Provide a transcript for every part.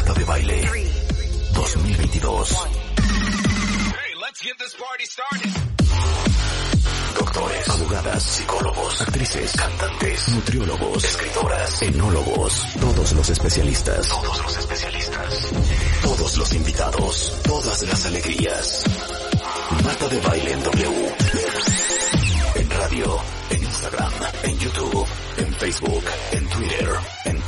Marta de Baile 2022. Doctores, abogadas, psicólogos, actrices, cantantes, nutriólogos, escritoras, enólogos, todos los especialistas, todos los especialistas, todos los invitados, todas las alegrías. Marta de Baile en W. En radio, en Instagram, en YouTube, en Facebook, en Twitter,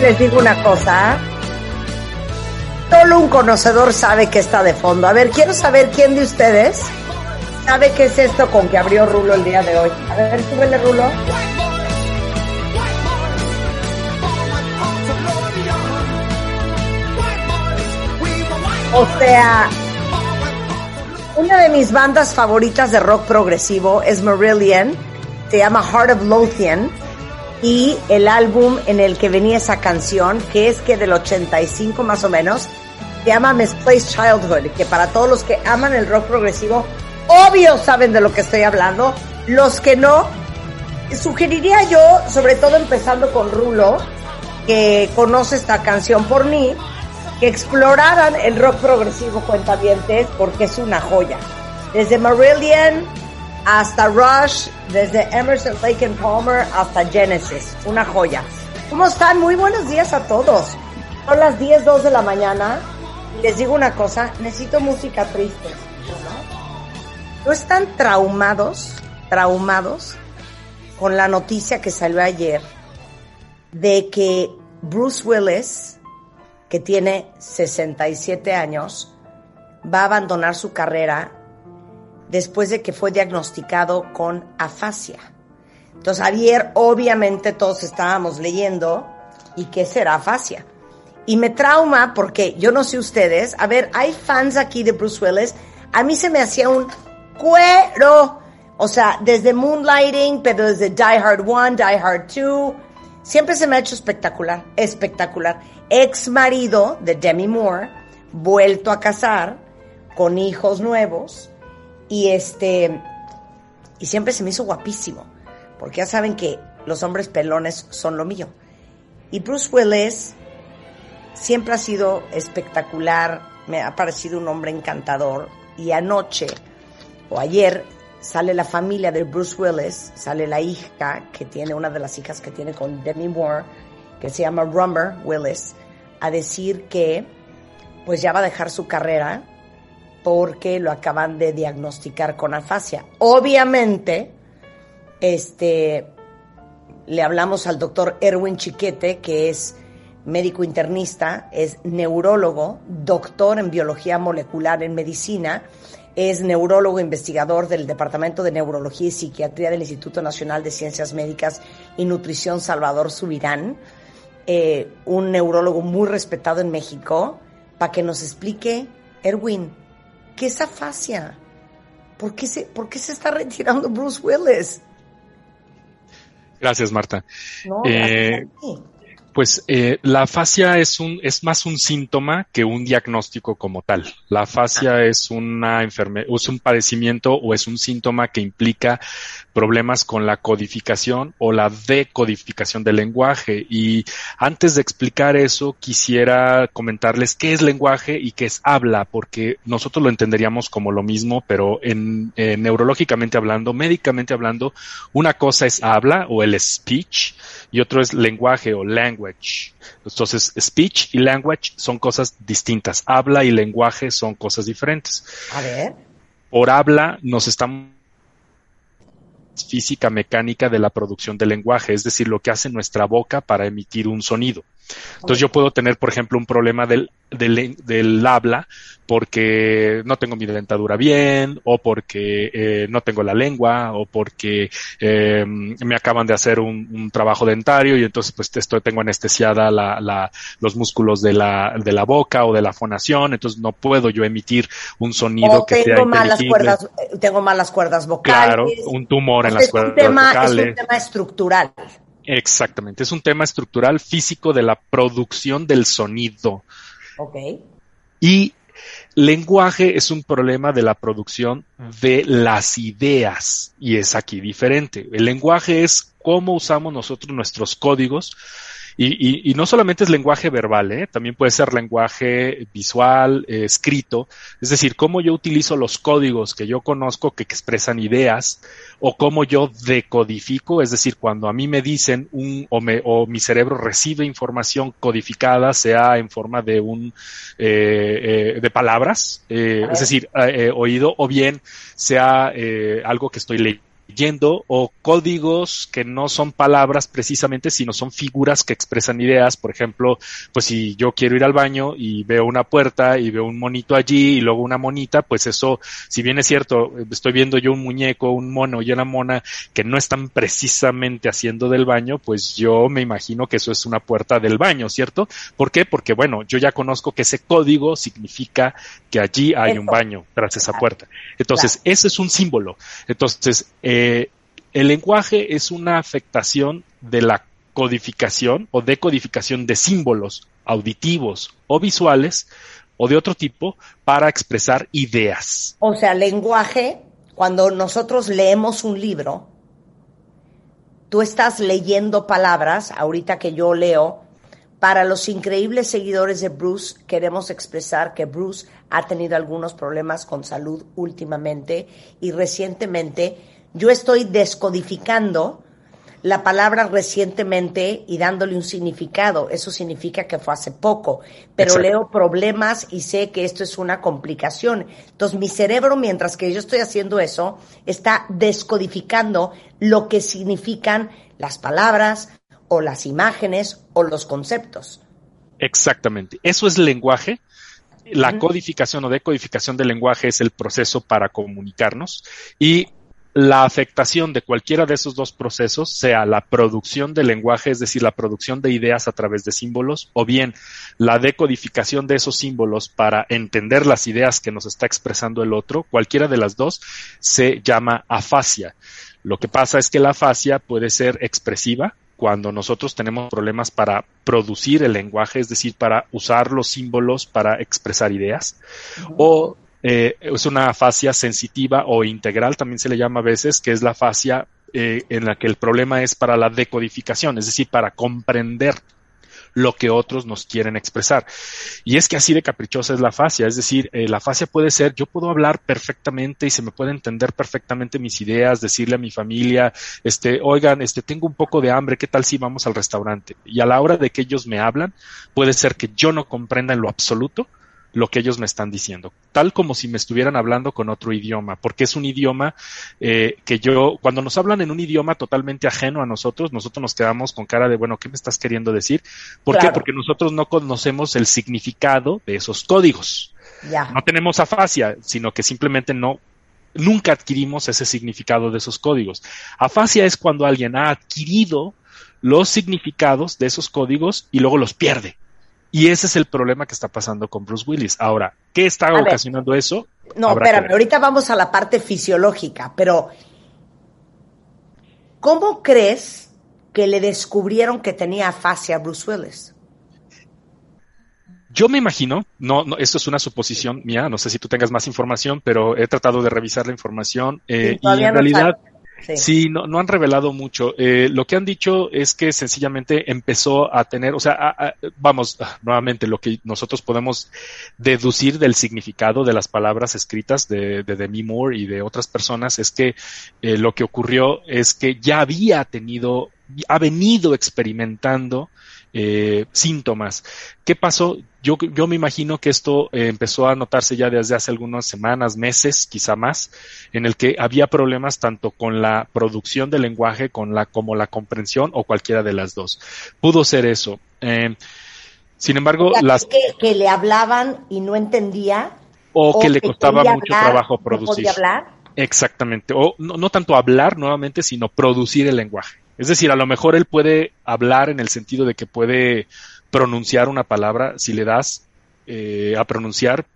les digo una cosa. Solo un conocedor sabe que está de fondo. A ver, quiero saber quién de ustedes sabe qué es esto con que abrió Rulo el día de hoy. A ver, súbele Rulo. O sea, una de mis bandas favoritas de rock progresivo es Marillion. Se llama Heart of Lothian y el álbum en el que venía esa canción, que es que del 85 más o menos, se llama Misplaced Childhood, que para todos los que aman el rock progresivo, obvio saben de lo que estoy hablando. Los que no, sugeriría yo, sobre todo empezando con Rulo, que conoce esta canción por mí, que exploraran el rock progresivo cuentavientes porque es una joya. Desde Marillion hasta Rush, desde Emerson, Lake and Palmer hasta Genesis, una joya. ¿Cómo están? Muy buenos días a todos. Son las 10, 2 de la mañana les digo una cosa, necesito música triste. ¿No están traumados, traumados con la noticia que salió ayer de que Bruce Willis, que tiene 67 años, va a abandonar su carrera después de que fue diagnosticado con afasia. Entonces, ayer obviamente todos estábamos leyendo, ¿y qué será afasia? Y me trauma porque yo no sé ustedes, a ver, hay fans aquí de Bruce Willis, a mí se me hacía un cuero, o sea, desde Moonlighting, pero desde Die Hard 1, Die Hard 2, siempre se me ha hecho espectacular, espectacular. Ex marido de Demi Moore, vuelto a casar, con hijos nuevos, y este, y siempre se me hizo guapísimo, porque ya saben que los hombres pelones son lo mío. Y Bruce Willis siempre ha sido espectacular, me ha parecido un hombre encantador. Y anoche, o ayer, sale la familia de Bruce Willis, sale la hija que tiene, una de las hijas que tiene con Demi Moore, que se llama Rummer Willis, a decir que pues ya va a dejar su carrera porque lo acaban de diagnosticar con afasia. Obviamente, este, le hablamos al doctor Erwin Chiquete, que es médico internista, es neurólogo, doctor en biología molecular en medicina, es neurólogo investigador del Departamento de Neurología y Psiquiatría del Instituto Nacional de Ciencias Médicas y Nutrición Salvador Subirán, eh, un neurólogo muy respetado en México, para que nos explique, Erwin, ¿Qué es afasia? ¿Por qué se, por qué se está retirando Bruce Willis? Gracias, Marta. No, Eh, gracias Pues eh, la afasia es un es más un síntoma que un diagnóstico como tal. La afasia es una enfermedad, es un padecimiento o es un síntoma que implica problemas con la codificación o la decodificación del lenguaje. Y antes de explicar eso, quisiera comentarles qué es lenguaje y qué es habla, porque nosotros lo entenderíamos como lo mismo, pero en, eh, neurológicamente hablando, médicamente hablando, una cosa es habla o el speech y otro es lenguaje o language. Entonces, speech y language son cosas distintas. Habla y lenguaje son cosas diferentes. A ver. Por habla nos estamos física mecánica de la producción del lenguaje, es decir, lo que hace nuestra boca para emitir un sonido. Entonces yo puedo tener, por ejemplo, un problema del, del, del habla porque no tengo mi dentadura bien o porque eh, no tengo la lengua o porque eh, me acaban de hacer un, un, trabajo dentario y entonces pues estoy, tengo anestesiada la, la, los músculos de la, de la boca o de la fonación, entonces no puedo yo emitir un sonido o que tengo malas cuerdas, eh, tengo malas cuerdas vocales. Claro, un tumor en sea, las es un cuerdas tema, vocales. Es un tema estructural. Exactamente, es un tema estructural físico de la producción del sonido. Ok. Y lenguaje es un problema de la producción de las ideas y es aquí diferente. El lenguaje es cómo usamos nosotros nuestros códigos y, y, y no solamente es lenguaje verbal, ¿eh? también puede ser lenguaje visual, eh, escrito, es decir, cómo yo utilizo los códigos que yo conozco que expresan ideas o cómo yo decodifico, es decir, cuando a mí me dicen un o, me, o mi cerebro recibe información codificada, sea en forma de un eh, eh, de palabras, eh, es decir, oído, o bien sea eh, algo que estoy leyendo leyendo o códigos que no son palabras precisamente, sino son figuras que expresan ideas. Por ejemplo, pues si yo quiero ir al baño y veo una puerta y veo un monito allí y luego una monita, pues eso, si bien es cierto, estoy viendo yo un muñeco, un mono y una mona que no están precisamente haciendo del baño, pues yo me imagino que eso es una puerta del baño, ¿cierto? ¿Por qué? Porque bueno, yo ya conozco que ese código significa que allí hay Eso. un baño tras esa puerta. Entonces, Claro. ese es un símbolo. Entonces, eh, el lenguaje es una afectación de la codificación o decodificación de símbolos auditivos o visuales o de otro tipo para expresar ideas. O sea, lenguaje, cuando nosotros leemos un libro, tú estás leyendo palabras, ahorita que yo leo, para los increíbles seguidores de Bruce, queremos expresar que Bruce ha tenido algunos problemas con salud últimamente y recientemente yo estoy descodificando la palabra recientemente y dándole un significado. Eso significa que fue hace poco, pero Exacto. leo problemas y sé que esto es una complicación. Entonces mi cerebro, mientras que yo estoy haciendo eso, está descodificando lo que significan las palabras o las imágenes o los conceptos. Exactamente. Eso es lenguaje. La codificación o decodificación del lenguaje es el proceso para comunicarnos y la afectación de cualquiera de esos dos procesos, sea la producción del lenguaje, es decir, la producción de ideas a través de símbolos, o bien la decodificación de esos símbolos para entender las ideas que nos está expresando el otro, cualquiera de las dos se llama afasia. Lo que pasa es que la afasia puede ser expresiva, cuando nosotros tenemos problemas para producir el lenguaje, es decir, para usar los símbolos para expresar ideas, o eh, es una fascia sensitiva o integral, también se le llama a veces, que es la fascia eh, en la que el problema es para la decodificación, es decir, para comprender lo que otros nos quieren expresar. Y es que así de caprichosa es la fascia, es decir, eh, la fascia puede ser, yo puedo hablar perfectamente y se me puede entender perfectamente mis ideas, decirle a mi familia, este, oigan, este, tengo un poco de hambre, ¿qué tal si vamos al restaurante? Y a la hora de que ellos me hablan, puede ser que yo no comprenda en lo absoluto lo que ellos me están diciendo, tal como si me estuvieran hablando con otro idioma, porque es un idioma eh, que yo, cuando nos hablan en un idioma totalmente ajeno a nosotros, nosotros nos quedamos con cara de, bueno, ¿qué me estás queriendo decir? ¿Por Claro. qué? Porque nosotros no conocemos el significado de esos códigos. Ya. No tenemos afasia, sino que simplemente no, nunca adquirimos ese significado de esos códigos. Afasia es cuando alguien ha adquirido los significados de esos códigos y luego los pierde. Y ese es el problema que está pasando con Bruce Willis. Ahora, ¿qué está A ver. ocasionando eso? No, Habrá espérame, ahorita vamos a la parte fisiológica, pero ¿cómo crees que le descubrieron que tenía afasia a Bruce Willis? Yo me imagino, no, no, esto es una suposición mía, no sé si tú tengas más información, pero he tratado de revisar la información eh, Sí, y en no realidad. Sí. No, no han revelado mucho. Eh, lo que han dicho es que sencillamente empezó a tener, o sea, vamos, ah, nuevamente, lo que nosotros podemos deducir del significado de las palabras escritas de, de Demi Moore y de otras personas es que eh, lo que ocurrió es que ya había tenido, ha venido experimentando eh, síntomas. ¿Qué pasó? Yo, yo me imagino que esto eh, empezó a notarse ya desde hace algunas semanas, meses, quizá más, en el que había problemas tanto con la producción del lenguaje con la, como la comprensión o cualquiera de las dos. Pudo ser eso. Eh, Sin embargo, las... Que, le hablaban y no entendía. O, que le costaba mucho trabajo producir. No podía hablar. Exactamente. O no, no tanto hablar nuevamente, sino producir el lenguaje. Es decir, a lo mejor él puede hablar en el sentido de que puede pronunciar una palabra si le das eh, a pronunciar,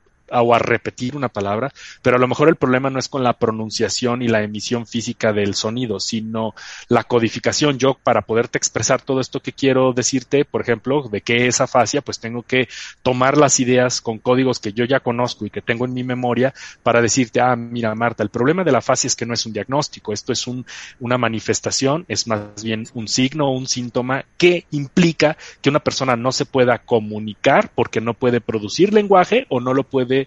o a repetir una palabra, pero a lo mejor el problema no es con la pronunciación y la emisión física del sonido, sino la codificación. Yo, para poderte expresar todo esto que quiero decirte, por ejemplo, de qué es afasia, pues tengo que tomar las ideas con códigos que yo ya conozco y que tengo en mi memoria para decirte, ah, mira, Marta, el problema de la afasia es que no es un diagnóstico, esto es un, una manifestación, es más bien un signo o un síntoma que implica que una persona no se pueda comunicar porque no puede producir lenguaje o no lo puede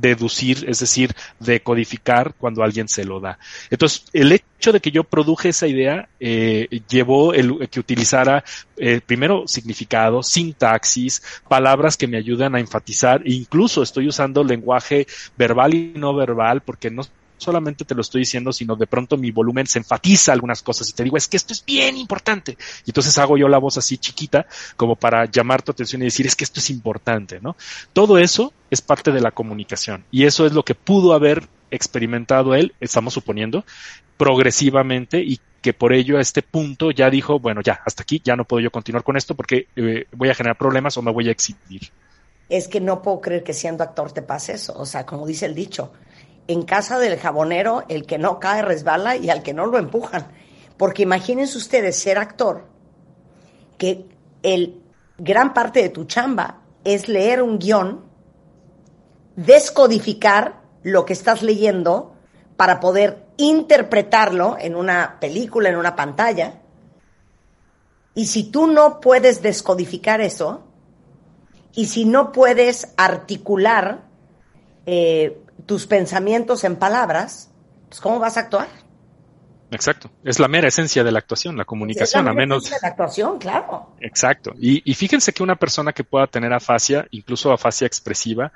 deducir, es decir, decodificar cuando alguien se lo da. Entonces, el hecho de que yo produje esa idea eh, llevó el que utilizara eh, primero significado, sintaxis, palabras que me ayudan a enfatizar, incluso estoy usando lenguaje verbal y no verbal porque no solamente te lo estoy diciendo, sino de pronto mi volumen se enfatiza algunas cosas y te digo, es que esto es bien importante. Y entonces hago yo la voz así chiquita como para llamar tu atención y decir, es que esto es importante, ¿no? Todo eso es parte de la comunicación y eso es lo que pudo haber experimentado él, estamos suponiendo, progresivamente y que por ello a este punto ya dijo, bueno, ya, hasta aquí, ya no puedo yo continuar con esto porque eh, voy a generar problemas o me voy a exhibir. Es que no puedo creer que siendo actor te pase eso, o sea, como dice el dicho, en casa del jabonero el que no cae resbala y al que no lo empujan. Porque imagínense ustedes ser actor, que el gran parte de tu chamba es leer un guion, descodificar lo que estás leyendo para poder interpretarlo en una película, en una pantalla. Y si tú no puedes descodificar eso, y si no puedes articular eh, tus pensamientos en palabras, pues ¿cómo vas a actuar? Exacto, es la mera esencia de la actuación, la comunicación, a menos. De la actuación, claro. Exacto. Y, y fíjense que una persona que pueda tener afasia, incluso afasia expresiva,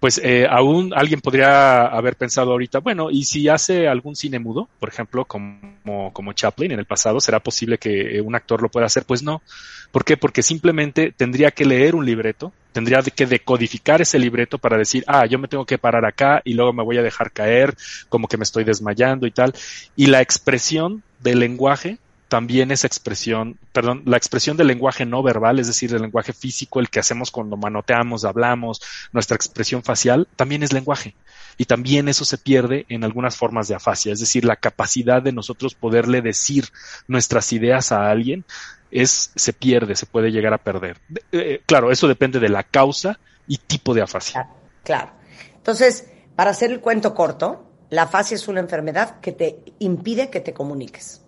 pues eh, aún alguien podría haber pensado ahorita, bueno, y si hace algún cine mudo, por ejemplo, como, como Chaplin en el pasado, ¿será posible que un actor lo pueda hacer? Pues no. ¿Por qué? Porque simplemente tendría que leer un libreto, tendría que decodificar ese libreto para decir, ah, yo me tengo que parar acá y luego me voy a dejar caer, como que me estoy desmayando y tal. Y la expresión del lenguaje también esa expresión, perdón, la expresión del lenguaje no verbal, es decir, el lenguaje físico, el que hacemos cuando manoteamos, hablamos, nuestra expresión facial, también es lenguaje. Y también eso se pierde en algunas formas de afasia, es decir, la capacidad de nosotros poderle decir nuestras ideas a alguien es, se pierde, se puede llegar a perder. Eh, claro, eso depende de la causa y tipo de afasia. Claro, claro. Entonces, para hacer el cuento corto, la afasia es una enfermedad que te impide que te comuniques.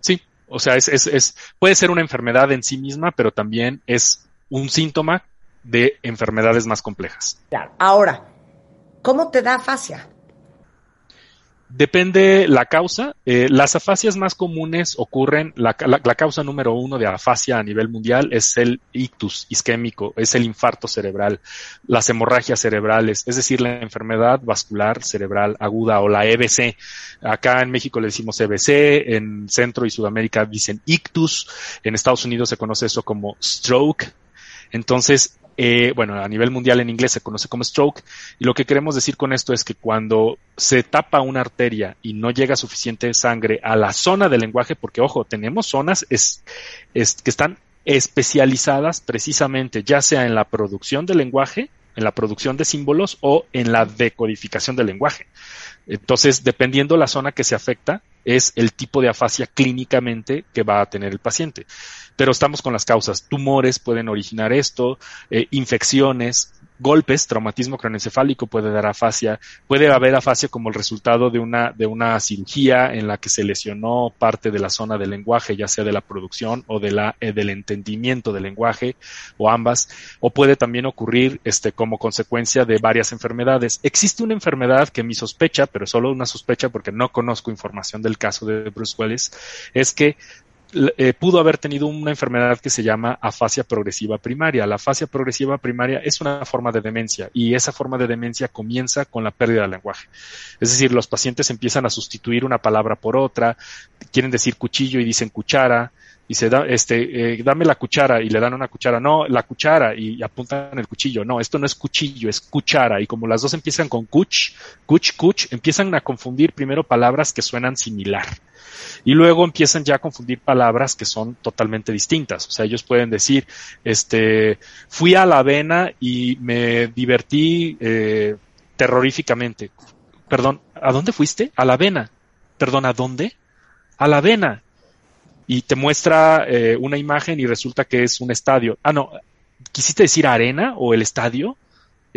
Sí, o sea, es, es, es, puede ser una enfermedad en sí misma, pero también es un síntoma de enfermedades más complejas. Claro. Ahora, ¿cómo te da afasia? Depende la causa. Eh, las afasias más comunes ocurren, la, causa número uno de afasia a nivel mundial es el ictus isquémico, es el infarto cerebral, las hemorragias cerebrales, es decir, la enfermedad vascular cerebral aguda o la EBC. Acá en México le decimos EBC, en Centro y Sudamérica dicen ictus, en Estados Unidos se conoce eso como stroke. Entonces, eh, bueno, a nivel mundial en inglés se conoce como stroke, y lo que queremos decir con esto es que cuando se tapa una arteria y no llega suficiente sangre a la zona del lenguaje, porque ojo, tenemos zonas es, que están especializadas precisamente ya sea en la producción del lenguaje, en la producción de símbolos o en la decodificación del lenguaje. Entonces, dependiendo la zona que se afecta, es el tipo de afasia clínicamente que va a tener el paciente. Pero estamos con las causas. Tumores pueden originar esto, eh, infecciones, golpes, traumatismo craneoencefálico puede dar afasia, puede haber afasia como el resultado de una, de una cirugía en la que se lesionó parte de la zona del lenguaje, ya sea de la producción o de la, eh, del entendimiento del lenguaje, o ambas, o puede también ocurrir este, como consecuencia de varias enfermedades. Existe una enfermedad que mi sospecha, pero solo una sospecha porque no conozco información del caso de Bruce Willis, es que eh, pudo haber tenido una enfermedad que se llama afasia progresiva primaria. La afasia progresiva primaria es una forma de demencia y esa forma de demencia comienza con la pérdida del lenguaje. Es decir, los pacientes empiezan a sustituir una palabra por otra, quieren decir cuchillo y dicen cuchara, dice, da, este, eh, dame la cuchara y le dan una cuchara, no, la cuchara y apuntan el cuchillo, no, esto no es cuchillo, es cuchara y como las dos empiezan con cuch, cuch, cuch, empiezan a confundir primero palabras que suenan similar y luego empiezan ya a confundir palabras que son totalmente distintas. O sea, ellos pueden decir, este, fui a la avena y me divertí eh, terroríficamente. Perdón, ¿a dónde fuiste? A la avena. Perdón, ¿a dónde? A la avena y te muestra eh, una imagen y resulta que es un estadio. Ah, no, ¿quisiste decir arena o el estadio?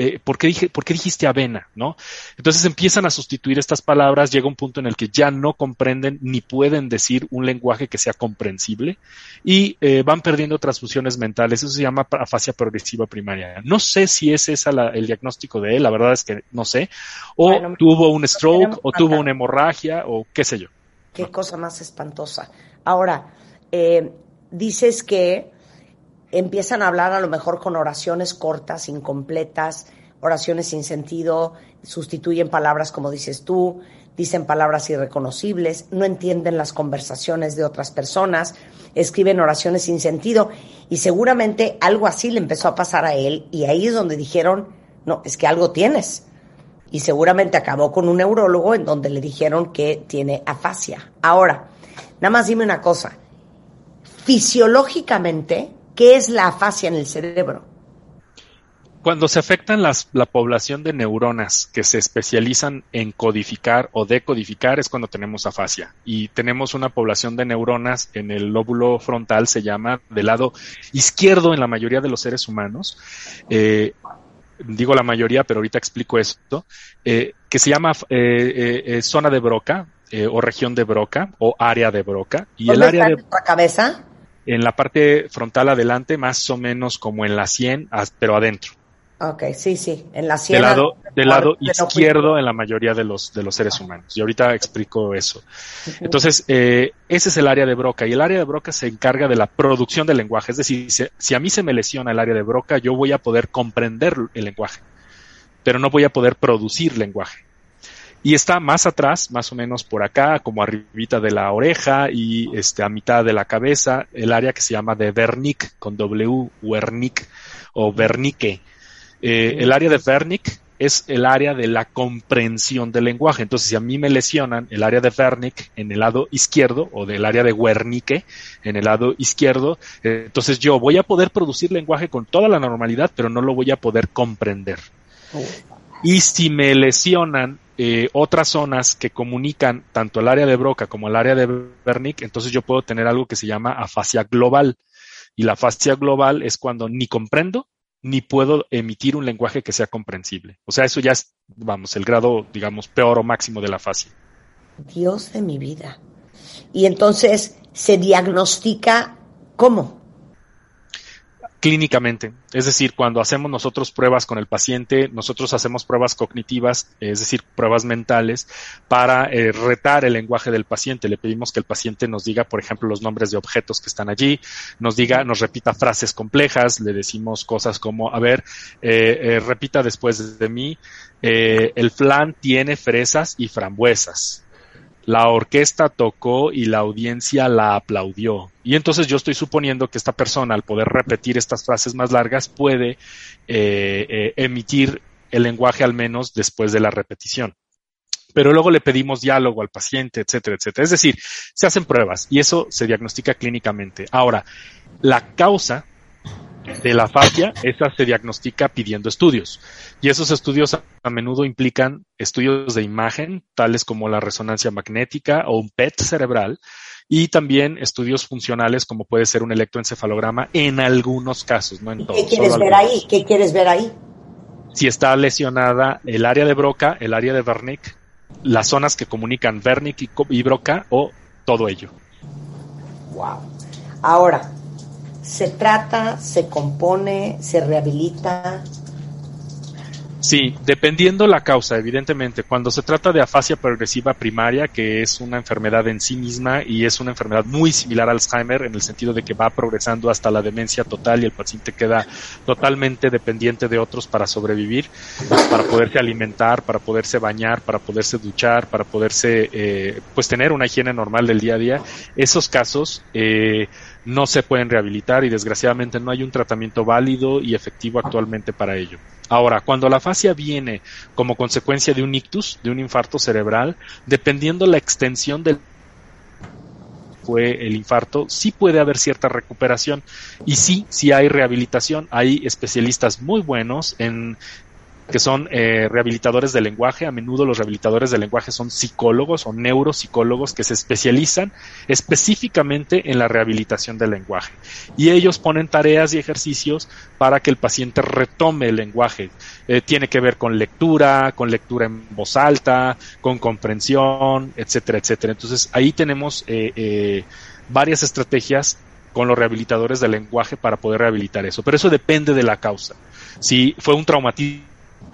Eh, ¿por, qué dije, ¿Por qué dijiste avena? ¿No? Entonces empiezan a sustituir estas palabras, llega un punto en el que ya no comprenden ni pueden decir un lenguaje que sea comprensible y eh, van perdiendo otras funciones mentales. Eso se llama afasia progresiva primaria. No sé si es ese el diagnóstico de él, la verdad es que no sé. O tuvo un stroke, o tuvo una hemorragia, o qué sé yo. Qué cosa más espantosa. Ahora, eh, dices que empiezan a hablar a lo mejor con oraciones cortas, incompletas, oraciones sin sentido, sustituyen palabras como dices tú, dicen palabras irreconocibles, no entienden las conversaciones de otras personas, escriben oraciones sin sentido y seguramente algo así le empezó a pasar a él y ahí es donde dijeron, no, es que algo tienes. Y seguramente acabó con un neurólogo en donde le dijeron que tiene afasia. Ahora, Nada más dime una cosa. Fisiológicamente, ¿qué es la afasia en el cerebro? Cuando se afectan las, la población de neuronas que se especializan en codificar o decodificar es cuando tenemos afasia. Y tenemos una población de neuronas en el lóbulo frontal, se llama del lado izquierdo en la mayoría de los seres humanos. Eh, digo la mayoría, pero ahorita explico esto, eh, que se llama eh, zona de Broca, o región de Broca o área de Broca. Y el área de la cabeza? En la parte frontal adelante, más o menos como en la 100, pero adentro. Ok, sí, sí, en la 100. Del lado, del lado izquierdo en la mayoría de los, de los seres humanos. Y ahorita explico eso. Entonces, eh, ese es el área de Broca. Y el área de Broca se encarga de la producción del lenguaje. Es decir, si, si a mí se me lesiona el área de Broca, yo voy a poder comprender el lenguaje, pero no voy a poder producir lenguaje y está más atrás, más o menos por acá, como arribita de la oreja y este, a mitad de la cabeza, el área que se llama de Wernicke, con W, Wernicke o Wernicke. Eh, el área de Wernicke es el área de la comprensión del lenguaje. Entonces, si a mí me lesionan el área de Wernicke en el lado izquierdo o del área de Wernicke en el lado izquierdo, eh, entonces yo voy a poder producir lenguaje con toda la normalidad, pero no lo voy a poder comprender. Oh. Y si me lesionan eh, otras zonas que comunican tanto el área de Broca como el área de Wernicke, entonces yo puedo tener algo que se llama afasia global. Y la afasia global es cuando ni comprendo ni puedo emitir un lenguaje que sea comprensible. O sea, eso ya es, vamos, el grado, digamos, peor o máximo de la afasia. Dios de mi vida. Y entonces se diagnostica cómo? Clínicamente. Es decir, cuando hacemos nosotros pruebas con el paciente, nosotros hacemos pruebas cognitivas, es decir, pruebas mentales, para eh, retar el lenguaje del paciente. Le pedimos que el paciente nos diga, por ejemplo, los nombres de objetos que están allí, nos diga, nos repita frases complejas, le decimos cosas como, a ver, eh, eh, repita después de mí, el flan tiene fresas y frambuesas la orquesta tocó y la audiencia la aplaudió. Y entonces yo estoy suponiendo que esta persona, al poder repetir estas frases más largas, puede eh, eh, emitir el lenguaje al menos después de la repetición. Pero luego le pedimos diálogo al paciente, etcétera, etcétera. Es decir, se hacen pruebas y eso se diagnostica clínicamente. Ahora, la causa de la fascia, esa se diagnostica pidiendo estudios. Y esos estudios a, menudo implican estudios de imagen, tales como la resonancia magnética o un PET cerebral, y también estudios funcionales como puede ser un electroencefalograma en algunos casos, no en todos. ¿Qué quieres ver ahí? ¿Qué quieres ver ahí? Si está lesionada el área de Broca, el área de Wernicke, las zonas que comunican Wernicke y, y Broca o todo ello. Wow. Ahora, se trata, se compone, se rehabilita. Sí, dependiendo la causa, evidentemente. Cuando se trata de afasia progresiva primaria, que es una enfermedad en sí misma y es una enfermedad muy similar al Alzheimer en el sentido de que va progresando hasta la demencia total y el paciente queda totalmente dependiente de otros para sobrevivir, para poderse alimentar, para poderse bañar, para poderse duchar, para poderse, eh, pues tener una higiene normal del día a día. Esos casos, eh, no se pueden rehabilitar y desgraciadamente no hay un tratamiento válido y efectivo actualmente para ello. Ahora, cuando la afasia viene como consecuencia de un ictus, de un infarto cerebral, dependiendo la extensión del fue el infarto, sí puede haber cierta recuperación y sí, sí hay rehabilitación. Hay especialistas muy buenos en que son eh, rehabilitadores del lenguaje. A menudo los rehabilitadores del lenguaje son psicólogos o neuropsicólogos que se especializan específicamente en la rehabilitación del lenguaje. Y ellos ponen tareas y ejercicios para que el paciente retome el lenguaje. Eh, tiene que ver con lectura, con lectura en voz alta, con comprensión, etcétera, etcétera. Entonces ahí tenemos eh, varias estrategias con los rehabilitadores del lenguaje para poder rehabilitar eso. Pero eso depende de la causa. Si fue un traumatismo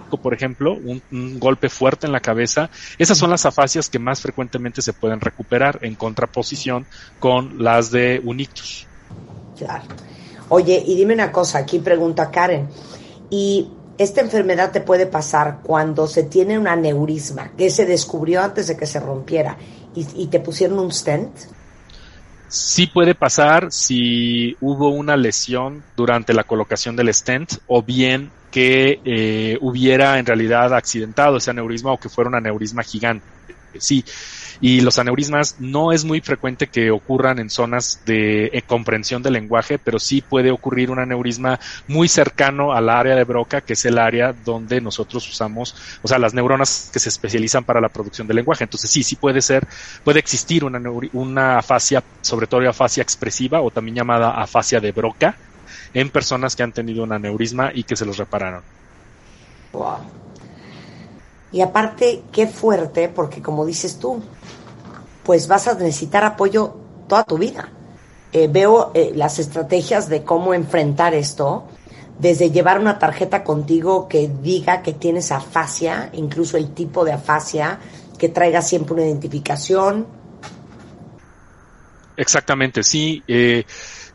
por ejemplo, un, golpe fuerte en la cabeza, esas son las afasias que más frecuentemente se pueden recuperar en contraposición con las de un ictus. Claro. Oye, y dime una cosa, aquí pregunta Karen, ¿y esta enfermedad te puede pasar cuando se tiene un aneurisma que se descubrió antes de que se rompiera y, y te pusieron un stent? Sí puede pasar si hubo una lesión durante la colocación del stent o bien que eh, hubiera en realidad accidentado ese aneurisma o que fuera un aneurisma gigante. Sí, y los aneurismas no es muy frecuente que ocurran en zonas de eh, comprensión del lenguaje, pero sí puede ocurrir un aneurisma muy cercano al área de Broca, que es el área donde nosotros usamos, o sea, las neuronas que se especializan para la producción del lenguaje. Entonces sí, sí puede ser, puede existir una, una afasia, sobre todo afasia expresiva o también llamada afasia de Broca, en personas que han tenido un aneurisma y que se los repararon. Wow. Y aparte, qué fuerte, porque como dices tú, pues vas a necesitar apoyo toda tu vida. Eh, veo eh, las estrategias de cómo enfrentar esto, desde llevar una tarjeta contigo que diga que tienes afasia, incluso el tipo de afasia, que traiga siempre una identificación. Exactamente, sí. Eh,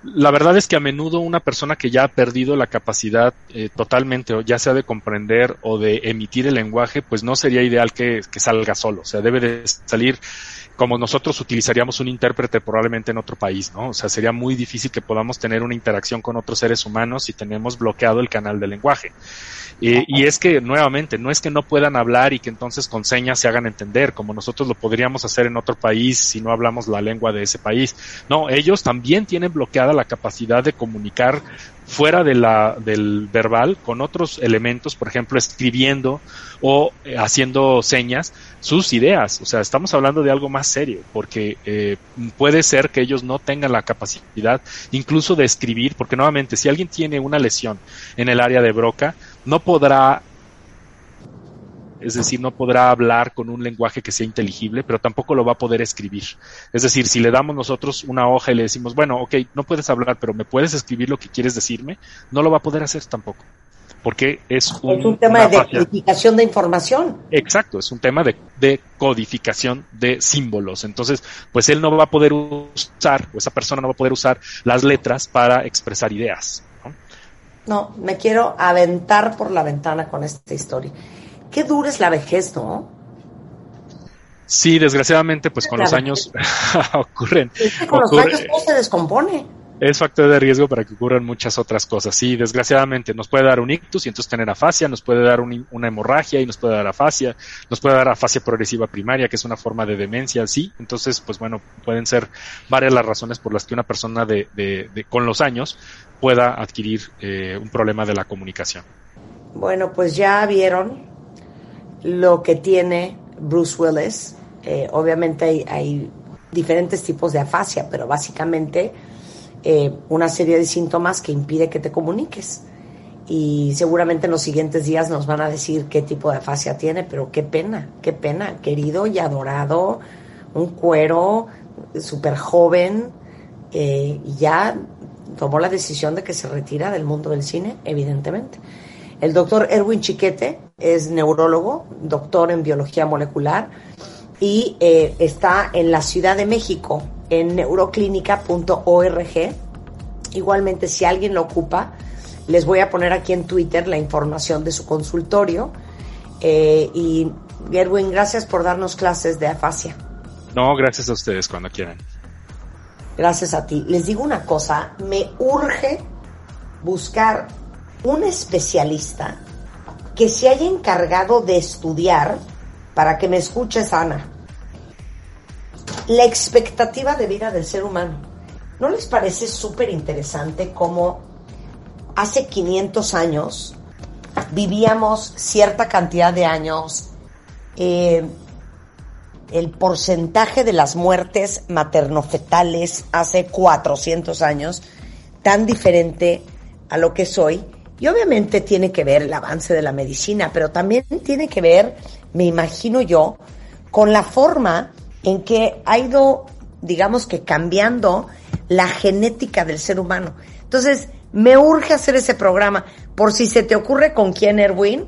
la verdad es que a menudo una persona que ya ha perdido la capacidad eh, totalmente, ya sea de comprender o de emitir el lenguaje, pues no sería ideal que, que, salga solo. O sea, debe de salir como nosotros utilizaríamos un intérprete probablemente en otro país, ¿no? O sea, sería muy difícil que podamos tener una interacción con otros seres humanos si tenemos bloqueado el canal de lenguaje. y es que, nuevamente, no es que no puedan hablar y que entonces con señas se hagan entender, como nosotros lo podríamos hacer en otro país si no hablamos la lengua de ese país. No, ellos también tienen bloqueada la capacidad de comunicar fuera de la, del verbal con otros elementos, por ejemplo, escribiendo o eh, haciendo señas, sus ideas. O sea, estamos hablando de algo más serio, porque eh, puede ser que ellos no tengan la capacidad incluso de escribir, porque nuevamente, si alguien tiene una lesión en el área de Broca, no podrá es decir, no podrá hablar con un lenguaje que sea inteligible, pero tampoco lo va a poder escribir. Es decir, si le damos nosotros una hoja y le decimos, bueno, ok, no puedes hablar, pero me puedes escribir lo que quieres decirme, no lo va a poder hacer tampoco. Porque es un, es un tema de codificación de información. Exacto, es un tema de, de, codificación de símbolos. Entonces, pues él no va a poder usar, o esa persona no va a poder usar las letras para expresar ideas. No, me quiero aventar por la ventana con esta historia. Qué dura es la vejez, ¿no? Sí, desgraciadamente, pues con los años ocurren. Es que con los años todo se descompone. Es factor de riesgo para que ocurran muchas otras cosas. Sí, desgraciadamente nos puede dar un ictus y entonces tener afasia, nos puede dar un, una hemorragia y nos puede dar afasia, nos puede dar afasia progresiva primaria, que es una forma de demencia, sí. Entonces, pues bueno, pueden ser varias las razones por las que una persona de, de, de con los años pueda adquirir eh, un problema de la comunicación. Bueno, pues ya vieron lo que tiene Bruce Willis. Eh, obviamente hay, diferentes tipos de afasia, pero básicamente eh, una serie de síntomas que impide que te comuniques. Y seguramente en los siguientes días nos van a decir qué tipo de afasia tiene, pero qué pena, qué pena, querido y adorado, un cuero súper joven, eh, ya tomó la decisión de que se retira del mundo del cine, evidentemente. El doctor Erwin Chiquete es neurólogo, doctor en biología molecular y eh, está en la Ciudad de México, en neuroclínica.org. Igualmente, si alguien lo ocupa, les voy a poner aquí en Twitter la información de su consultorio. Eh, y Erwin, gracias por darnos clases de afasia. No, gracias a ustedes cuando quieran. Gracias a ti. Les digo una cosa, me urge buscar un especialista que se haya encargado de estudiar, para que me escuches Ana, la expectativa de vida del ser humano. ¿No les parece súper interesante cómo hace 500 años vivíamos cierta cantidad de años? Eh, el porcentaje de las muertes maternofetales hace 400 años tan diferente a lo que es hoy. Y obviamente tiene que ver el avance de la medicina, pero también tiene que ver, me imagino yo, con la forma en que ha ido, digamos que cambiando la genética del ser humano. Entonces, me urge hacer ese programa. Por si se te ocurre con quién, Erwin,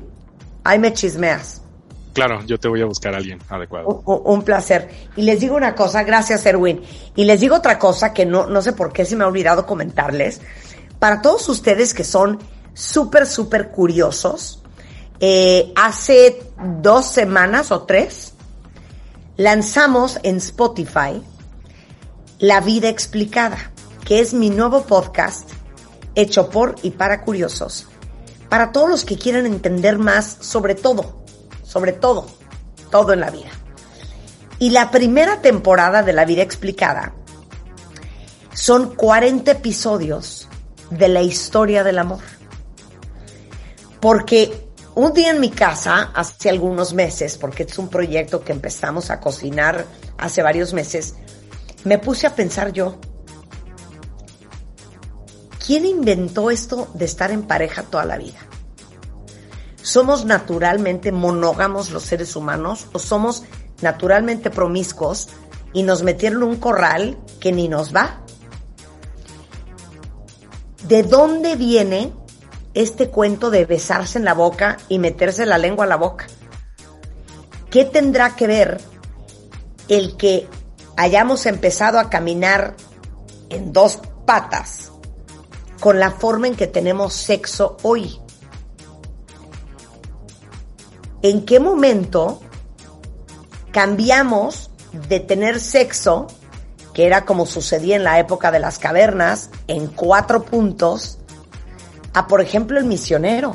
ahí me chismeas. Claro, yo te voy a buscar a alguien adecuado. Un, placer. Y les digo una cosa, gracias Erwin. Y les digo otra cosa que no, no sé por qué se me ha olvidado comentarles. Para todos ustedes que son súper, súper curiosos, eh, hace dos semanas o tres lanzamos en Spotify La vida explicada, que es mi nuevo podcast hecho por y para curiosos. Para todos los que quieran entender más sobre todo sobre todo, todo en la vida. Y la primera temporada de La vida explicada son 40 episodios de la historia del amor. Porque un día en mi casa, hace algunos meses, porque es un proyecto que empezamos a cocinar hace varios meses, me puse a pensar yo, ¿quién inventó esto de estar en pareja toda la vida? ¿Somos naturalmente monógamos los seres humanos o somos naturalmente promiscuos y nos metieron un corral que ni nos va? ¿De dónde viene este cuento de besarse en la boca y meterse la lengua a la boca? ¿Qué tendrá que ver el que hayamos empezado a caminar en dos patas con la forma en que tenemos sexo hoy? en qué momento cambiamos de tener sexo, que era como sucedía en la época de las cavernas, en cuatro puntos, a por ejemplo el misionero.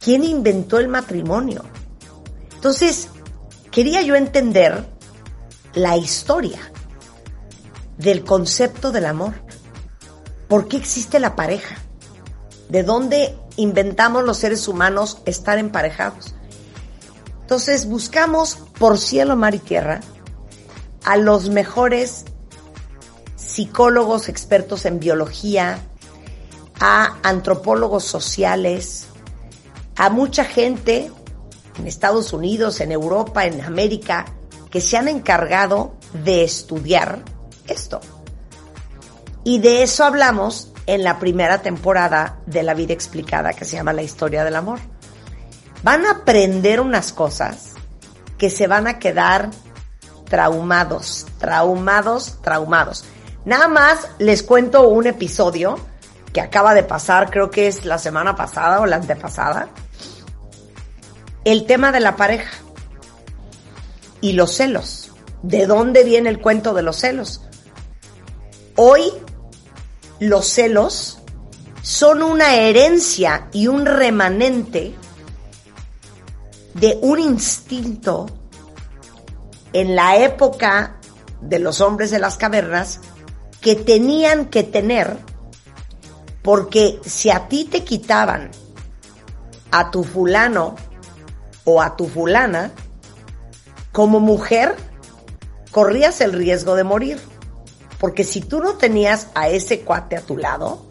¿Quién inventó el matrimonio? Entonces, quería yo entender la historia del concepto del amor. ¿Por qué existe la pareja? ¿De dónde inventamos los seres humanos estar emparejados. Entonces buscamos por cielo, mar y tierra a los mejores psicólogos expertos en biología, a antropólogos sociales, a mucha gente en Estados Unidos, en Europa, en América, que se han encargado de estudiar esto. Y de eso hablamos en la primera temporada de La vida explicada que se llama La historia del amor. Van a aprender unas cosas que se van a quedar traumados, traumados, traumados. Nada más les cuento un episodio que acaba de pasar, creo que es la semana pasada o la antepasada. El tema de la pareja y los celos. ¿De dónde viene el cuento de los celos? Hoy los celos son una herencia y un remanente de un instinto en la época de los hombres de las cavernas que tenían que tener porque si a ti te quitaban a tu fulano o a tu fulana, como mujer corrías el riesgo de morir. Porque si tú no tenías a ese cuate a tu lado,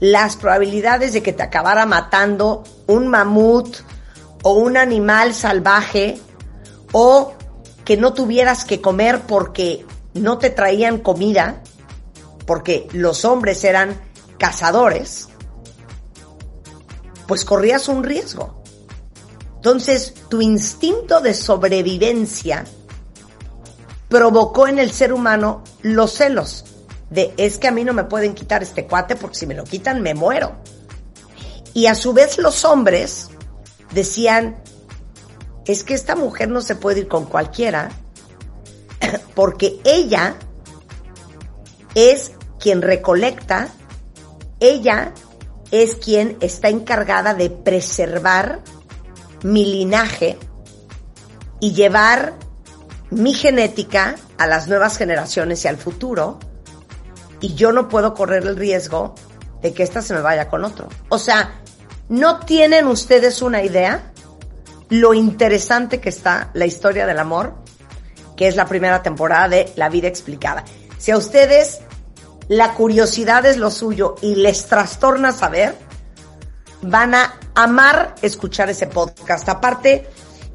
las probabilidades de que te acabara matando un mamut o un animal salvaje o que no tuvieras que comer porque no te traían comida, porque los hombres eran cazadores, pues corrías un riesgo. Entonces, tu instinto de sobrevivencia provocó en el ser humano los celos de es que a mí no me pueden quitar este cuate porque si me lo quitan me muero. Y a su vez los hombres decían, es que esta mujer no se puede ir con cualquiera porque ella es quien recolecta, ella es quien está encargada de preservar mi linaje y llevar mi genética a las nuevas generaciones y al futuro, y yo no puedo correr el riesgo de que esta se me vaya con otro. O sea, ¿no tienen ustedes una idea lo interesante que está la historia del amor? Que es la primera temporada de La vida explicada. Si a ustedes la curiosidad es lo suyo y les trastorna saber, van a amar escuchar ese podcast. Aparte,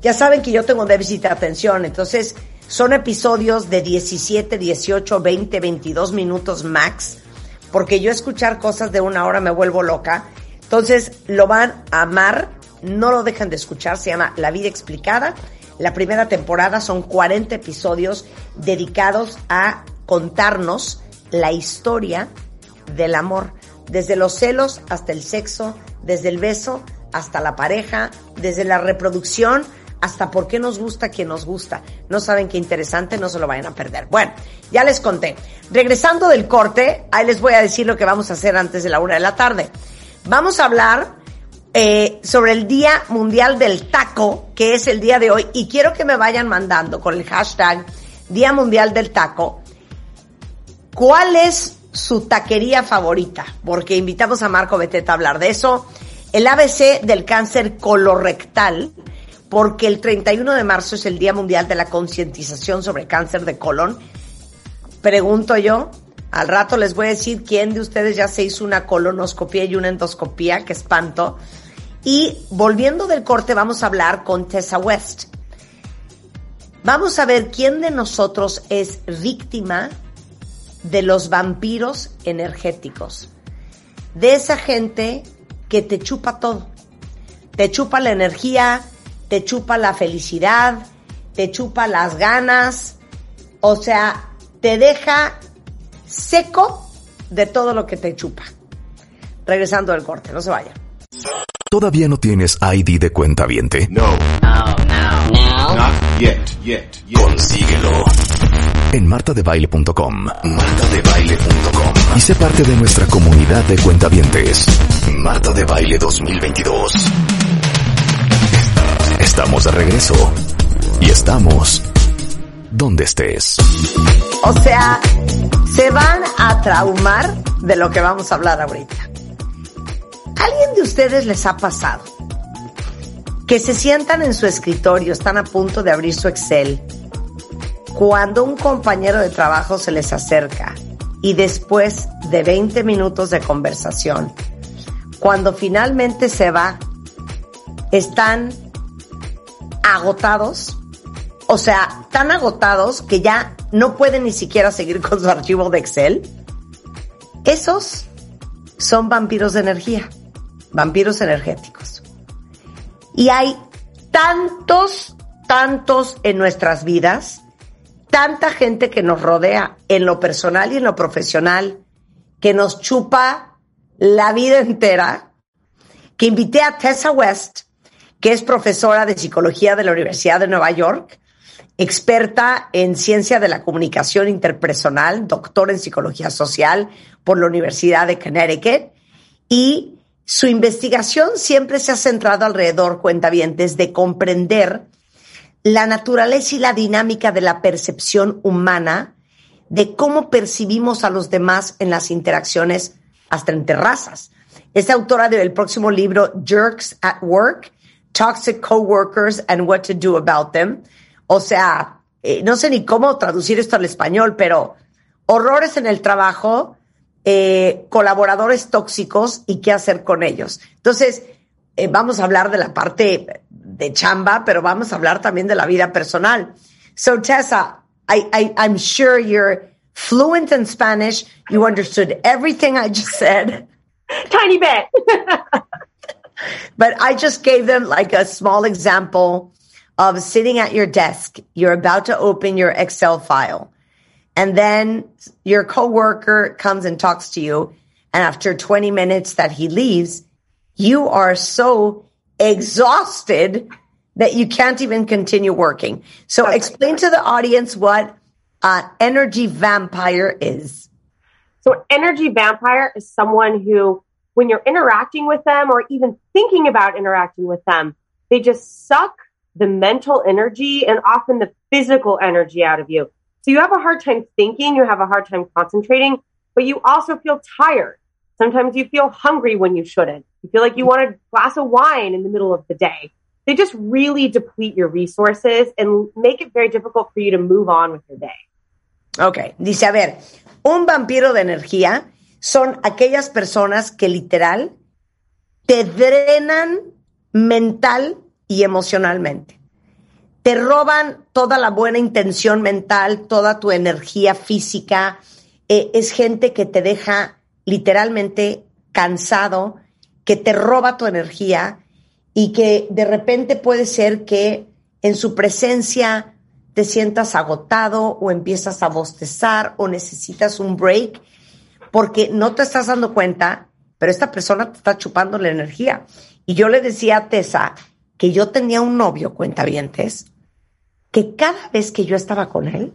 ya saben que yo tengo déficit de atención, entonces son episodios de 17, 18, 20, 22 minutos max, porque yo escuchar cosas de una hora me vuelvo loca. Entonces lo van a amar, no lo dejan de escuchar, se llama La vida explicada. La primera temporada son 40 episodios dedicados a contarnos la historia del amor, desde los celos hasta el sexo, desde el beso hasta la pareja, desde la reproducción hasta por qué nos gusta quien nos gusta. No saben qué interesante, no se lo vayan a perder. Bueno, ya les conté. Regresando del corte, ahí les voy a decir lo que vamos a hacer antes de la una de la tarde. Vamos a hablar eh, sobre el Día Mundial del Taco, que es el día de hoy, y quiero que me vayan mandando con el hashtag Día Mundial del Taco ¿Cuál es su taquería favorita? Porque invitamos a Marco Beteta a hablar de eso. El ABC del cáncer colorectal, porque el 31 de marzo es el Día Mundial de la Concientización sobre Cáncer de Colon. Pregunto yo, al rato les voy a decir quién de ustedes ya se hizo una colonoscopia y una endoscopia, que espanto. Y volviendo del corte, vamos a hablar con Tessa West. Vamos a ver quién de nosotros es víctima de los vampiros energéticos, de esa gente que te chupa todo, te chupa la energía, te chupa la felicidad, te chupa las ganas, o sea, te deja seco de todo lo que te chupa. Regresando del corte, no se vaya. ¿Todavía no tienes ID de cuenta viente? No. No, no, no. Not yet, yet, yet. Consíguelo en martadebaile.com. Martadebaile.com. Y sé parte de nuestra comunidad de cuentavientes. Marta de Baile 2022. Estamos de regreso. Y estamos donde estés. O sea, se van a traumar de lo que vamos a hablar ahorita. ¿Alguien de ustedes les ha pasado que se sientan en su escritorio, están a punto de abrir su Excel cuando un compañero de trabajo se les acerca y después de 20 minutos de conversación, cuando finalmente se va, están agotados, o sea, tan agotados que ya no pueden ni siquiera seguir con su archivo de Excel, esos son vampiros de energía, vampiros energéticos. Y hay tantos, tantos en nuestras vidas tanta gente que nos rodea en lo personal y en lo profesional, que nos chupa la vida entera, que invité a Tessa West, que es profesora de psicología de la Universidad de Nueva York, experta en ciencia de la comunicación interpersonal, doctora en psicología social por la Universidad de Connecticut, y su investigación siempre se ha centrado alrededor, cuentavientes, de comprender la naturaleza y la dinámica de la percepción humana de cómo percibimos a los demás en las interacciones hasta entre razas. Es autora del próximo libro Jerks at Work, Toxic Coworkers and What to Do About Them. O sea, eh, no sé ni cómo traducir esto al español, pero horrores en el trabajo, eh, colaboradores tóxicos y qué hacer con ellos. Entonces, eh, vamos a hablar de la parte de chamba, pero vamos a hablar también de la vida personal. So Tessa, I, I, I'm sure you're fluent in Spanish. You understood everything I just said. Tiny bit. but I just gave them like a small example of sitting at your desk. You're about to open your Excel file. And then your coworker comes and talks to you. And after 20 minutes that he leaves, you are so exhausted that you can't even continue working. So okay. explain to the audience what uh, energy vampire is. So energy vampire is someone who, when you're interacting with them or even thinking about interacting with them, they just suck the mental energy and often the physical energy out of you. So you have a hard time thinking, you have a hard time concentrating, but you also feel tired. Sometimes you feel hungry when you shouldn't. You feel like you want a glass of wine in the middle of the day. They just really deplete your resources and make it very difficult for you to move on with your day. Ok, dice, a ver, un vampiro de energía son aquellas personas que literal te drenan mental y emocionalmente. Te roban toda la buena intención mental, toda tu energía física. Eh, es gente que te deja literalmente cansado, que te roba tu energía y que de repente puede ser que en su presencia te sientas agotado o empiezas a bostezar o necesitas un break porque no te estás dando cuenta, pero esta persona te está chupando la energía. Y yo le decía a Tessa que yo tenía un novio, cuentavientes, que cada vez que yo estaba con él,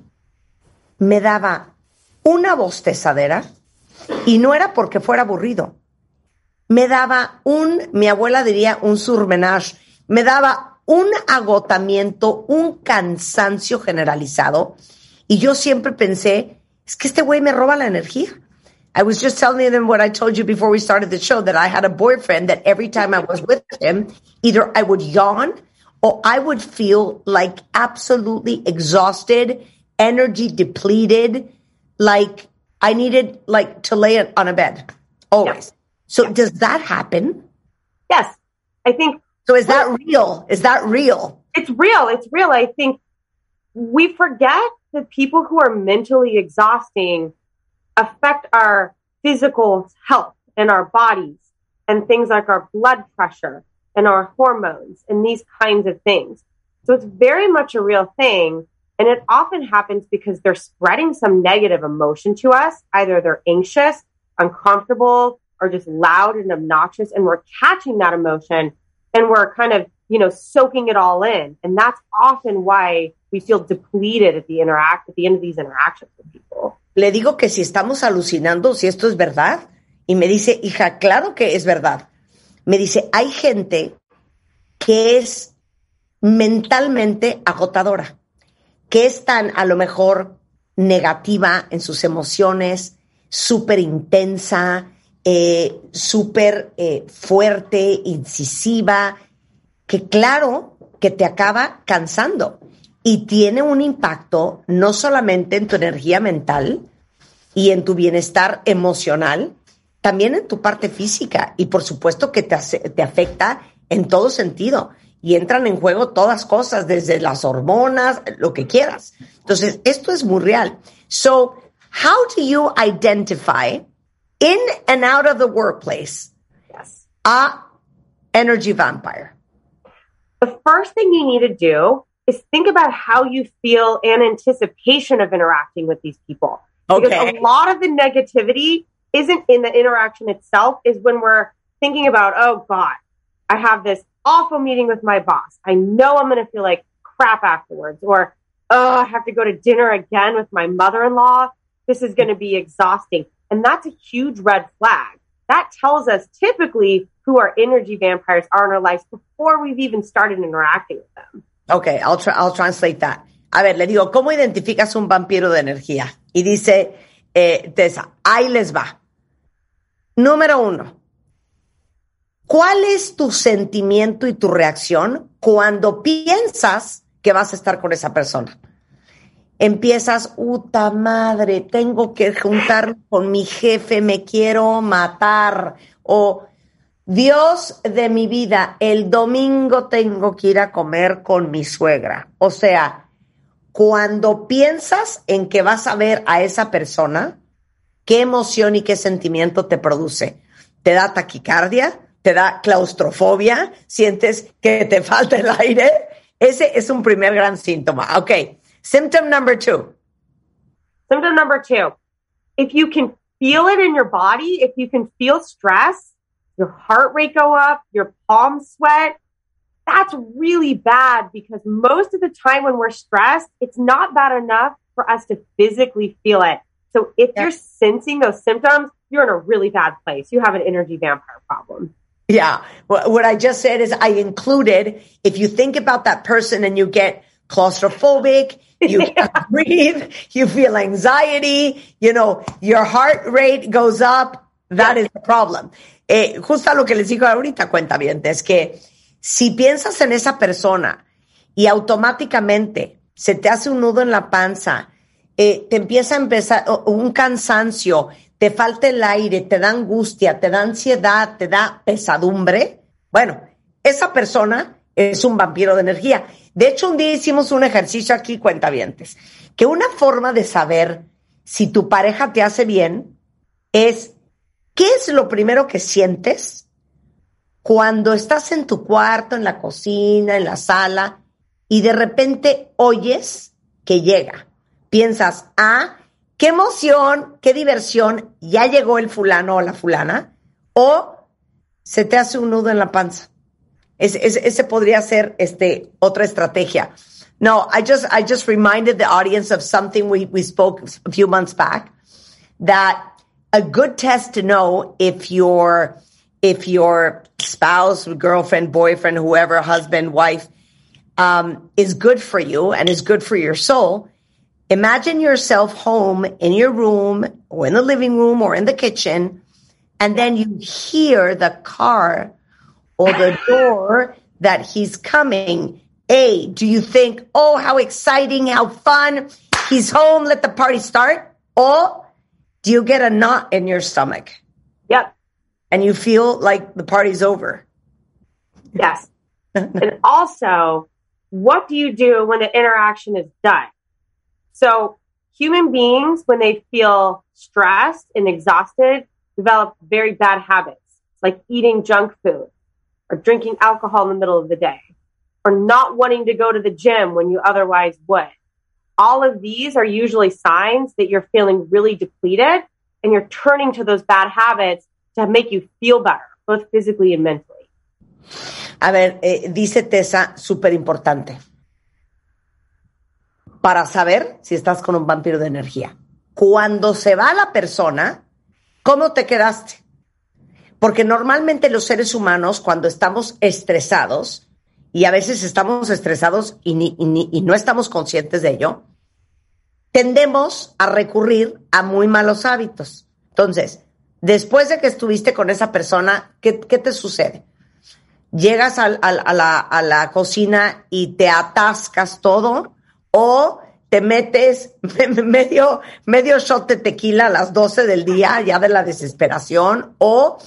me daba una bostezadera y no era porque fuera aburrido. Me daba un, mi abuela diría, un surmenage. Me daba un agotamiento, un cansancio generalizado. Y yo siempre pensé, es que este güey me roba la energía. I was just telling them what I told you before we started the show that I had a boyfriend that every time I was with him, either I would yawn or I would feel like absolutely exhausted, energy depleted, like I needed like to lay it on a bed always. Yeah. So yeah. does that happen? Yes. I think so is that real? Is that real? It's real. It's real. I think we forget that people who are mentally exhausting affect our physical health and our bodies and things like our blood pressure and our hormones and these kinds of things. So it's very much a real thing. And it often happens because they're spreading some negative emotion to us. Either they're anxious, uncomfortable, or just loud and obnoxious. And we're catching that emotion and we're kind of, you know, soaking it all in. And that's often why we feel depleted at the interact at the end of these interactions with people. Le digo que si estamos alucinando, si esto es verdad. Y me dice, hija, claro que es verdad. Me dice, hay gente que es mentalmente agotadora, que es tan a lo mejor negativa en sus emociones, súper intensa, eh, súper eh, fuerte, incisiva, que claro que te acaba cansando y tiene un impacto no solamente en tu energía mental y en tu bienestar emocional, también en tu parte física y por supuesto que te, te afecta en todo sentido y entran en juego todas cosas, desde las hormonas, lo que quieras. Entonces, esto es muy real. So, how do you identify in and out of the workplace yes. a energy vampire? The first thing you need to do is think about how you feel in anticipation of interacting with these people. Okay. Because a lot of the negativity isn't in the interaction itself, is when we're thinking about, oh God, I have this awful meeting with my boss. I know I'm going to feel like crap afterwards. Or, oh, I have to go to dinner again with my mother in law. This is going to be exhausting. And that's a huge red flag. That tells us typically who our energy vampires are in our lives before we've even started interacting with them. Okay, I'll, I'll translate that. A ver, le digo, ¿cómo identificas un vampiro de energía? Y dice eh, Tessa, ahí les va. Número uno, ¿cuál es tu sentimiento y tu reacción cuando piensas que vas a estar con esa persona? empiezas, puta madre, tengo que juntarme con mi jefe, me quiero matar. O Dios de mi vida, el domingo tengo que ir a comer con mi suegra. O sea, cuando piensas en que vas a ver a esa persona, ¿qué emoción y qué sentimiento te produce? te da taquicardia, te da claustrofobia, sientes que te falta el aire. Ese es un primer gran síntoma. Ok. Symptom number two. Symptom number two. If you can feel it in your body, if you can feel stress, your heart rate go up, your palms sweat, that's really bad because most of the time when we're stressed, it's not bad enough for us to physically feel it. So if yeah. you're sensing those symptoms, you're in a really bad place. You have an energy vampire problem. Yeah. What I just said is I included, if you think about that person and you get claustrophobic, you can't breathe, you feel anxiety, you know, your heart rate goes up, that is the problem. Eh, justo lo que les digo ahorita, cuenta bien, es que si piensas en esa persona y automáticamente se te hace un nudo en la panza, eh, te empieza a empezar un cansancio, te falta el aire, te da angustia, te da ansiedad, te da pesadumbre, bueno, esa persona es un vampiro de energía. De hecho, un día hicimos un ejercicio aquí, cuentavientes, que una forma de saber si tu pareja te hace bien es qué es lo primero que sientes cuando estás en tu cuarto, en la cocina, en la sala, y de repente oyes que llega. Piensas, ah, qué emoción, qué diversión, ya llegó el fulano o la fulana, o se te hace un nudo en la panza. Es, es, ese podría ser este, otra estrategia. No, I just, I just reminded the audience of something we, we spoke a few months back that a good test to know if your, if your spouse, girlfriend, boyfriend, whoever, husband, wife, um, is good for you and is good for your soul Imagine yourself home in your room or in the living room or in the kitchen, and then you hear the car or the door that he's coming. A, do you think, oh, how exciting, how fun, he's home, let the party start? Or do you get a knot in your stomach? Yep. And you feel like the party's over? Yes. and also, what do you do when the interaction is done? So human beings, when they feel stressed and exhausted, develop very bad habits like eating junk food or drinking alcohol in the middle of the day or not wanting to go to the gym when you otherwise would. All of these are usually signs that you're feeling really depleted and you're turning to those bad habits to make you feel better, both physically and mentally. A ver, eh, dice Tessa, súper importante. para saber si estás con un vampiro de energía. Cuando se va la persona, ¿cómo te quedaste? Porque normalmente los seres humanos, cuando estamos estresados, y a veces estamos estresados y, no estamos conscientes de ello, tendemos a recurrir a muy malos hábitos. Entonces, después de que estuviste con esa persona, ¿qué, te sucede? Llegas a, la, a la cocina y te atascas todo o te metes medio, medio shot de tequila a las 12 del día, ya de la desesperación, o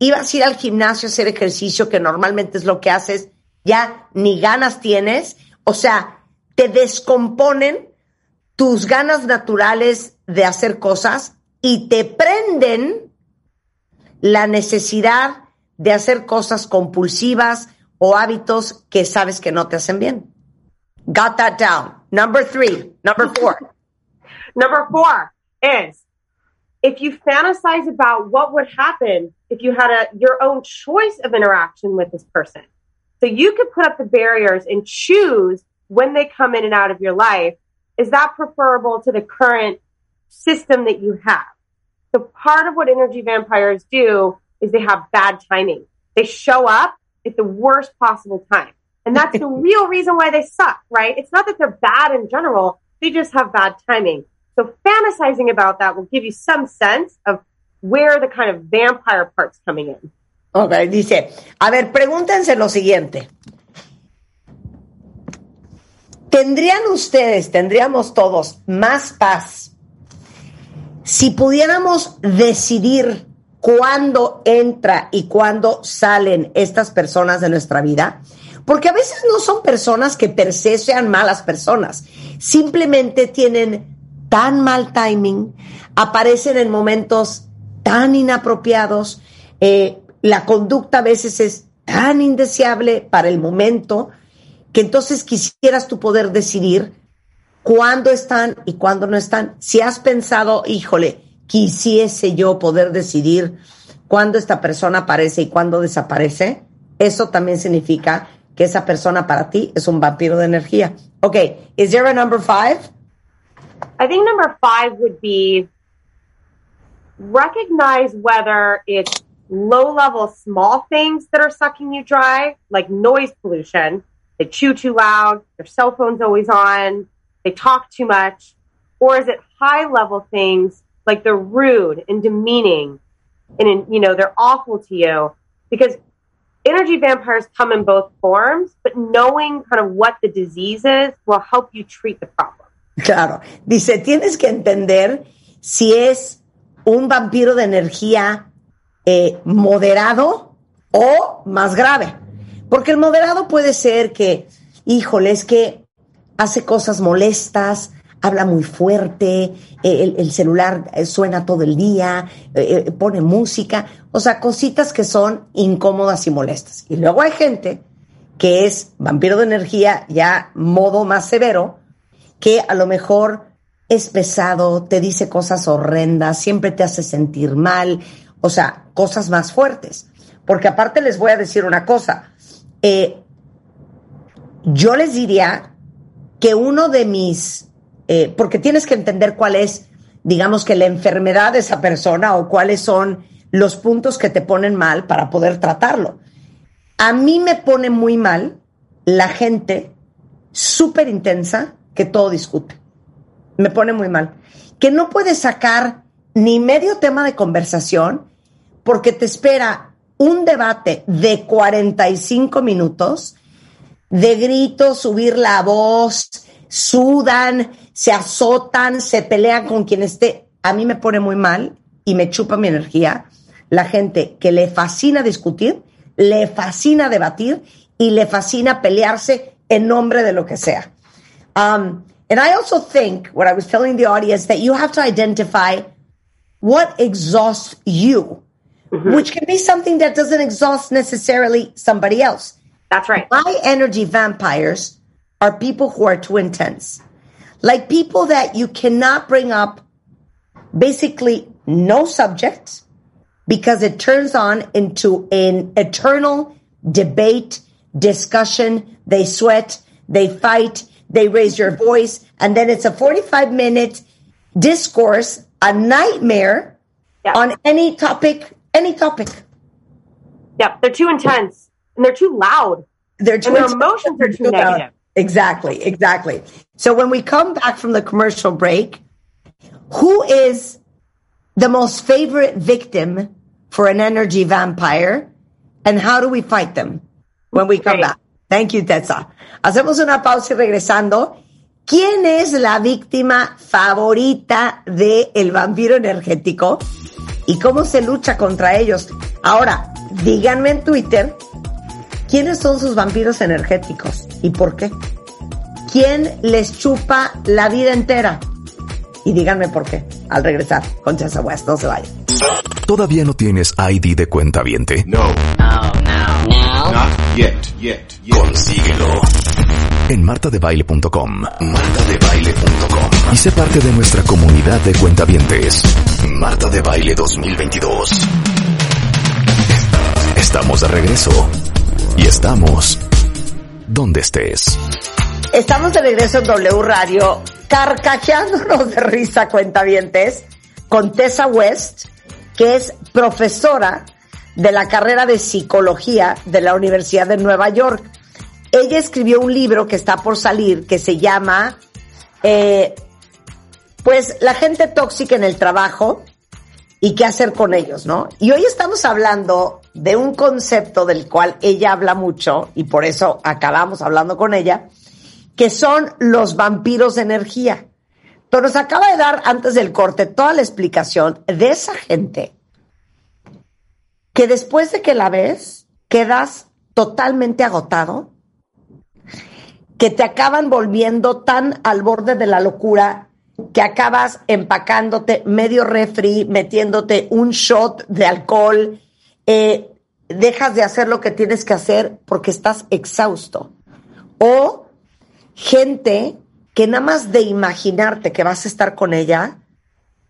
ibas a ir al gimnasio a hacer ejercicio, que normalmente es lo que haces, ya ni ganas tienes, o sea, te descomponen tus ganas naturales de hacer cosas y te prenden la necesidad de hacer cosas compulsivas o hábitos que sabes que no te hacen bien. Got that down. Number three. Number four. Number four is if you fantasize about what would happen if you had a your own choice of interaction with this person. So you could put up the barriers and choose when they come in and out of your life. Is that preferable to the current system that you have? So part of what energy vampires do is they have bad timing. They show up at the worst possible time. And that's the real reason why they suck, right? It's not that they're bad in general, they just have bad timing. So fantasizing about that will give you some sense of where the kind of vampire part's coming in. Ok, dice, a ver, pregúntense lo siguiente. ¿Tendrían ustedes, tendríamos todos más paz si pudiéramos decidir cuándo entra y cuándo salen estas personas de nuestra vida? Porque a veces no son personas que per se sean malas personas, simplemente tienen tan mal timing, aparecen en momentos tan inapropiados, Eh, la conducta a veces es tan indeseable para el momento que entonces quisieras tú poder decidir cuándo están y cuándo no están. Si has pensado, híjole, quisiese yo poder decidir cuándo esta persona aparece y cuándo desaparece, eso también significa que esa persona para ti es un vampiro de energía. Okay, is there a number five? I think number five would be recognize whether it's low level small things that are sucking you dry, like noise pollution. They chew too loud, their cell phone's always on, they talk too much. Or is it high level things like they're rude and demeaning and, you know, they're awful to you? Because energy vampires come in both forms, but knowing kind of what the disease is will help you treat the problem. Claro. Dice, tienes que entender si es un vampiro de energía eh, moderado o más grave. Porque el moderado puede ser que, híjole, es que hace cosas molestas, habla muy fuerte, eh, el, celular eh, suena todo el día, pone música, o sea, cositas que son incómodas y molestas. Y luego hay gente que es vampiro de energía ya modo más severo, que a lo mejor es pesado, te dice cosas horrendas, siempre te hace sentir mal, o sea, cosas más fuertes. Porque aparte les voy a decir una cosa, eh, yo les diría que uno de mis, eh, porque tienes que entender cuál es, digamos que la enfermedad de esa persona o cuáles son los puntos que te ponen mal para poder tratarlo. A mí me pone muy mal la gente súper intensa que todo discute. Me pone muy mal. Que no puede sacar ni medio tema de conversación porque te espera un debate de 45 minutos de gritos, subir la voz, sudan, se azotan, se pelean con quien esté. A mí me pone muy mal y me chupa mi energía la gente que le fascina discutir, le fascina debatir y le fascina pelearse en nombre de lo que sea. Um, and I also think, what I was telling the audience, that you have to identify what exhausts you, mm-hmm. which can be something that doesn't exhaust necessarily somebody else. That's right. My energy vampires are people who are too intense. Like people that you cannot bring up basically no subject because it turns on into an eternal debate, discussion. They sweat, they fight, they raise your voice, and then it's a 45 minute discourse, a nightmare yeah. on any topic, any topic. Yeah, they're too intense and they're too loud. They're too and their emotions are too negative. Exactly, exactly. So when we come back from the commercial break, who is the most favorite victim for an energy vampire and how do we fight them when we come back? Thank you, Tessa. Hacemos una pausa y regresando. ¿Quién es la víctima favorita del el vampiro energético? ¿Y cómo se lucha contra ellos? Ahora, díganme en Twitter quiénes son sus vampiros energéticos y por qué. ¿Quién les chupa la vida entera? Y díganme por qué. Al regresar con Chesa West, no se vayan. ¿Todavía no tienes ID de cuenta viente? No. No, no, no. Not yet, yet, yet. Consíguelo. En martadebaile.com. Martadebaile.com. Y sé parte de nuestra comunidad de cuentavientes. Marta de Baile 2022. Estamos de regreso. Y estamos donde estés. Estamos de regreso en W Radio, carcajeándonos de risa cuentavientes, con Tessa West, que es profesora de la carrera de psicología de la Universidad de Nueva York. Ella escribió un libro que está por salir que se llama, eh, pues, La gente tóxica en el trabajo y qué hacer con ellos, ¿no? Y hoy estamos hablando de un concepto del cual ella habla mucho y por eso acabamos hablando con ella, que son los vampiros de energía. Pero nos acaba de dar antes del corte toda la explicación de esa gente que después de que la ves quedas totalmente agotado, que te acaban volviendo tan al borde de la locura que acabas empacándote medio refri, metiéndote un shot de alcohol, eh, dejas de hacer lo que tienes que hacer porque estás exhausto. O gente que nada más de imaginarte que vas a estar con ella,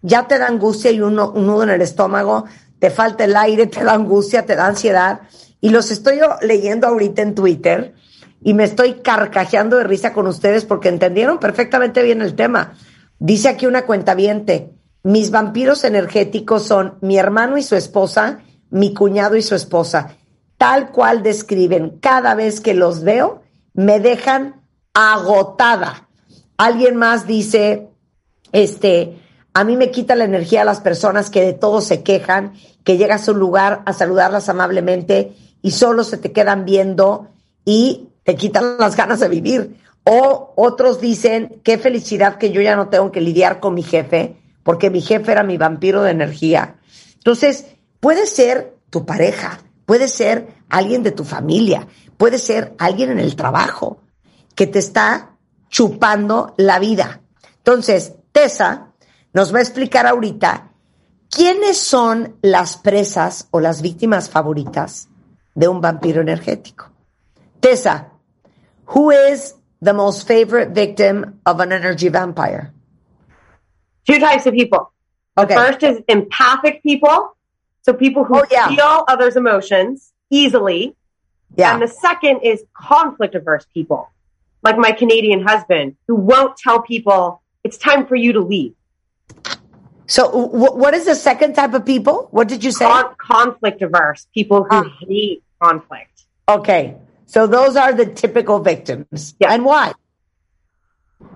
ya te da angustia y un, un nudo en el estómago, te falta el aire, te da angustia, te da ansiedad. Y los estoy leyendo ahorita en Twitter y me estoy carcajeando de risa con ustedes porque entendieron perfectamente bien el tema. Dice aquí una cuenta mis vampiros energéticos son mi hermano y su esposa, mi cuñado y su esposa. Tal cual describen, cada vez que los veo, me dejan agotada. Alguien más dice, este, a mí me quita la energía a las personas que de todo se quejan, que llegas a un lugar a saludarlas amablemente y solo se te quedan viendo y te quitan las ganas de vivir. O otros dicen, qué felicidad que yo ya no tengo que lidiar con mi jefe, porque mi jefe era mi vampiro de energía. Entonces, puede ser tu pareja, puede ser alguien de tu familia, puede ser alguien en el trabajo que te está chupando la vida. Entonces, Tessa nos va a explicar ahorita quiénes son las presas o las víctimas favoritas de un vampiro energético. Tessa, who is the most favorite victim of an energy vampire? Two types of people. Okay. The first is empathic people. So people who oh, yeah. feel others' emotions easily. Yeah. And the second is conflict averse people, like my Canadian husband, who won't tell people it's time for you to leave. So, w- what is the second type of people? What did you say? Con- conflict averse people who ah. hate conflict. Okay. So, those are the typical victims. Yeah. And why?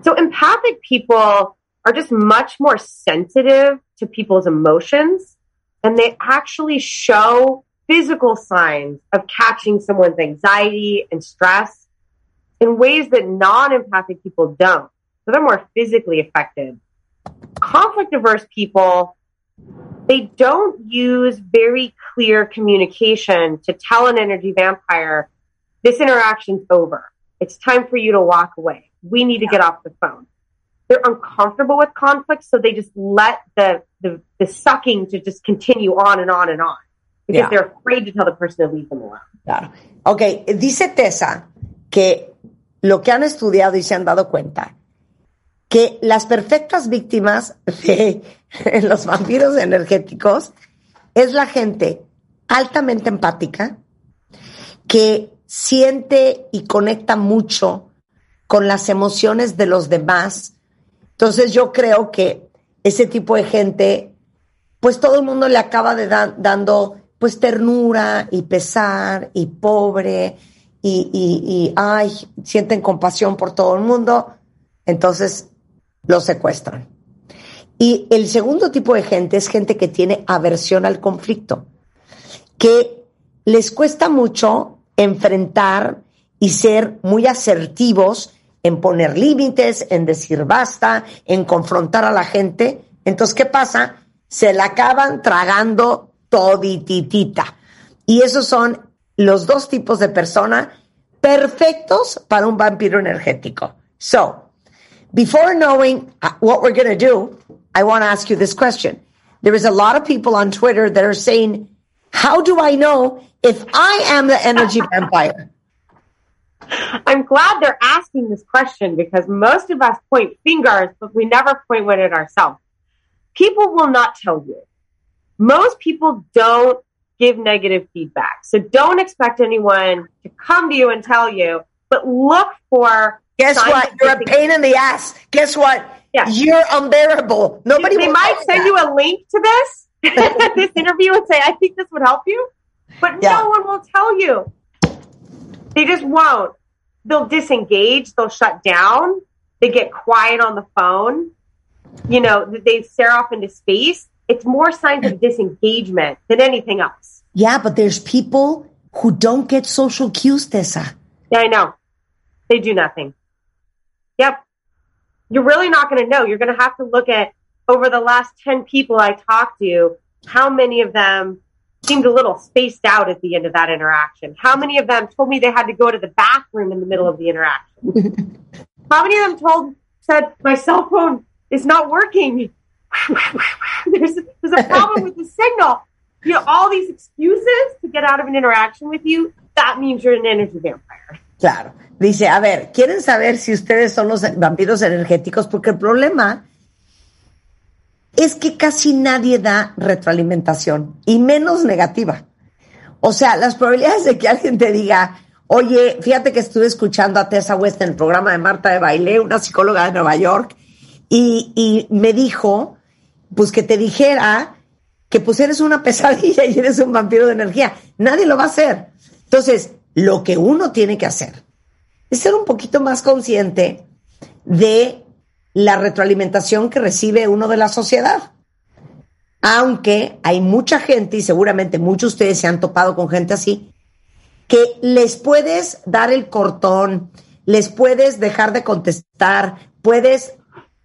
So, empathic people are just much more sensitive to people's emotions and they actually show physical signs of catching someone's anxiety and stress in ways that non-empathic people don't. So they're more physically affected. Conflict averse people, they don't use very clear communication to tell an energy vampire, this interaction's over. It's time for you to walk away. We need to get off the phone they're uncomfortable with conflict, so they just let the, the, the sucking to just continue on and on and on because yeah. they're afraid to tell the person to leave them alone. Claro. Ok, dice Tessa que lo que han estudiado y se han dado cuenta que las perfectas víctimas de los vampiros energéticos es la gente altamente empática que siente y conecta mucho con las emociones de los demás entonces yo creo que ese tipo de gente, pues todo el mundo le acaba de dando pues ternura y pesar y pobre y, y, ay, sienten compasión por todo el mundo, entonces lo secuestran. Y el segundo tipo de gente es gente que tiene aversión al conflicto, que les cuesta mucho enfrentar y ser muy asertivos en poner límites, en decir basta, en confrontar a la gente. Entonces, ¿qué pasa? Se la acaban tragando todititita. Y esos son los dos tipos de persona perfectos para un vampiro energético. So, before knowing uh, what we're going to do, I want to ask you this question. There is a lot of people on Twitter that are saying, how do I know if I am the energy vampire? I'm glad they're asking this question because most of us point fingers, but we never point one at ourselves. People will not tell you. Most people don't give negative feedback. So don't expect anyone to come to you and tell you, but look for. Guess what? You're a pain in the ass. Guess what? Yeah. You're unbearable. Nobody They might send that. you a link to this, this interview and say, I think this would help you. But yeah. no one will tell you. They just won't. They'll disengage, they'll shut down, they get quiet on the phone, you know, they stare off into space. It's more signs of disengagement than anything else. Yeah, but there's people who don't get social cues, Tessa. Yeah, I know. They do nothing. Yep. You're really not going to know. You're going to have to look at over the last 10 people I talked to, how many of them seemed a little spaced out at the end of that interaction. How many of them told me they had to go to the bathroom in the middle of the interaction? How many of them told said my cell phone is not working? there's there's a problem with the signal. you know, all these excuses to get out of an interaction with you, that means you're an energy vampire. Claro. Dice, a ver, ¿quieren saber si ustedes son los vampiros energéticos? Porque el problema es que casi nadie da retroalimentación y menos negativa. O sea, las probabilidades de que alguien te diga, oye, fíjate que estuve escuchando a Tessa West en el programa de Marta de Baile, una psicóloga de Nueva York, y, y me dijo, pues que te dijera que pues eres una pesadilla y eres un vampiro de energía. Nadie lo va a hacer. Entonces, lo que uno tiene que hacer es ser un poquito más consciente de la retroalimentación que recibe uno de la sociedad. Aunque hay mucha gente, y seguramente muchos de ustedes se han topado con gente así, que les puedes dar el cortón, les puedes dejar de contestar, puedes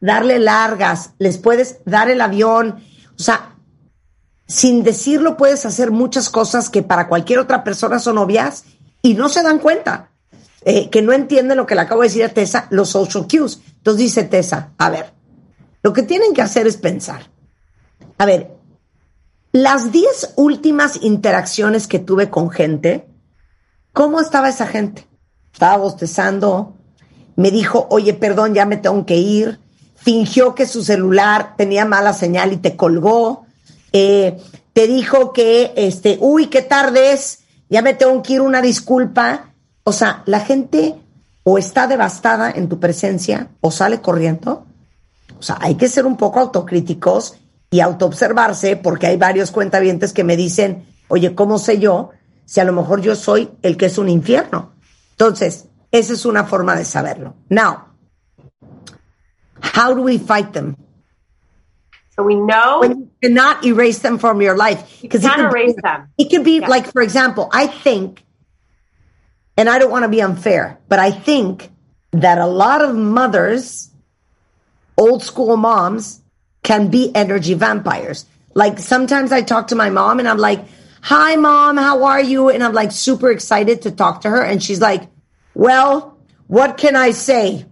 darle largas, les puedes dar el avión. O sea, sin decirlo puedes hacer muchas cosas que para cualquier otra persona son obvias y no se dan cuenta. Eh, que no entienden lo que le acabo de decir a Tessa, los social cues. Entonces dice Tessa, a ver, lo que tienen que hacer es pensar. A ver, las diez últimas interacciones que tuve con gente, ¿cómo estaba esa gente? Estaba bostezando, me dijo, oye, perdón, ya me tengo que ir, fingió que su celular tenía mala señal y te colgó, eh, te dijo que, este, uy, qué tarde es, ya me tengo que ir, una disculpa, o sea, la gente o está devastada en tu presencia o sale corriendo. O sea, hay que ser un poco autocríticos y autoobservarse porque hay varios cuentavientes que me dicen, oye, ¿cómo sé yo si a lo mejor yo soy el que es un infierno? Entonces, esa es una forma de saberlo. Now, how do we fight them? So we know when you cannot erase them from your life. You can't erase them. It could be like, for example, I think and I don't want to be unfair, but I think that a lot of mothers, old school moms, can be energy vampires. Like sometimes I talk to my mom and I'm like, Hi, mom, how are you? And I'm like super excited to talk to her. And she's like, Well, what can I say?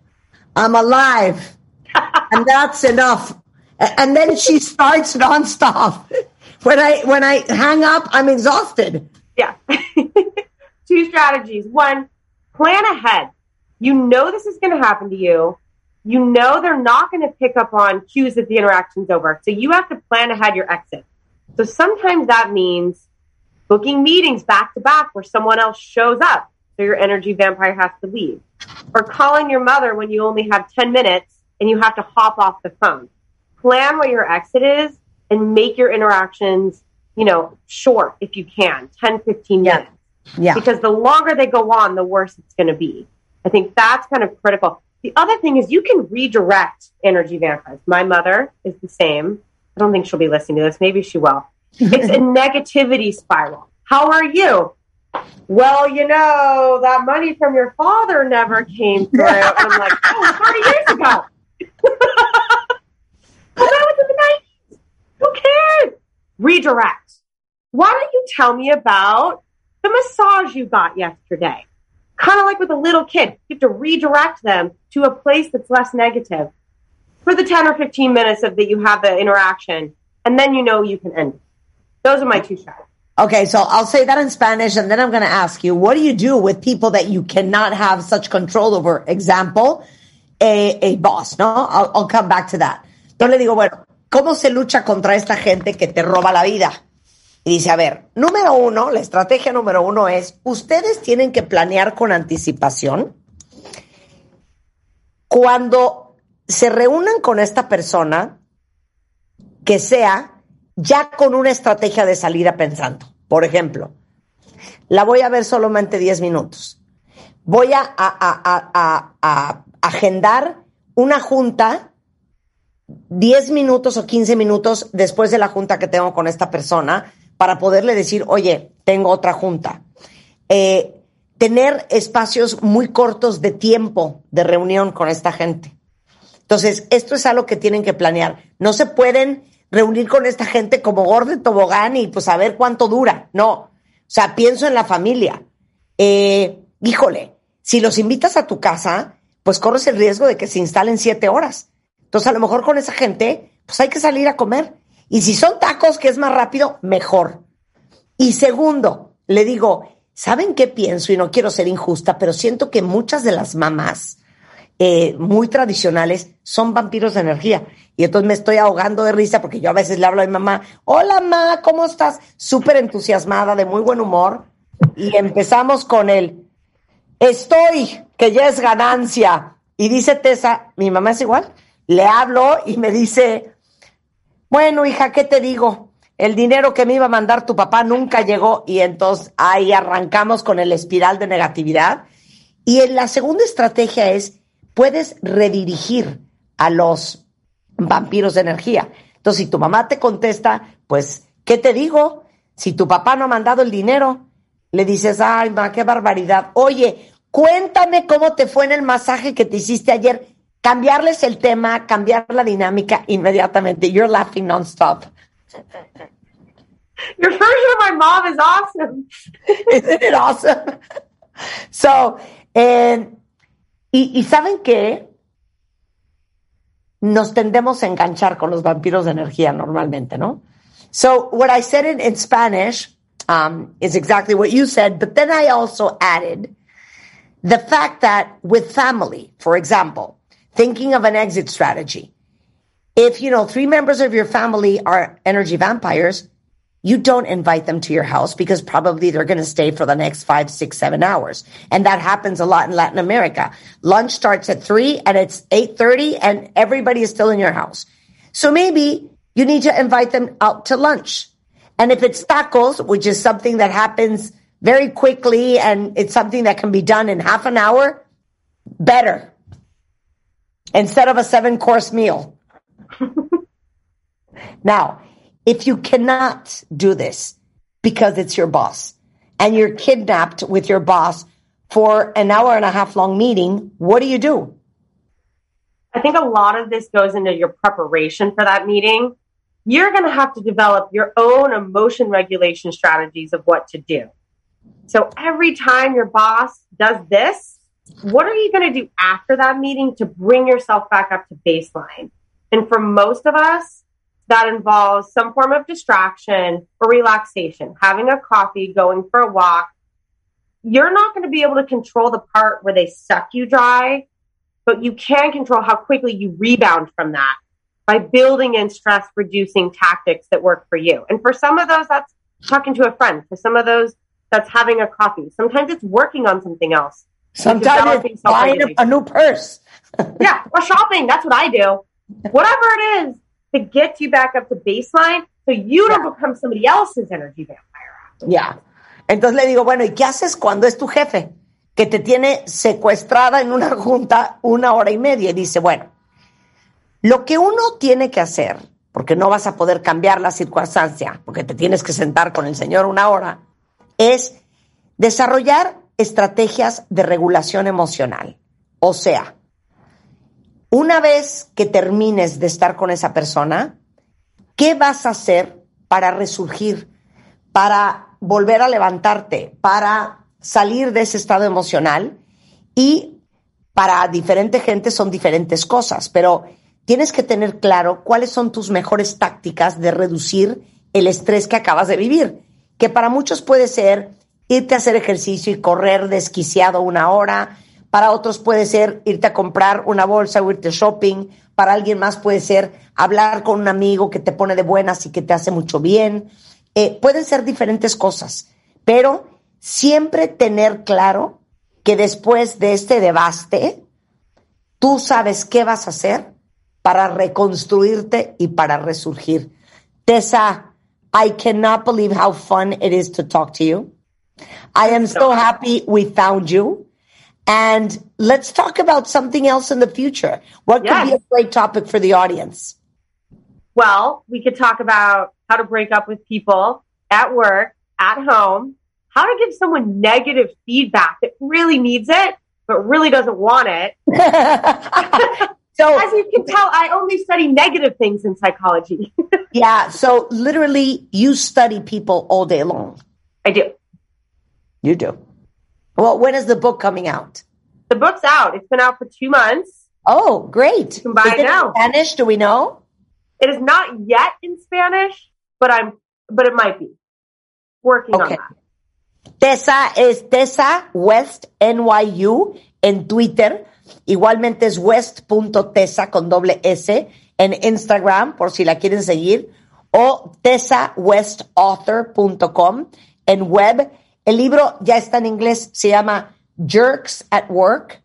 I'm alive. and that's enough. And then she starts nonstop. When I when I hang up, I'm exhausted. Yeah. two strategies. One, plan ahead. You know this is going to happen to you. You know they're not going to pick up on cues that the interaction's over. So you have to plan ahead your exit. So sometimes that means booking meetings back to back where someone else shows up. So your energy vampire has to leave. Or calling your mother when you only have 10 minutes and you have to hop off the phone. Plan what your exit is and make your interactions, you know, short if you can, 10, 15 minutes. Yeah. Because the longer they go on, the worse it's going to be. I think that's kind of critical. The other thing is you can redirect energy vampires. My mother is the same. I don't think she'll be listening to this. Maybe she will. It's a negativity spiral. How are you? Well, you know, that money from your father never came through. And I'm like, oh, 30 years ago. well, that was in the 90s. Who cares? Redirect. Why don't you tell me about the massage you got yesterday. Kind of like with a little kid, you have to redirect them to a place that's less negative for the 10 or 15 minutes of that you have the interaction, and then you know you can end it. Those are my two shots. Okay, so I'll say that in Spanish, and then I'm going to ask you, what do you do with people that you cannot have such control over? Example, a, a boss, ¿no? I'll, I'll come back to that. Entonces le digo, bueno, ¿cómo se lucha contra esta gente que te roba la vida? Y dice, a ver, número uno, la estrategia número uno es, ustedes tienen que planear con anticipación. Cuando se reúnan con esta persona, que sea ya con una estrategia de salida pensando. Por ejemplo, la voy a ver solamente 10 minutos. Voy a, a, agendar una junta 10 minutos o 15 minutos después de la junta que tengo con esta persona para poderle decir, oye, tengo otra junta. Eh, tener espacios muy cortos de tiempo de reunión con esta gente. Entonces, esto es algo que tienen que planear. No se pueden reunir con esta gente como gordo tobogán y pues a ver cuánto dura. No. O sea, pienso en la familia. Eh, híjole, si los invitas a tu casa, pues corres el riesgo de que se instalen siete horas. Entonces, a lo mejor con esa gente, pues hay que salir a comer. Y si son tacos, que es más rápido, mejor. Y segundo, le digo, ¿saben qué pienso? Y no quiero ser injusta, pero siento que muchas de las mamás eh, muy tradicionales son vampiros de energía. Y entonces me estoy ahogando de risa porque yo a veces le hablo a mi mamá, hola mamá, ¿cómo estás? Súper entusiasmada, de muy buen humor. Y empezamos con el, estoy, que ya es ganancia. Y dice Tessa, mi mamá es igual, le hablo y me dice, bueno hija, ¿qué te digo? El dinero que me iba a mandar tu papá nunca llegó y entonces ahí arrancamos con el espiral de negatividad. Y la segunda estrategia es, puedes redirigir a los vampiros de energía. Entonces, si tu mamá te contesta, pues, ¿qué te digo? Si tu papá no ha mandado el dinero, le dices, ay, ma, qué barbaridad. Oye, cuéntame cómo te fue en el masaje que te hiciste ayer. Cambiarles el tema, cambiar la dinámica inmediatamente. You're laughing nonstop. Your version of my mom is awesome. Isn't it awesome? So, and y, y saben que nos tendemos a enganchar con los vampiros de energía normalmente, ¿no? So what I said in, in Spanish um, is exactly what you said, but then I also added the fact that with family, for example, thinking of an exit strategy, if you know three members of your family are energy vampires, you don't invite them to your house because probably they're going to stay for the next five, six, seven hours. And that happens a lot in Latin America. Lunch starts at three and it's 8.30 and everybody is still in your house. So maybe you need to invite them out to lunch. And if it's tacos, which is something that happens very quickly and it's something that can be done in half an hour, better. Instead of a seven course meal. now, if you cannot do this because it's your boss and you're kidnapped with your boss for an hour and a half long meeting, what do you do? I think a lot of this goes into your preparation for that meeting. You're going to have to develop your own emotion regulation strategies of what to do. So every time your boss does this, what are you going to do after that meeting to bring yourself back up to baseline? And for most of us, that involves some form of distraction or relaxation, having a coffee, going for a walk. You're not going to be able to control the part where they suck you dry, but you can control how quickly you rebound from that by building in stress reducing tactics that work for you. And for some of those, that's talking to a friend. For some of those, that's having a coffee. Sometimes it's working on something else. Sometimes it's buying a, a new purse. yeah, or shopping. That's what I do. Whatever it is, to get you back up to baseline so you don't become somebody else's energy vampire. Ya. Entonces le digo, bueno, ¿y qué haces cuando es tu jefe? Que te tiene secuestrada en una junta una hora y media. Y dice, bueno, lo que uno tiene que hacer, porque no vas a poder cambiar la circunstancia, porque te tienes que sentar con el señor una hora, es desarrollar estrategias de regulación emocional. O sea, una vez que termines de estar con esa persona, ¿qué vas a hacer para resurgir, para volver a levantarte, para salir de ese estado emocional? Y para diferente gente son diferentes cosas, pero tienes que tener claro cuáles son tus mejores tácticas de reducir el estrés que acabas de vivir, que para muchos puede ser irte a hacer ejercicio y correr desquiciado una hora, para otros puede ser irte a comprar una bolsa o irte shopping. Para alguien más puede ser hablar con un amigo que te pone de buenas y que te hace mucho bien. Eh, pueden ser diferentes cosas, pero siempre tener claro que después de este debaste, tú sabes qué vas a hacer para reconstruirte y para resurgir. Tessa, I cannot believe how fun it is to talk to you. I am so happy we found you. And let's talk about something else in the future. What yes. could be a great topic for the audience? Well, we could talk about how to break up with people at work, at home, how to give someone negative feedback that really needs it, but really doesn't want it. so, as you can tell, I only study negative things in psychology. yeah. So, literally, you study people all day long. I do. You do. Well, when is the book coming out? The book's out. It's been out for two months. Oh, great. You can buy is it now. Spanish? Do we know? It is not yet in Spanish, but I'm but it might be. working Okay. on that. Tessa es Tessa West NYU en Twitter. Igualmente es west.tessa con doble S en Instagram por si la quieren seguir. O tessawestauthor.com en web. El libro ya está en inglés. Se llama Jerks at Work.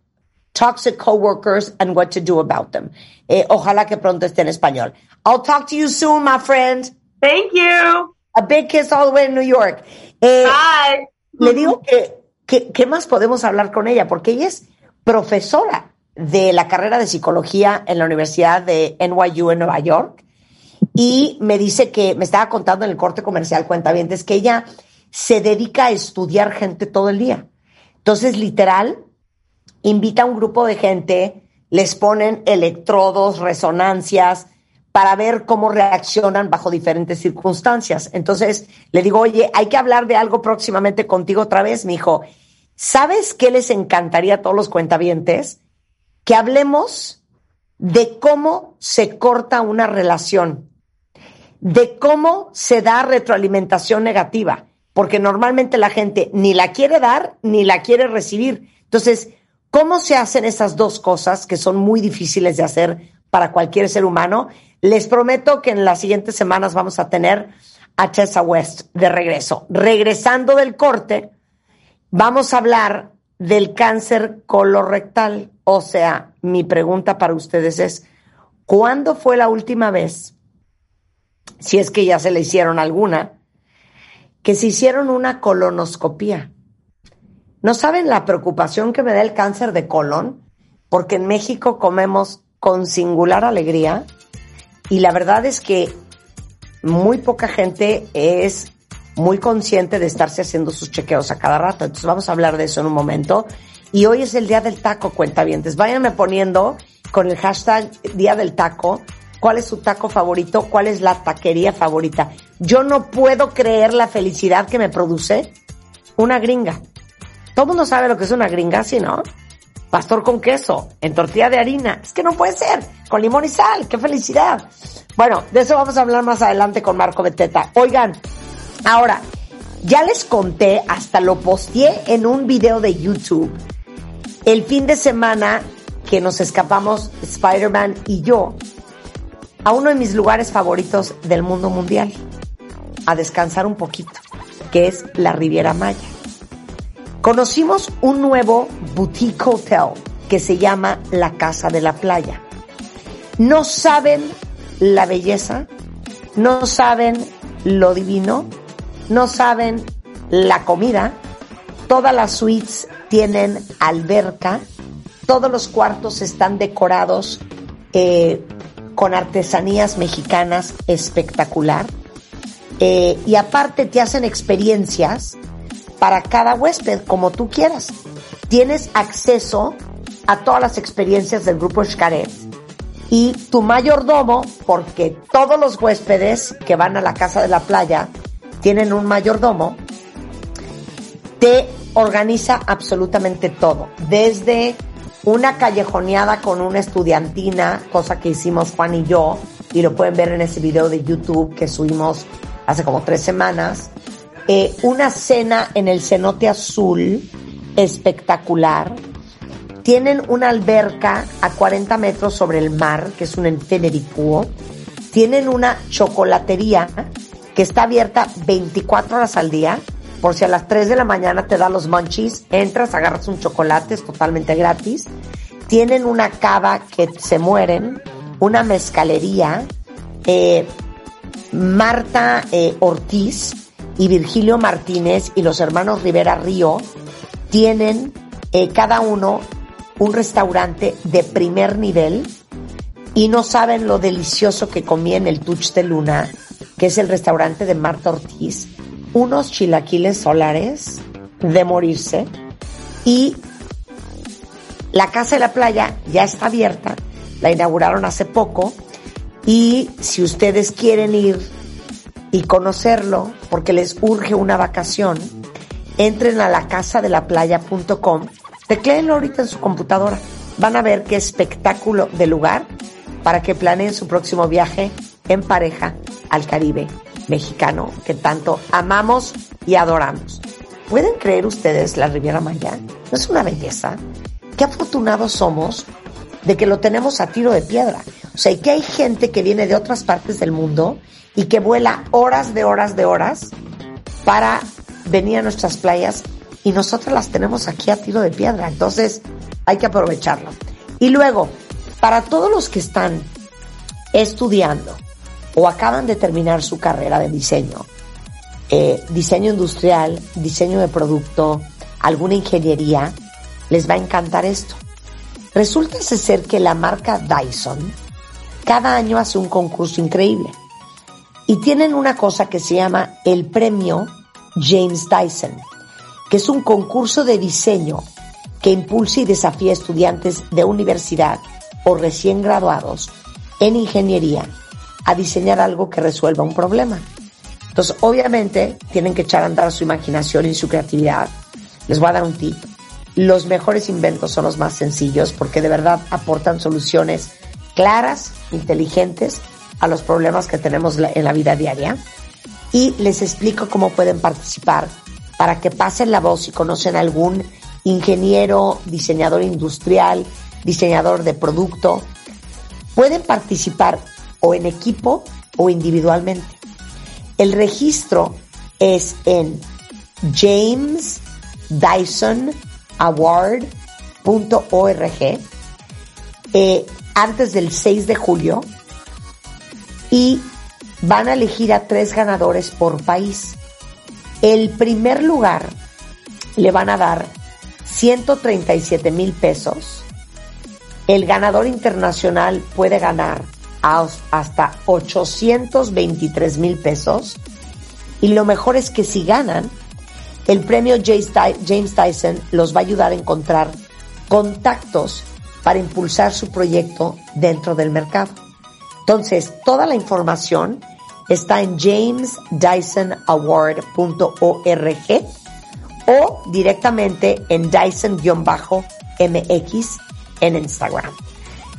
Toxic Coworkers and What to Do About Them. Eh, ojalá que pronto esté en español. I'll talk to you soon, my friend. Thank you. A big kiss all the way to New York. Eh, Bye. le digo que, que- ¿qué más podemos hablar con ella? Porque ella es profesora de la carrera de psicología en la Universidad de NYU en Nueva York. Y me dice que, me estaba contando en el corte comercial, cuenta bien, es que ella se dedica a estudiar gente todo el día. Entonces, literal, invita a un grupo de gente, les ponen electrodos, resonancias, para ver cómo reaccionan bajo diferentes circunstancias. Entonces le digo, oye, hay que hablar de algo próximamente contigo otra vez, mi hijo. ¿Sabes qué les encantaría a todos los cuentavientes? Que hablemos de cómo se corta una relación, de cómo se da retroalimentación negativa, porque normalmente la gente ni la quiere dar ni la quiere recibir. Entonces, ¿cómo se hacen esas dos cosas que son muy difíciles de hacer para cualquier ser humano? Les prometo que en las siguientes semanas vamos a tener a Tessa West de regreso. Regresando del corte, vamos a hablar del cáncer colorectal. O sea, mi pregunta para ustedes es, ¿cuándo fue la última vez, si es que ya se le hicieron alguna, que se hicieron una colonoscopía? ¿No saben la preocupación que me da el cáncer de colon? Porque en México comemos con singular alegría y la verdad es que muy poca gente es muy consciente de estarse haciendo sus chequeos a cada rato. Entonces vamos a hablar de eso en un momento. Y hoy es el día del taco, cuentavientes. Váyanme poniendo con el hashtag día del taco cuál es su taco favorito, cuál es la taquería favorita. Yo no puedo creer la felicidad que me produce una gringa. Todo el mundo sabe lo que es una gringa, ¿sí no? Pastor con queso, en tortilla de harina. Es que no puede ser. Con limón y sal. ¡Qué felicidad! Bueno, de eso vamos a hablar más adelante con Marco Beteta. Oigan, ahora, ya les conté, hasta lo posteé en un video de YouTube. El fin de semana que nos escapamos Spider-Man y yo a uno de mis lugares favoritos del mundo mundial. A descansar un poquito, que es la Riviera Maya conocimos un nuevo boutique hotel que se llama La Casa de la Playa. No saben la belleza, no saben lo divino, no saben la comida. Todas las suites tienen alberca, todos los cuartos están decorados eh, con artesanías mexicanas espectacular. Eh, y aparte te hacen experiencias para cada huésped, como tú quieras. Tienes acceso a todas las experiencias del grupo Xcaret y tu mayordomo, porque todos los huéspedes que van a la casa de la playa tienen un mayordomo, te organiza absolutamente todo, desde una callejoneada con una estudiantina, cosa que hicimos Juan y yo, y lo pueden ver en ese video de YouTube que subimos hace como tres semanas, eh, una cena en el cenote azul espectacular. Tienen una alberca a 40 metros sobre el mar, que es un infinity pool. Tienen una chocolatería que está abierta 24 horas al día. Por si a las 3 de la mañana te da los munchies, entras, agarras un chocolate, es totalmente gratis. Tienen una cava que se mueren, una mezcalería. Eh, Marta eh, Ortiz y Virgilio Martínez y los hermanos Rivera Río tienen eh, cada uno un restaurante de primer nivel y no saben lo delicioso que comí en el Touch de Luna, que es el restaurante de Marta Ortiz, unos chilaquiles solares de morirse y la Casa de la Playa ya está abierta, la inauguraron hace poco y si ustedes quieren ir y conocerlo porque les urge una vacación, entren a la casa de la playa.com, tecleenlo ahorita en su computadora. Van a ver qué espectáculo de lugar para que planeen su próximo viaje en pareja al Caribe mexicano que tanto amamos y adoramos. ¿Pueden creer ustedes la Riviera Maya? ¿No es una belleza? Qué afortunados somos de que lo tenemos a tiro de piedra. O sea, y que hay gente que viene de otras partes del mundo y que vuela horas de horas de horas para venir a nuestras playas y nosotros las tenemos aquí a tiro de piedra. Entonces, hay que aprovecharlo. Y luego, para todos los que están estudiando o acaban de terminar su carrera de diseño, eh, diseño industrial, diseño de producto, alguna ingeniería, les va a encantar esto. Resulta ser que la marca Dyson cada año hace un concurso increíble. Y tienen una cosa que se llama el premio James Dyson, que es un concurso de diseño que impulsa y desafía a estudiantes de universidad o recién graduados en ingeniería a diseñar algo que resuelva un problema. Entonces, obviamente, tienen que echar a andar su imaginación y su creatividad. Les voy a dar un tip. Los mejores inventos son los más sencillos porque de verdad aportan soluciones claras, inteligentes a los problemas que tenemos en la vida diaria. Y les explico cómo pueden participar para que pasen la voz y conocen algún ingeniero, diseñador industrial, diseñador de producto. Pueden participar o en equipo o individualmente. El registro es en jamesdysonaward.org eh, antes del 6 de julio y van a elegir a tres ganadores por país. El primer lugar le van a dar 137 mil pesos. El ganador internacional puede ganar hasta 823 mil pesos. Y lo mejor es que si ganan, el premio James Tyson los va a ayudar a encontrar contactos para impulsar su proyecto dentro del mercado. Entonces, toda la información está en jamesdysonaward.org o directamente en Dyson-MX en Instagram.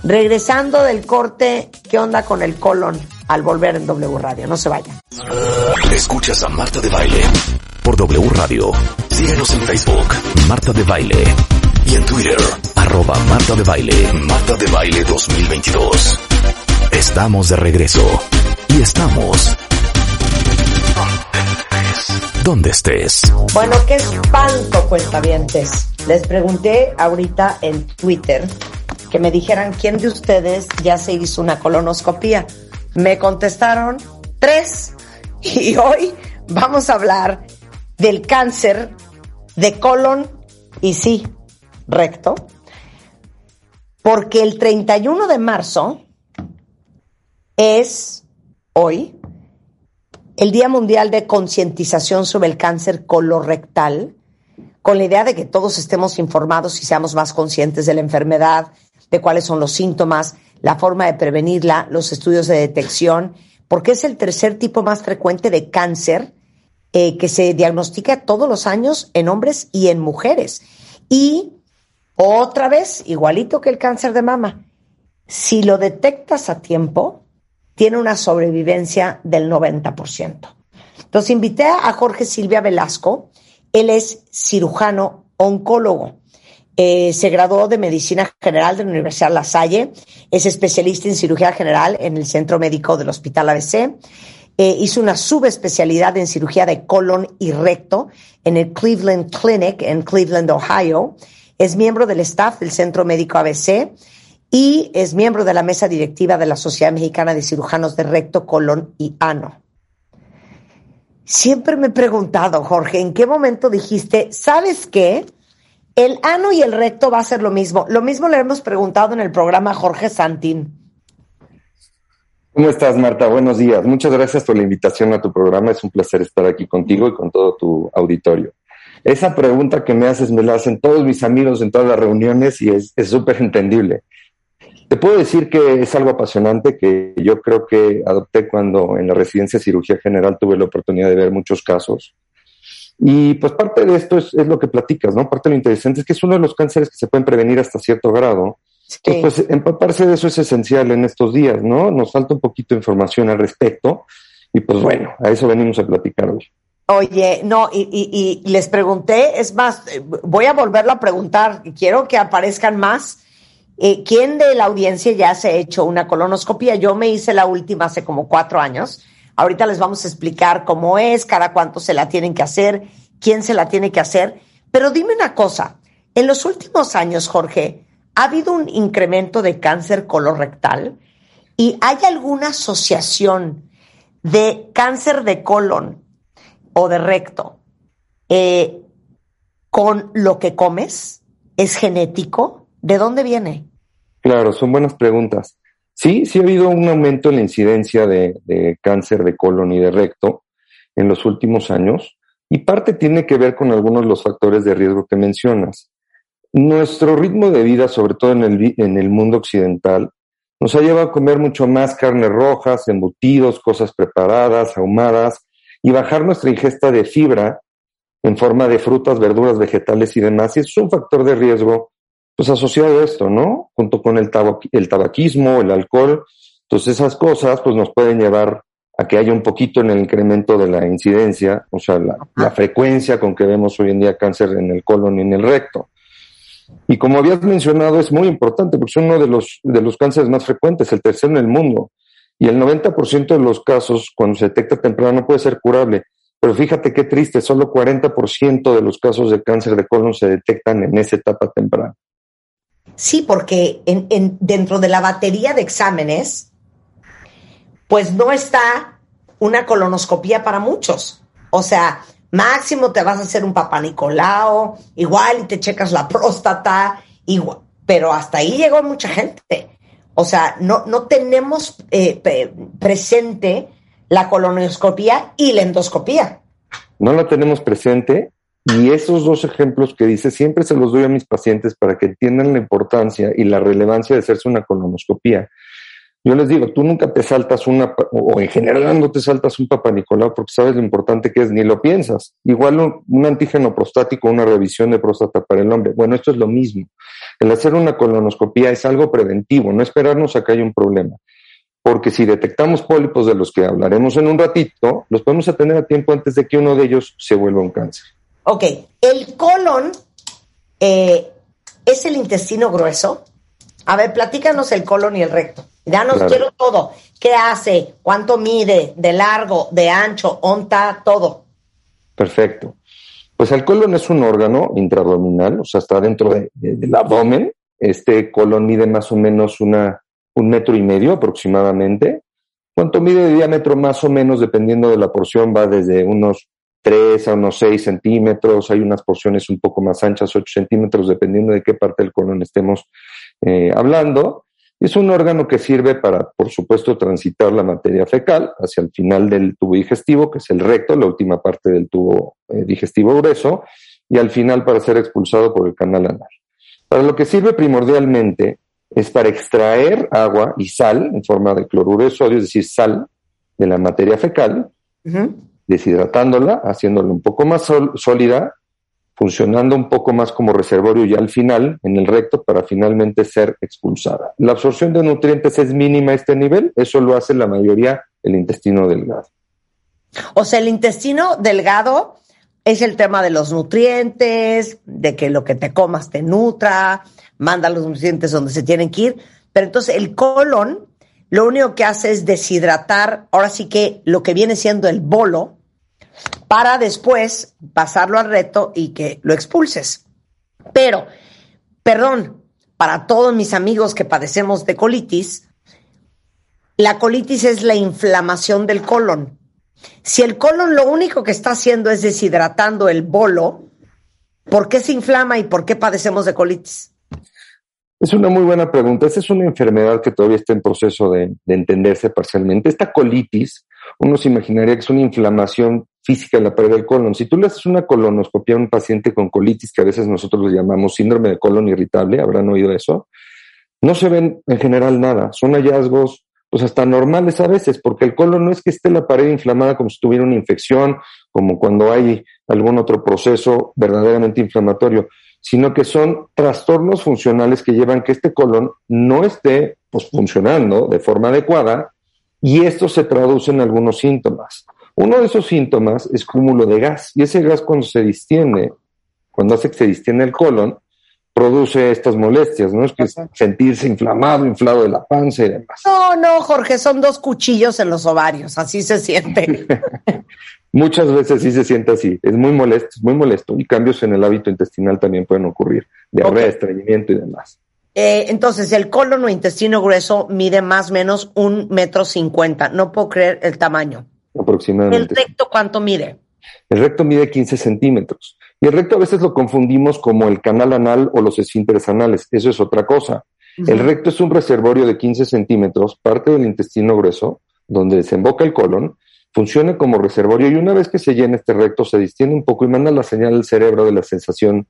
Regresando del corte, ¿qué onda con el colon al volver en W Radio? No se vayan. Escuchas a Marta de Baile por W Radio. Síguenos en Facebook, Marta de Baile. Y en Twitter, arroba Marta de Baile, Marta de Baile 2022. Estamos de regreso. Y estamos donde estés. Bueno, qué espanto, cuentavientes. Les pregunté ahorita en Twitter que me dijeran quién de ustedes ya se hizo una colonoscopía. Me contestaron tres y hoy vamos a hablar del cáncer de colon y sí, recto, porque el 31 de marzo es hoy el Día Mundial de Concientización sobre el Cáncer Colorectal, con la idea de que todos estemos informados y seamos más conscientes de la enfermedad, de cuáles son los síntomas, la forma de prevenirla, los estudios de detección, porque es el tercer tipo más frecuente de cáncer eh, que se diagnostica todos los años en hombres y en mujeres. Y otra vez, igualito que el cáncer de mama, si lo detectas a tiempo, tiene una sobrevivencia del 90%. Entonces invité a Jorge Silvia Velasco, él es cirujano oncólogo. Eh, se graduó de Medicina General de la Universidad La Salle, es especialista en cirugía general en el Centro Médico del Hospital ABC. Eh, hizo una subespecialidad en cirugía de colon y recto en el Cleveland Clinic en Cleveland, Ohio. Es miembro del staff del Centro Médico ABC y es miembro de la mesa directiva de la Sociedad Mexicana de Cirujanos de Recto, Colon y Ano. Siempre me he preguntado, Jorge, ¿en qué momento dijiste, ¿sabes qué? El ano y el recto va a ser lo mismo. Lo mismo le hemos preguntado en el programa Jorge Santín. ¿Cómo estás, Marta? Buenos días. Muchas gracias por la invitación a tu programa. Es un placer estar aquí contigo y con todo tu auditorio. Esa pregunta que me haces me la hacen todos mis amigos en todas las reuniones y es súper entendible. Te puedo decir que es algo apasionante que yo creo que adopté cuando en la residencia de cirugía general tuve la oportunidad de ver muchos casos y pues parte de esto es, lo que platicas, ¿no? Parte de lo interesante es que es uno de los cánceres que se pueden prevenir hasta cierto grado. Pues empaparse de eso es esencial en estos días, ¿no? Nos falta un poquito de información al respecto Y pues bueno, a eso venimos a platicar hoy. Oye, no, y, y, les pregunté, es más, voy a volverlo a preguntar, quiero que aparezcan más. Eh, ¿Quién de la audiencia ya se ha hecho una colonoscopia? Yo me hice la última hace como cuatro años. Ahorita les vamos a explicar cómo es, cada cuánto se la tienen que hacer, quién se la tiene que hacer. Pero dime una cosa, en los últimos años, Jorge, ¿ha habido un incremento de cáncer colorectal? ¿Y hay alguna asociación de cáncer de colon o de recto eh, con lo que comes? ¿Es genético? ¿De dónde viene? Claro, son buenas preguntas. Sí, sí ha habido un aumento en la incidencia de, cáncer de colon y de recto en los últimos años y parte tiene que ver con algunos de los factores de riesgo que mencionas. Nuestro ritmo de vida, sobre todo en el, en el mundo occidental, nos ha llevado a comer mucho más carnes rojas, embutidos, cosas preparadas, ahumadas, y bajar nuestra ingesta de fibra en forma de frutas, verduras, vegetales y demás. Y es un factor de riesgo, pues asociado a esto, ¿no? Junto con el, el tabaquismo, el alcohol. Entonces esas cosas, pues nos pueden llevar a que haya un poquito en el incremento de la incidencia, o sea, la, la frecuencia con que vemos hoy en día cáncer en el colon y en el recto. Y como habías mencionado, es muy importante porque es uno de los, de los cánceres más frecuentes, el tercero en el mundo. Y el 90% de los casos, cuando se detecta temprano, puede ser curable. Pero fíjate qué triste, solo 40% de los casos de cáncer de colon se detectan en esa etapa temprana. Sí, porque en, dentro de la batería de exámenes, pues no está una colonoscopía para muchos. O sea, máximo te vas a hacer un papá Nicolao, igual y te checas la próstata, igual, pero hasta ahí llegó mucha gente. O sea, no, no tenemos eh, presente la colonoscopía y la endoscopía. No la tenemos presente y esos dos ejemplos que dice siempre se los doy a mis pacientes para que entiendan la importancia y la relevancia de hacerse una colonoscopía. Yo les digo, tú nunca te saltas una, o en general no te saltas un Papa Nicolau porque sabes lo importante que es, ni lo piensas. Igual un, antígeno prostático, una revisión de próstata para el hombre. Bueno, esto es lo mismo. El hacer una colonoscopía es algo preventivo, no esperarnos a que haya un problema. Porque si detectamos pólipos de los que hablaremos en un ratito, los podemos atender a tiempo antes de que uno de ellos se vuelva un cáncer. Ok, el colon eh, es el intestino grueso. A ver, platícanos el colon y el recto. Ya nos quiero todo. ¿Qué hace? ¿Cuánto mide? ¿De largo? ¿De ancho? ¿Onta? Todo. Perfecto. Pues el colon es un órgano intraabdominal, o sea, está dentro del abdomen. Este colon mide más o menos una, un metro y medio aproximadamente. ¿Cuánto mide de diámetro? Más o menos, dependiendo de la porción, va desde unos 3 a unos 6 centímetros. Hay unas porciones un poco más anchas, 8 centímetros, dependiendo de qué parte del colon estemos eh, hablando. Es un órgano que sirve para, por supuesto, transitar la materia fecal hacia el final del tubo digestivo, que es el recto, la última parte del tubo eh, digestivo grueso, y al final para ser expulsado por el canal anal. Para lo que sirve primordialmente es para extraer agua y sal en forma de cloruro de sodio, es decir, sal de la materia fecal, deshidratándola, haciéndola un poco más sólida funcionando un poco más como reservorio ya al final, en el recto, para finalmente ser expulsada. La absorción de nutrientes es mínima a este nivel, eso lo hace la mayoría el intestino delgado. O sea, el intestino delgado es el tema de los nutrientes, de que lo que te comas te nutra, manda los nutrientes donde se tienen que ir, pero entonces el colon lo único que hace es deshidratar, ahora sí que lo que viene siendo el bolo, para después pasarlo al reto y que lo expulses. Pero, perdón, para todos mis amigos que padecemos de colitis, la colitis es la inflamación del colon. Si el colon lo único que está haciendo es deshidratando el bolo, ¿por qué se inflama y por qué padecemos de colitis? Es una muy buena pregunta. Esa es una enfermedad que todavía está en proceso de, de entenderse parcialmente. Esta colitis, uno se imaginaría que es una inflamación física en la pared del colon. Si tú le haces una colonoscopia a un paciente con colitis, que a veces nosotros le llamamos síndrome de colon irritable, habrán oído eso, no se ven en general nada. Son hallazgos pues hasta normales a veces, porque el colon no es que esté la pared inflamada como si tuviera una infección, como cuando hay algún otro proceso verdaderamente inflamatorio, sino que son trastornos funcionales que llevan que este colon no esté pues, funcionando de forma adecuada Y esto se traduce en algunos síntomas. Uno de esos síntomas es cúmulo de gas, y ese gas cuando se distiende, cuando hace que se distiende el colon, produce estas molestias, ¿no? Es que sentirse inflamado, inflado de la panza y demás. No, no, Jorge, son dos cuchillos en los ovarios, así se siente. Muchas veces sí se siente así, es muy molesto, es muy molesto, y cambios en el hábito intestinal también pueden ocurrir, diarrea, estreñimiento y demás. Eh, entonces, el colon o intestino grueso mide más o menos un metro cincuenta, no puedo creer el tamaño. Aproximadamente. ¿El recto cuánto mide? El recto mide 15 centímetros. Y el recto a veces lo confundimos como el canal anal o los esfínteres anales. Eso es otra cosa. El recto es un reservorio de 15 centímetros, parte del intestino grueso, donde desemboca el colon, funciona como reservorio y una vez que se llena este recto se distiende un poco y manda la señal al cerebro de la sensación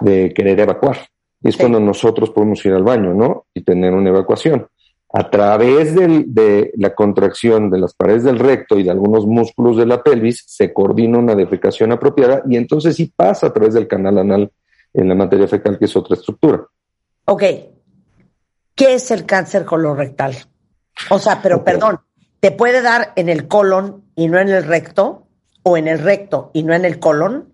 de querer evacuar. Y es cuando nosotros podemos ir al baño, ¿no? Y tener una evacuación a través de la contracción de las paredes del recto y de algunos músculos de la pelvis, se coordina una defecación apropiada y entonces sí pasa a través del canal anal en la materia fecal, que es otra estructura. Ok. ¿Qué es el cáncer colorectal? O sea, pero perdón, ¿te puede dar en el colon y no en el recto? ¿O en el recto y no en el colon?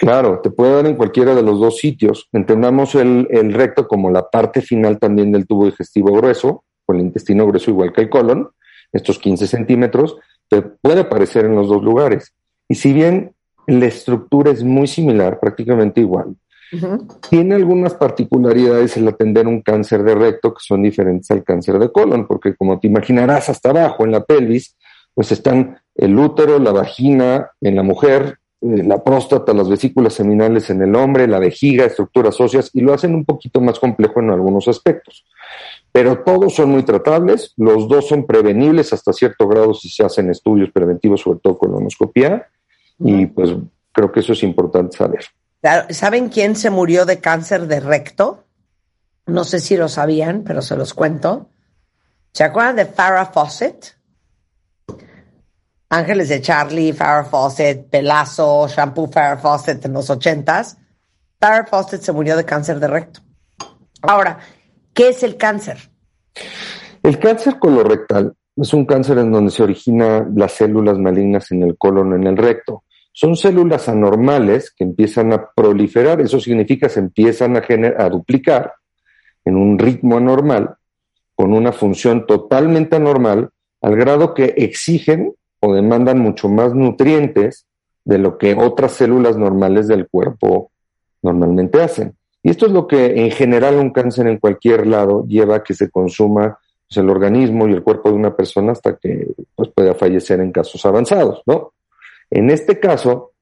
Claro, te puede dar en cualquiera de los dos sitios. Entendamos el, recto como la parte final también del tubo digestivo grueso, o el intestino grueso igual que el colon, estos 15 centímetros, te puede aparecer en los dos lugares. Y si bien la estructura es muy similar, prácticamente igual, tiene algunas particularidades el atender un cáncer de recto que son diferentes al cáncer de colon, porque como te imaginarás, hasta abajo en la pelvis, pues están el útero, la vagina en la mujer, la próstata, las vesículas seminales en el hombre, la vejiga, estructuras óseas, y lo hacen un poquito más complejo en algunos aspectos. Pero todos son muy tratables, los dos son prevenibles hasta cierto grado si se hacen estudios preventivos, sobre todo colonoscopia, y pues creo que eso es importante saber. ¿Saben quién se murió de cáncer de recto? No sé si lo sabían, pero se los cuento. ¿Se acuerdan de Farrah Fawcett? Ángeles de Charlie, Farrah Fawcett, Pelazo, Shampoo Farrah Fawcett en los ochentas. Farrah Fawcett se murió de cáncer de recto. Ahora, ¿qué es el cáncer? El cáncer colorectal es un cáncer en donde se originan las células malignas en el colon, en el recto. Son células anormales que empiezan a proliferar, eso significa que se empiezan a, a duplicar en un ritmo anormal, con una función totalmente anormal, al grado que exigen o demandan mucho más nutrientes de lo que otras células normales del cuerpo normalmente hacen. Y esto es lo que en general un cáncer en cualquier lado lleva a que se consuma pues, el organismo y el cuerpo de una persona hasta que pues, pueda fallecer en casos avanzados, ¿no? En este caso,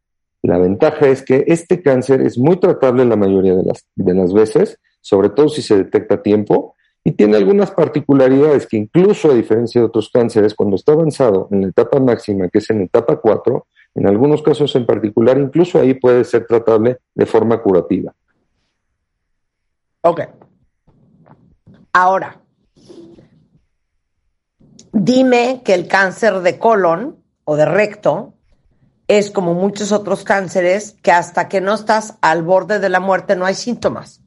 la ventaja es que este cáncer es muy tratable la mayoría de las, de las veces, sobre todo si se detecta a tiempo, y tiene algunas particularidades que incluso a diferencia de otros cánceres, cuando está avanzado en la etapa máxima, que es en etapa 4, en algunos casos en particular, incluso ahí puede ser tratable de forma curativa. Ok. Ahora, dime que el cáncer de colon o de recto es como muchos otros cánceres que hasta que no estás al borde de la muerte no hay síntomas.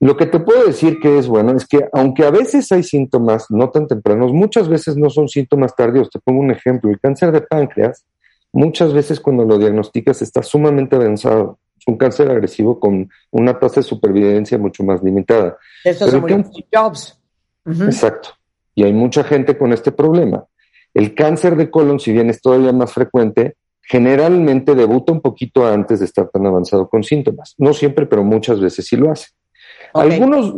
Lo que te puedo decir que es bueno es que aunque a veces hay síntomas no tan tempranos, muchas veces no son síntomas tardíos. Te pongo un ejemplo, el cáncer de páncreas, muchas veces cuando lo diagnosticas está sumamente avanzado. Es un cáncer agresivo con una tasa de supervivencia mucho más limitada. Eso es Jobs. Exacto. Y hay mucha gente con este problema. El cáncer de colon, si bien es todavía más frecuente, generalmente debuta un poquito antes de estar tan avanzado con síntomas. No siempre, pero muchas veces sí lo hace. Algunos,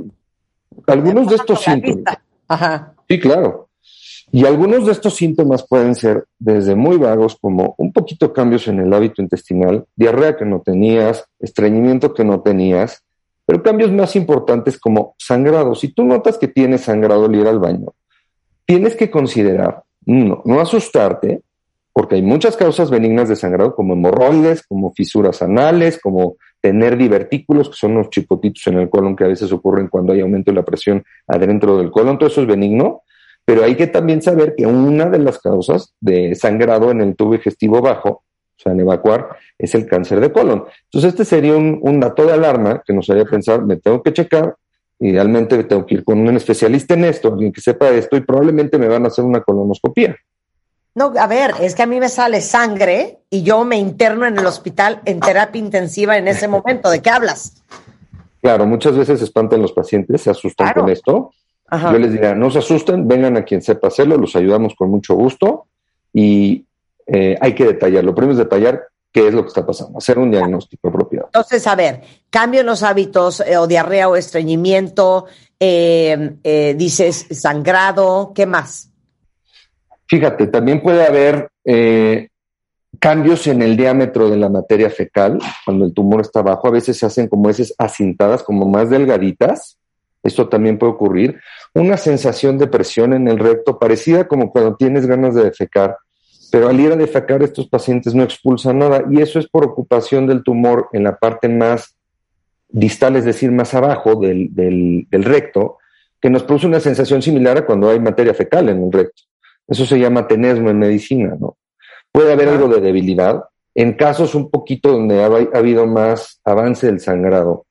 algunos de estos síntomas. Sí, claro. Y algunos de estos síntomas pueden ser desde muy vagos como un poquito cambios en el hábito intestinal, diarrea que no tenías, estreñimiento que no tenías, pero cambios más importantes como sangrado. Si tú notas que tienes sangrado al ir al baño, tienes que considerar, no, no asustarte, porque hay muchas causas benignas de sangrado como hemorroides, como fisuras anales, como tener divertículos, que son unos chipotitos en el colon que a veces ocurren cuando hay aumento de la presión adentro del colon, todo eso es benigno, pero hay que también saber que una de las causas de sangrado en el tubo digestivo bajo, o sea, en evacuar, es el cáncer de colon. Entonces, este sería un, dato de alarma que nos haría pensar, me tengo que checar idealmente tengo que ir con un especialista en esto, alguien que sepa esto, y probablemente me van a hacer una colonoscopia. No, a ver, es que a mí me sale sangre y yo me interno en el hospital en terapia intensiva en ese momento. ¿De qué hablas? Claro, muchas veces espantan los pacientes, se asustan con esto. Yo les diría, no se asusten, vengan a quien sepa hacerlo, los ayudamos con mucho gusto y eh, hay que detallar. Lo primero es detallar qué es lo que está pasando, hacer un diagnóstico apropiado. Entonces, a ver, cambio en los hábitos eh, o diarrea o estreñimiento, eh, dices sangrado, ¿qué más? Fíjate, también puede haber cambios en el diámetro de la materia fecal cuando el tumor está bajo. A veces se hacen como esas acintadas, como más delgaditas. Esto también puede ocurrir. Una sensación de presión en el recto, parecida como cuando tienes ganas de defecar, pero al ir a defecar estos pacientes no expulsan nada y eso es por ocupación del tumor en la parte más distal, es decir, más abajo del, del, del recto, que nos produce una sensación similar a cuando hay materia fecal en el recto. Eso se llama tenesmo en medicina, ¿no? Puede haber algo de debilidad. En casos un poquito donde ha, habido más avance del sangrado,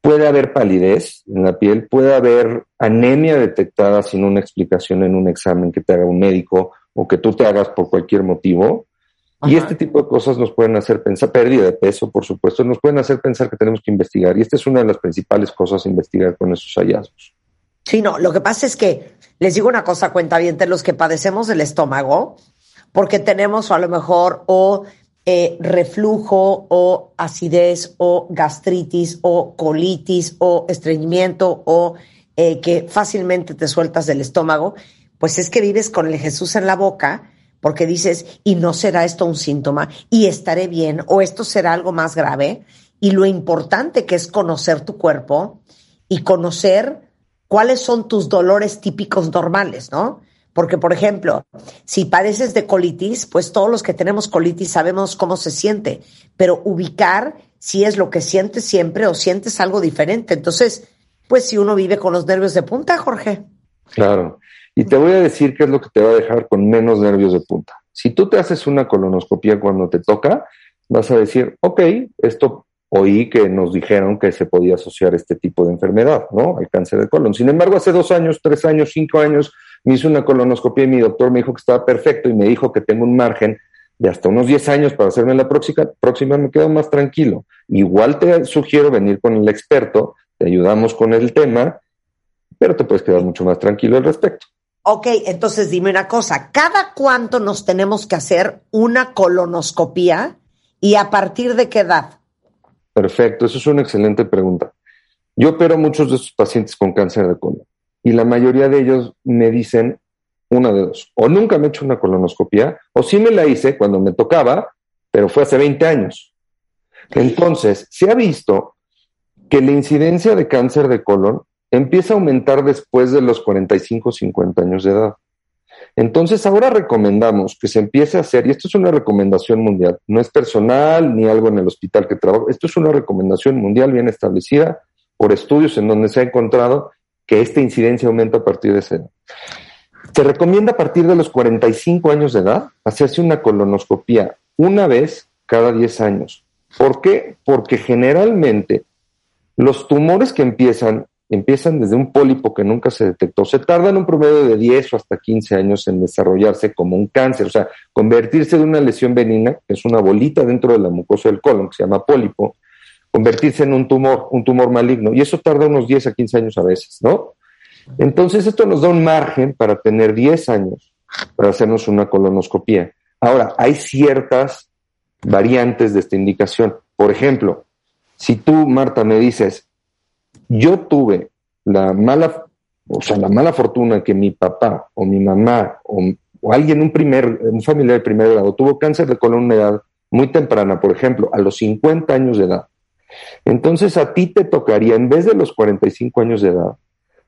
puede haber palidez en la piel, puede haber anemia detectada sin una explicación en un examen que te haga un médico o que tú te hagas por cualquier motivo. Y este tipo de cosas nos pueden hacer pensar, pérdida de peso, por supuesto, nos pueden hacer pensar que tenemos que investigar. Y esta es una de las principales cosas a investigar con esos hallazgos. Sí, no, lo que pasa es que les digo una cosa, cuenta bien, los que padecemos del estómago, porque tenemos a lo mejor o eh, reflujo o acidez o gastritis o colitis o estreñimiento o eh, que fácilmente te sueltas del estómago, pues es que vives con el Jesús en la boca porque dices, y no será esto un síntoma, y estaré bien, o esto será algo más grave. Y lo importante que es conocer tu cuerpo y conocer cuáles son tus dolores típicos normales, ¿no? Porque, por ejemplo, si padeces de colitis, pues todos los que tenemos colitis sabemos cómo se siente, pero ubicar si es lo que sientes siempre o sientes algo diferente. Entonces, pues si uno vive con los nervios de punta, Jorge. Claro. Y te voy a decir qué es lo que te va a dejar con menos nervios de punta. Si tú te haces una colonoscopia cuando te toca, vas a decir, ok, esto oí que nos dijeron que se podía asociar este tipo de enfermedad, ¿no? Al cáncer de colon. Sin embargo, hace dos años, tres años, cinco años, me hice una colonoscopia y mi doctor me dijo que estaba perfecto y me dijo que tengo un margen de hasta unos 10 años para hacerme la próxima, próxima me quedo más tranquilo. Igual te sugiero venir con el experto, te ayudamos con el tema, pero te puedes quedar mucho más tranquilo al respecto. Ok, entonces dime una cosa, ¿cada cuánto nos tenemos que hacer una colonoscopia y a partir de qué edad? Perfecto, eso es una excelente pregunta. Yo opero muchos de estos pacientes con cáncer de colon y la mayoría de ellos me dicen una de dos, o nunca me he hecho una colonoscopia, o sí me la hice cuando me tocaba, pero fue hace 20 años. Entonces, se ha visto que la incidencia de cáncer de colon empieza a aumentar después de los 45 50 años de edad. Entonces, ahora recomendamos que se empiece a hacer, y esto es una recomendación mundial, no es personal ni algo en el hospital que trabajo, esto es una recomendación mundial bien establecida por estudios en donde se ha encontrado que esta incidencia aumenta a partir de esa edad. Se recomienda a partir de los 45 años de edad hacerse una colonoscopia una vez cada 10 años. ¿Por qué? Porque generalmente los tumores que empiezan, empiezan desde un pólipo que nunca se detectó, se tardan un promedio de 10 o hasta 15 años en desarrollarse como un cáncer, o sea, convertirse de una lesión benigna, que es una bolita dentro de la mucosa del colon, que se llama pólipo, convertirse en un tumor, un tumor maligno. Y eso tarda unos 10 a 15 años a veces, ¿no? Entonces, esto nos da un margen para tener 10 años para hacernos una colonoscopia. Ahora, hay ciertas variantes de esta indicación. Por ejemplo, si tú, Marta, me dices, yo tuve la mala, o sea, la mala fortuna que mi papá o mi mamá o, alguien, un, primer, un familiar de primer grado, tuvo cáncer de colon a una edad muy temprana, por ejemplo, a los 50 años de edad, entonces a ti te tocaría, en vez de los 45 años de edad,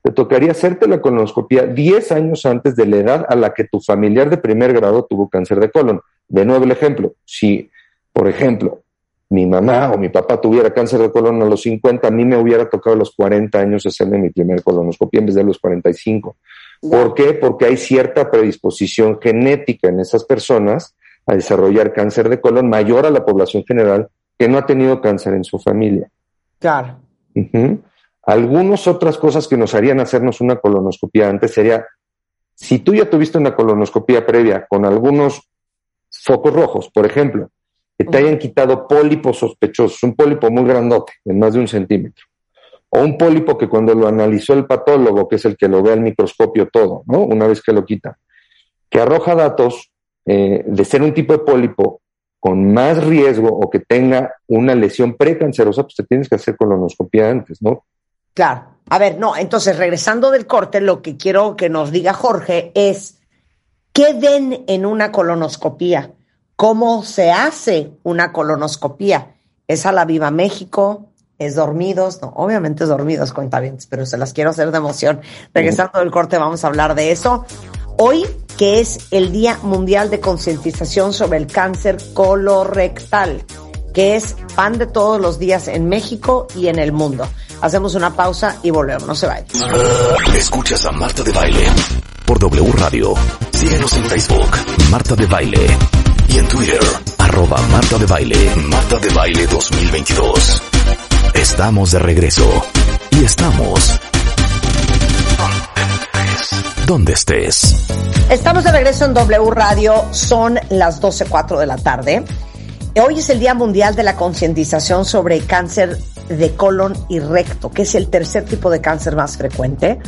te tocaría hacerte la colonoscopia 10 años antes de la edad a la que tu familiar de primer grado tuvo cáncer de colon. De nuevo el ejemplo, si, por ejemplo, mi mamá o mi papá tuviera cáncer de colon a los 50, a mí me hubiera tocado a los 40 años hacerme mi primer colonoscopia en vez de los 45. ¿Por qué? Porque hay cierta predisposición genética en esas personas a desarrollar cáncer de colon mayor a la población general que no ha tenido cáncer en su familia. Claro. Algunas otras cosas que nos harían hacernos una colonoscopia antes sería, si tú ya tuviste una colonoscopia previa con algunos focos rojos, por ejemplo, que te hayan quitado pólipos sospechosos, un pólipo muy grandote, de más de un centímetro, o un pólipo que cuando lo analizó el patólogo, que es el que lo ve al microscopio todo, ¿no? Una vez que lo quita, que arroja datos eh, de ser un tipo de pólipo con más riesgo o que tenga una lesión precancerosa, pues te tienes que hacer colonoscopia antes, ¿no? Claro. A ver, no, entonces regresando del corte, lo que quiero que nos diga Jorge es, ¿qué ven en una colonoscopía? ¿Cómo se hace una colonoscopía? ¿Es a la Viva México? ¿Es dormidos? No, obviamente es dormidos, cuentavientes, pero se las quiero hacer de emoción. Regresando del corte vamos a hablar de eso. Hoy, que es el Día Mundial de Concientización sobre el Cáncer Colorectal, que es pan de todos los días en México y en el mundo. Hacemos una pausa y volvemos, no se vayan. Escuchas a Marta de Baile por W Radio. Síguenos en Facebook, Marta de Baile. Y en Twitter, arroba Marta de Baile, Marta de Baile 2022. Estamos de regreso. Y estamos donde estés. Estamos de regreso en W Radio, son las 12.04 de la tarde. Hoy es el Día Mundial de la Concientización sobre cáncer de colon y recto, que es el tercer tipo de cáncer más frecuente.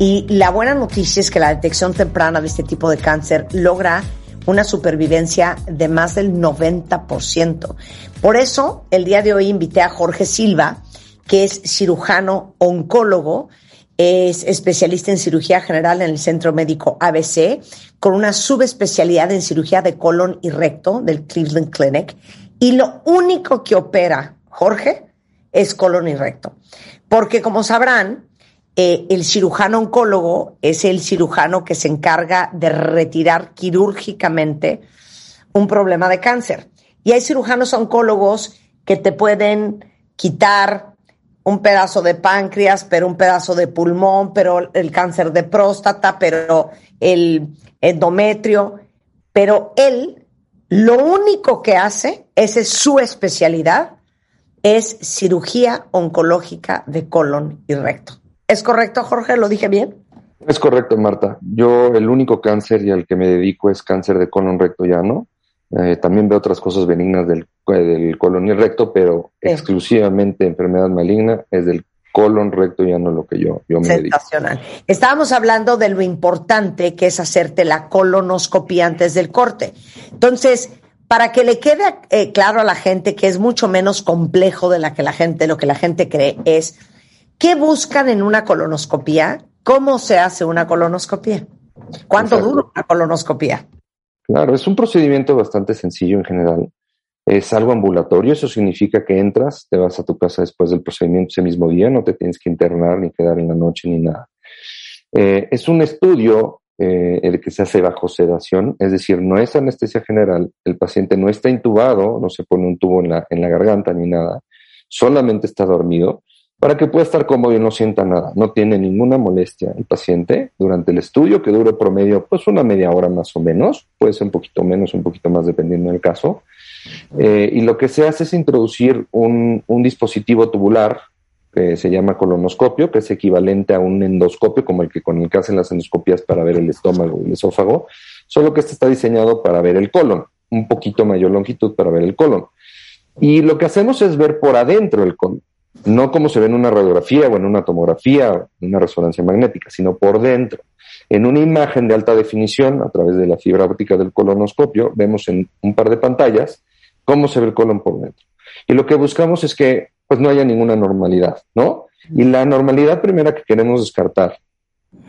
Y la buena noticia es que la detección temprana de este tipo de cáncer logra una supervivencia de más del 90%. Por eso, el día de hoy invité a Jorge Silva, que es cirujano oncólogo, es especialista en cirugía general en el Centro Médico ABC, con una subespecialidad en cirugía de colon y recto del Cleveland Clinic. Y lo único que opera Jorge es colon y recto. Porque como sabrán, eh, el cirujano oncólogo es el cirujano que se encarga de retirar quirúrgicamente un problema de cáncer. Y hay cirujanos oncólogos que te pueden quitar un pedazo de páncreas, pero un pedazo de pulmón, pero el cáncer de próstata, pero el endometrio. Pero él, lo único que hace, esa es su especialidad, es cirugía oncológica de colon y recto. ¿Es correcto, Jorge? ¿Lo dije bien? Es correcto, Marta. Yo el único cáncer y al que me dedico es cáncer de colon recto ya, ¿no? Eh, también veo otras cosas benignas del, del colon y recto, pero exclusivamente enfermedad maligna es del colon recto ya no lo que yo, yo me Sensacional. Estábamos hablando de lo importante que es hacerte la colonoscopia antes del corte. Entonces, para que le quede eh, claro a la gente que es mucho menos complejo de la que la gente, lo que la gente cree es, ¿qué buscan en una colonoscopia? ¿Cómo se hace una colonoscopia? ¿Cuánto dura una colonoscopia? Claro, es un procedimiento bastante sencillo en general. Es algo ambulatorio, eso significa que entras, te vas a tu casa después del procedimiento ese mismo día, no te tienes que internar ni quedar en la noche ni nada. Eh, es un estudio eh, el que se hace bajo sedación, es decir, no es anestesia general, el paciente no está intubado, no se pone un tubo en la, en la garganta ni nada, solamente está dormido para que pueda estar cómodo y no sienta nada. No tiene ninguna molestia el paciente durante el estudio, que dure promedio pues una media hora más o menos, puede ser un poquito menos, un poquito más dependiendo del caso. Eh, y lo que se hace es introducir un, dispositivo tubular que se llama colonoscopio, que es equivalente a un endoscopio como el que con el que hacen las endoscopias para ver el estómago y el esófago, solo que este está diseñado para ver el colon, un poquito mayor longitud para ver el colon. Y lo que hacemos es ver por adentro el colon no como se ve en una radiografía o en una tomografía, o en una resonancia magnética, sino por dentro. En una imagen de alta definición, a través de la fibra óptica del colonoscopio, vemos en un par de pantallas cómo se ve el colon por dentro. Y lo que buscamos es que pues no haya ninguna normalidad, ¿no? Y la normalidad primera que queremos descartar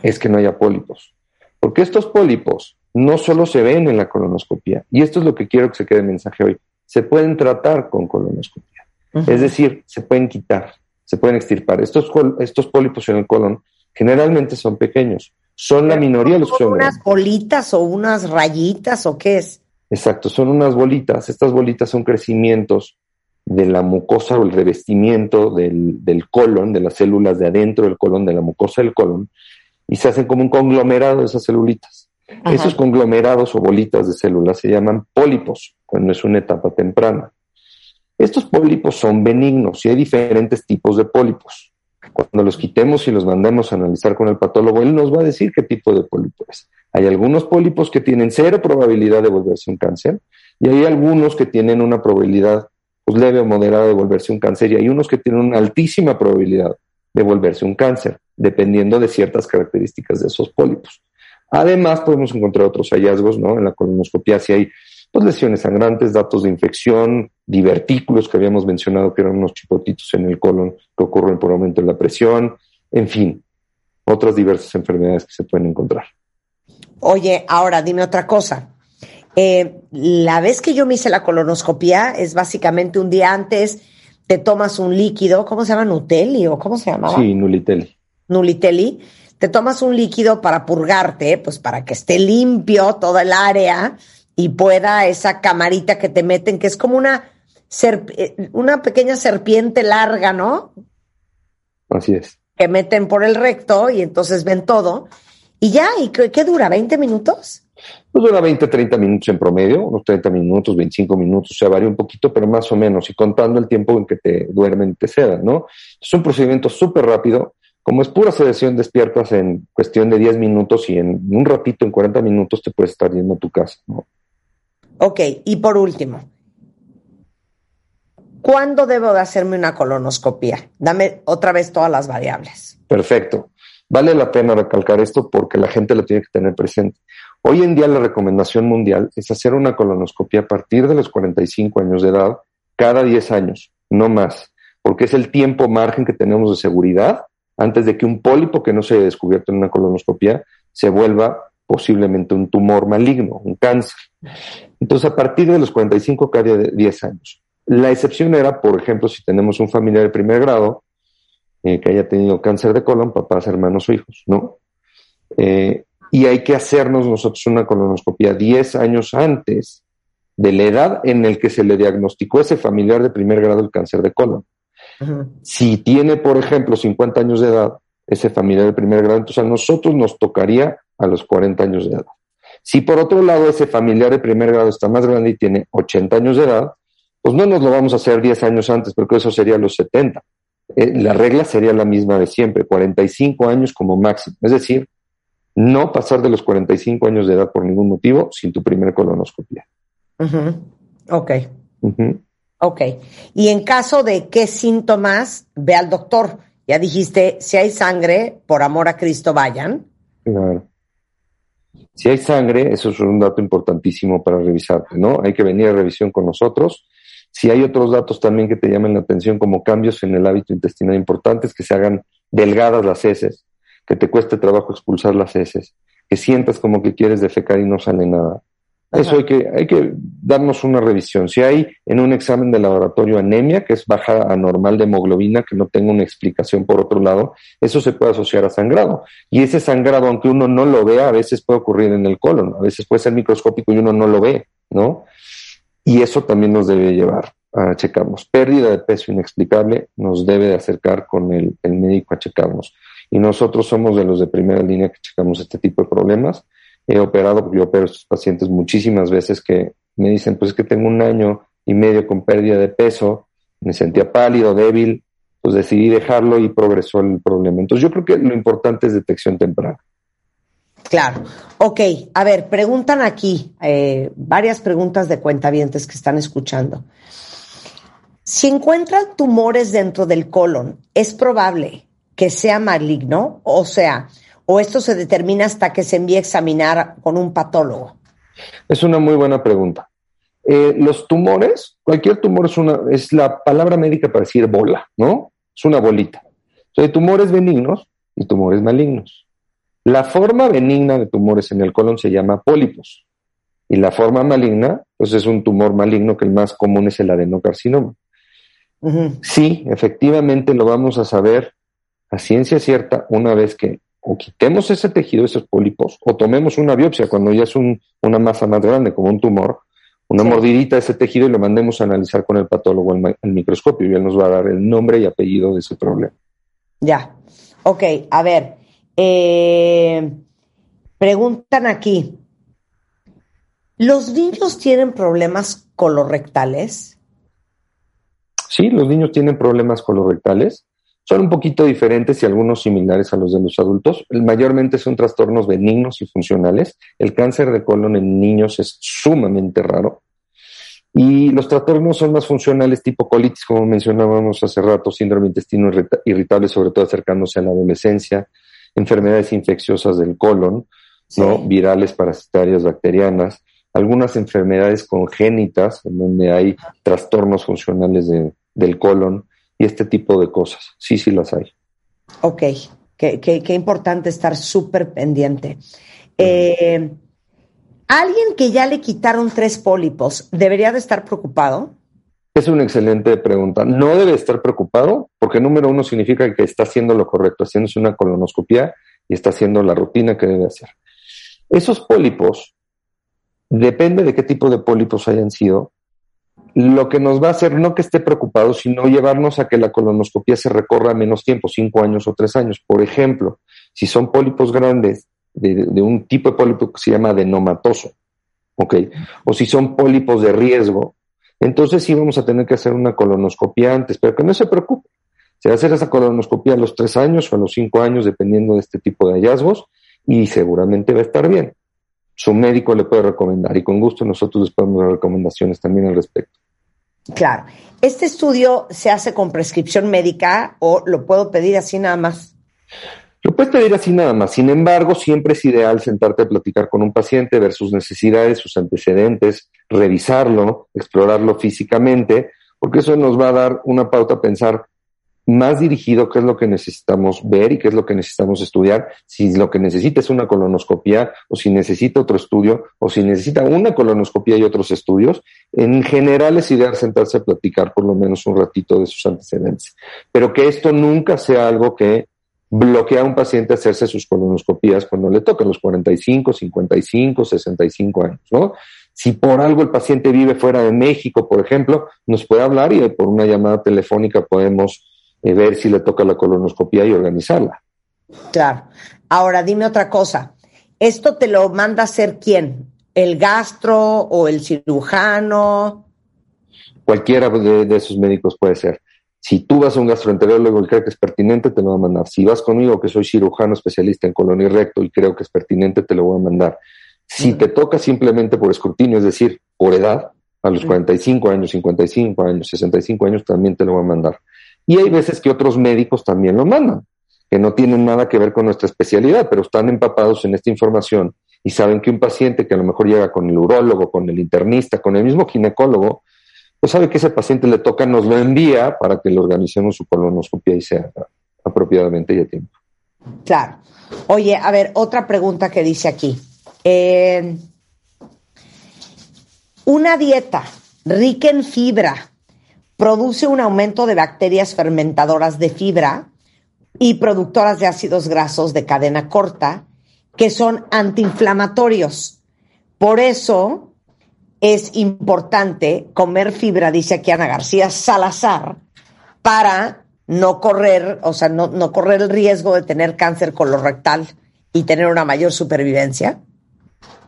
es que no haya pólipos. Porque estos pólipos no solo se ven en la colonoscopia, y esto es lo que quiero que se quede el mensaje hoy, se pueden tratar con colonoscopia. Es decir, se pueden quitar, se pueden extirpar. Estos, estos pólipos en el colon generalmente son pequeños, son la minoría de los ¿Son unas bolitas o unas rayitas o qué es? Exacto, son unas bolitas. Estas bolitas son crecimientos de la mucosa o el revestimiento del, colon, de las células de adentro del colon, de la mucosa del colon, y se hacen como un conglomerado de esas celulitas. Esos conglomerados o bolitas de células se llaman pólipos cuando es una etapa temprana. Estos pólipos son benignos y hay diferentes tipos de pólipos. Cuando los quitemos y los mandemos a analizar con el patólogo, él nos va a decir qué tipo de pólipo es. Hay algunos pólipos que tienen cero probabilidad de volverse un cáncer y hay algunos que tienen una probabilidad pues, leve o moderada de volverse un cáncer y hay unos que tienen una altísima probabilidad de volverse un cáncer, dependiendo de ciertas características de esos pólipos. Además, podemos encontrar otros hallazgos, ¿no? En la colonoscopia si hay pues, lesiones sangrantes, datos de infección, divertículos que habíamos mencionado que eran unos chipotitos en el colon que ocurren por aumento de la presión, en fin, otras diversas enfermedades que se pueden encontrar. Oye, ahora dime otra cosa. Eh, la vez que yo me hice la colonoscopia es básicamente un día antes te tomas un líquido, ¿cómo se llama? Nutelli o cómo se llamaba? Sí, Nulitelli. Nulitelli. Te tomas un líquido para purgarte, pues para que esté limpio toda el área y pueda esa camarita que te meten, que es como una, eh, una pequeña serpiente larga, ¿no? Así es. Que meten por el recto y entonces ven todo. Y ya, ¿y qué, dura? ¿20 minutos? Pues dura 20, 30 minutos en promedio, unos 30 minutos, 25 minutos, o sea, varía un poquito, pero más o menos, y contando el tiempo en que te duermen y te sedan, ¿no? Es un procedimiento súper rápido, como es pura sedación, despiertas en cuestión de 10 minutos y en un ratito, en 40 minutos, te puedes estar yendo a tu casa, ¿no? Ok, y por último, ¿cuándo debo de hacerme una colonoscopia? Dame otra vez todas las variables. Perfecto. Vale la pena recalcar esto porque la gente lo tiene que tener presente. Hoy en día la recomendación mundial es hacer una colonoscopia a partir de los 45 años de edad, cada 10 años, no más, porque es el tiempo margen que tenemos de seguridad antes de que un pólipo que no se haya descubierto en una colonoscopia se vuelva posiblemente un tumor maligno, un cáncer. Entonces, a partir de los 45 cada 10 años. La excepción era, por ejemplo, si tenemos un familiar de primer grado eh, que haya tenido cáncer de colon, papás, hermanos o hijos, ¿no? Eh, y hay que hacernos nosotros una colonoscopia 10 años antes de la edad en el que se le diagnosticó ese familiar de primer grado el cáncer de colon. Si tiene, por ejemplo, 50 años de edad, ese familiar de primer grado, entonces a nosotros nos tocaría a los 40 años de edad. Si por otro lado ese familiar de primer grado está más grande y tiene 80 años de edad, pues no nos lo vamos a hacer 10 años antes, porque eso sería los 70. Eh, la regla sería la misma de siempre, 45 años como máximo. Es decir, no pasar de los 45 años de edad por ningún motivo sin tu primer colonoscopia. Ok. Ok. Y en caso de qué síntomas, ve al doctor. Ya dijiste, si hay sangre, por amor a Cristo vayan. Claro. Si hay sangre, eso es un dato importantísimo para revisarte, ¿no? Hay que venir a revisión con nosotros. Si hay otros datos también que te llamen la atención, como cambios en el hábito intestinal importantes, que se hagan delgadas las heces, que te cueste trabajo expulsar las heces, que sientas como que quieres defecar y no sale nada. Eso hay que, hay que darnos una revisión. Si hay en un examen de laboratorio anemia, que es baja anormal de hemoglobina, que no tenga una explicación por otro lado, eso se puede asociar a sangrado. Y ese sangrado, aunque uno no lo vea, a veces puede ocurrir en el colon, a veces puede ser microscópico y uno no lo ve, ¿no? Y eso también nos debe llevar a checarnos. Pérdida de peso inexplicable nos debe de acercar con el, el médico a checarnos. Y nosotros somos de los de primera línea que checamos este tipo de problemas he operado, porque yo opero a estos pacientes muchísimas veces que me dicen, pues es que tengo un año y medio con pérdida de peso, me sentía pálido, débil, pues decidí dejarlo y progresó el problema. Entonces yo creo que lo importante es detección temprana. Claro. Ok, a ver, preguntan aquí eh, varias preguntas de cuentavientes que están escuchando. Si encuentran tumores dentro del colon, ¿es probable que sea maligno? O sea, o esto se determina hasta que se envíe a examinar con un patólogo? Es una muy buena pregunta. Eh, los tumores, cualquier tumor es, una, es la palabra médica para decir bola, ¿no? Es una bolita. hay tumores benignos y tumores malignos. La forma benigna de tumores en el colon se llama pólipos. Y la forma maligna, pues es un tumor maligno que el más común es el adenocarcinoma. Sí, efectivamente lo vamos a saber a ciencia cierta una vez que o quitemos ese tejido, esos pólipos, o tomemos una biopsia cuando ya es una masa más grande, como un tumor, una mordidita de ese tejido y lo mandemos a analizar con el patólogo al, microscopio y él nos va a dar el nombre y apellido de ese problema. Ya. Ok, a ver. Eh, preguntan aquí. ¿Los niños tienen problemas colorectales? Sí, los niños tienen problemas colorectales son un poquito diferentes y algunos similares a los de los adultos. Mayormente son trastornos benignos y funcionales. El cáncer de colon en niños es sumamente raro. Y los trastornos son más funcionales, tipo colitis, como mencionábamos hace rato, síndrome intestino irritable, sobre todo acercándose a la adolescencia, enfermedades infecciosas del colon, ¿no? virales, parasitarias, bacterianas, algunas enfermedades congénitas, en donde hay trastornos funcionales del colon y este tipo de cosas. Sí, sí las hay. Ok, qué, qué, importante estar súper pendiente. Eh, ¿Alguien que ya le quitaron tres pólipos debería de estar preocupado? Es una excelente pregunta. No debe estar preocupado porque número uno significa que está haciendo lo correcto, haciéndose una colonoscopia y está haciendo la rutina que debe hacer. Esos pólipos, depende de qué tipo de pólipos hayan sido, lo que nos va a hacer no que esté preocupado, sino llevarnos a que la colonoscopia se recorra menos tiempo, cinco años o tres años. Por ejemplo, si son pólipos grandes de, un tipo de pólipo que se llama adenomatoso, ¿ok? O si son pólipos de riesgo, entonces sí vamos a tener que hacer una colonoscopia antes, pero que no se preocupe. Se va a hacer esa colonoscopia a los tres años o a los cinco años, dependiendo de este tipo de hallazgos, y seguramente va a estar bien. Su médico le puede recomendar y con gusto nosotros les podemos dar recomendaciones también al respecto. Claro. ¿Este estudio se hace con prescripción médica o lo puedo pedir así nada más? Lo puedes pedir así nada más. Sin embargo, siempre es ideal sentarte a platicar con un paciente, ver sus necesidades, sus antecedentes, revisarlo, explorarlo físicamente, porque eso nos va a dar una pauta a pensar más dirigido qué es lo que necesitamos ver y qué es lo que necesitamos estudiar, si lo que necesita es una colonoscopia o si necesita otro estudio o si necesita una colonoscopia y otros estudios. En general es ideal sentarse a platicar por lo menos un ratito de sus antecedentes, pero que esto nunca sea algo que bloquea a un paciente hacerse sus colonoscopías cuando le tocan los 45, 55, 65 años, ¿no? Si por algo el paciente vive fuera de México, por ejemplo, nos puede hablar y por una llamada telefónica podemos ver si le toca la colonoscopia y organizarla. Claro. Ahora dime otra cosa. ¿Esto te lo manda a hacer quién? ¿El gastro o el cirujano? Cualquiera de, esos médicos puede ser. Si tú vas a un gastroenterólogo y cree que es pertinente, te lo va a mandar. Si vas conmigo, que soy cirujano especialista en colon y recto y creo que es pertinente, te lo voy a mandar. Si te toca simplemente por escrutinio, es decir, por edad, a los 45 años, 55 años, 65 años, también te lo voy a mandar. Y hay veces que otros médicos también lo mandan, que no tienen nada que ver con nuestra especialidad, pero están empapados en esta información y saben que un paciente que a lo mejor llega con el urólogo, con el internista, con el mismo ginecólogo, pues sabe que ese paciente le toca, nos lo envía para que le organicemos su colonoscopia y sea apropiadamente y a tiempo. Claro. Oye, a ver, otra pregunta que dice aquí. Eh, una dieta rica en fibra produce un aumento de bacterias fermentadoras de fibra y productoras de ácidos grasos de cadena corta que son antiinflamatorios. Por eso es importante comer fibra, dice aquí Ana García Salazar, para no correr, o sea, no, no correr el riesgo de tener cáncer colorectal y tener una mayor supervivencia.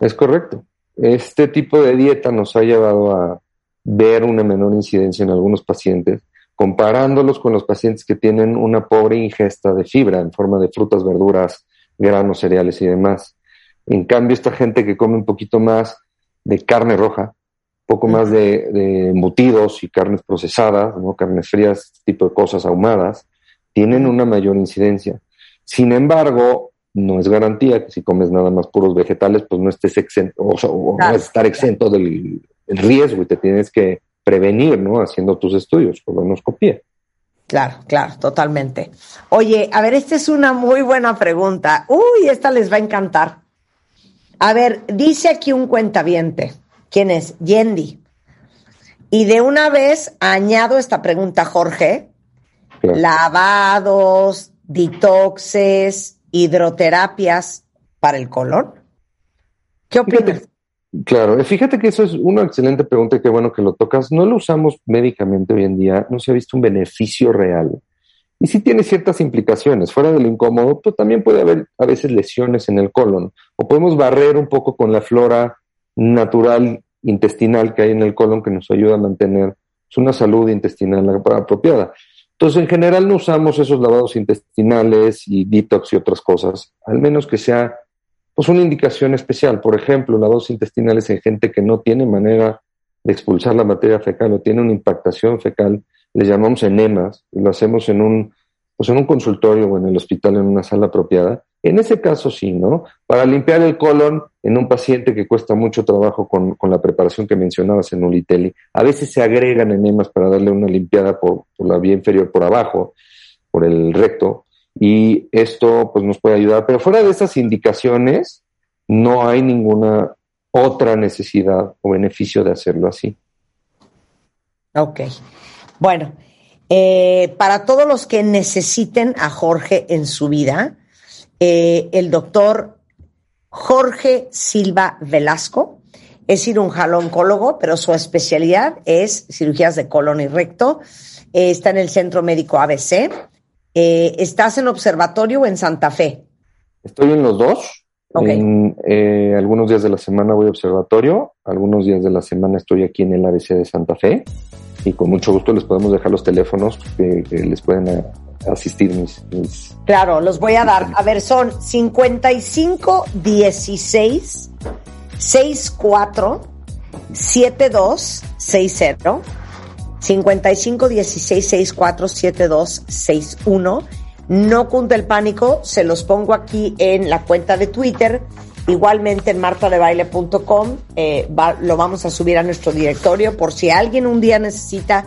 Es correcto. Este tipo de dieta nos ha llevado a ver una menor incidencia en algunos pacientes, comparándolos con los pacientes que tienen una pobre ingesta de fibra en forma de frutas, verduras, granos, cereales y demás. En cambio, esta gente que come un poquito más de carne roja, poco más de, embutidos y carnes procesadas, ¿no? carnes frías, este tipo de cosas ahumadas, tienen una mayor incidencia. Sin embargo, no es garantía que si comes nada más puros vegetales, pues no estés exento, o, o no estar exento del el riesgo y te tienes que prevenir, ¿no? Haciendo tus estudios, colonoscopia. Claro, claro, totalmente. Oye, a ver, esta es una muy buena pregunta. Uy, esta les va a encantar. A ver, dice aquí un cuentaviente. ¿Quién es? Yendi. Y de una vez añado esta pregunta, Jorge. Lavados, detoxes, hidroterapias para el colon. ¿Qué opinas? Claro, fíjate que eso es una excelente pregunta y qué bueno que lo tocas. No lo usamos médicamente hoy en día, no se ha visto un beneficio real. Y sí tiene ciertas implicaciones. Fuera de lo incómodo, pues también puede haber a veces lesiones en el colon. O podemos barrer un poco con la flora natural intestinal que hay en el colon que nos ayuda a mantener una salud intestinal apropiada. Entonces, en general no usamos esos lavados intestinales y detox y otras cosas, al menos que sea pues una indicación especial. Por ejemplo, lavados intestinales en gente que no tiene manera de expulsar la materia fecal o tiene una impactación fecal, le llamamos enemas, y lo hacemos en un, pues en un consultorio o en el hospital en una sala apropiada. En ese caso sí, ¿no? Para limpiar el colon en un paciente que cuesta mucho trabajo con, con la preparación que mencionabas en Uliteli, a veces se agregan enemas para darle una limpiada por la vía inferior por abajo, por el recto, y esto pues nos puede ayudar. Pero fuera de esas indicaciones, no hay ninguna otra necesidad o beneficio de hacerlo así. Ok. Bueno, eh, para todos los que necesiten a Jorge en su vida, eh, el doctor Jorge Silva Velasco es cirujano oncólogo, pero su especialidad es cirugías de colon y recto. Eh, está en el Centro Médico ABC. ¿Estás en observatorio o en Santa Fe? Estoy en los dos. En, algunos días de la semana voy a observatorio, algunos días de la semana estoy aquí en el ABC de Santa Fe y con mucho gusto les podemos dejar los teléfonos que, les pueden asistir mis, Claro, los voy a dar. A ver, son 55 16 64 72 60 55 16 64 72 61 no cunde el pánico, se los pongo aquí en la cuenta de Twitter Igualmente en martadebaile.com eh, lo vamos a subir a nuestro directorio por si alguien un día necesita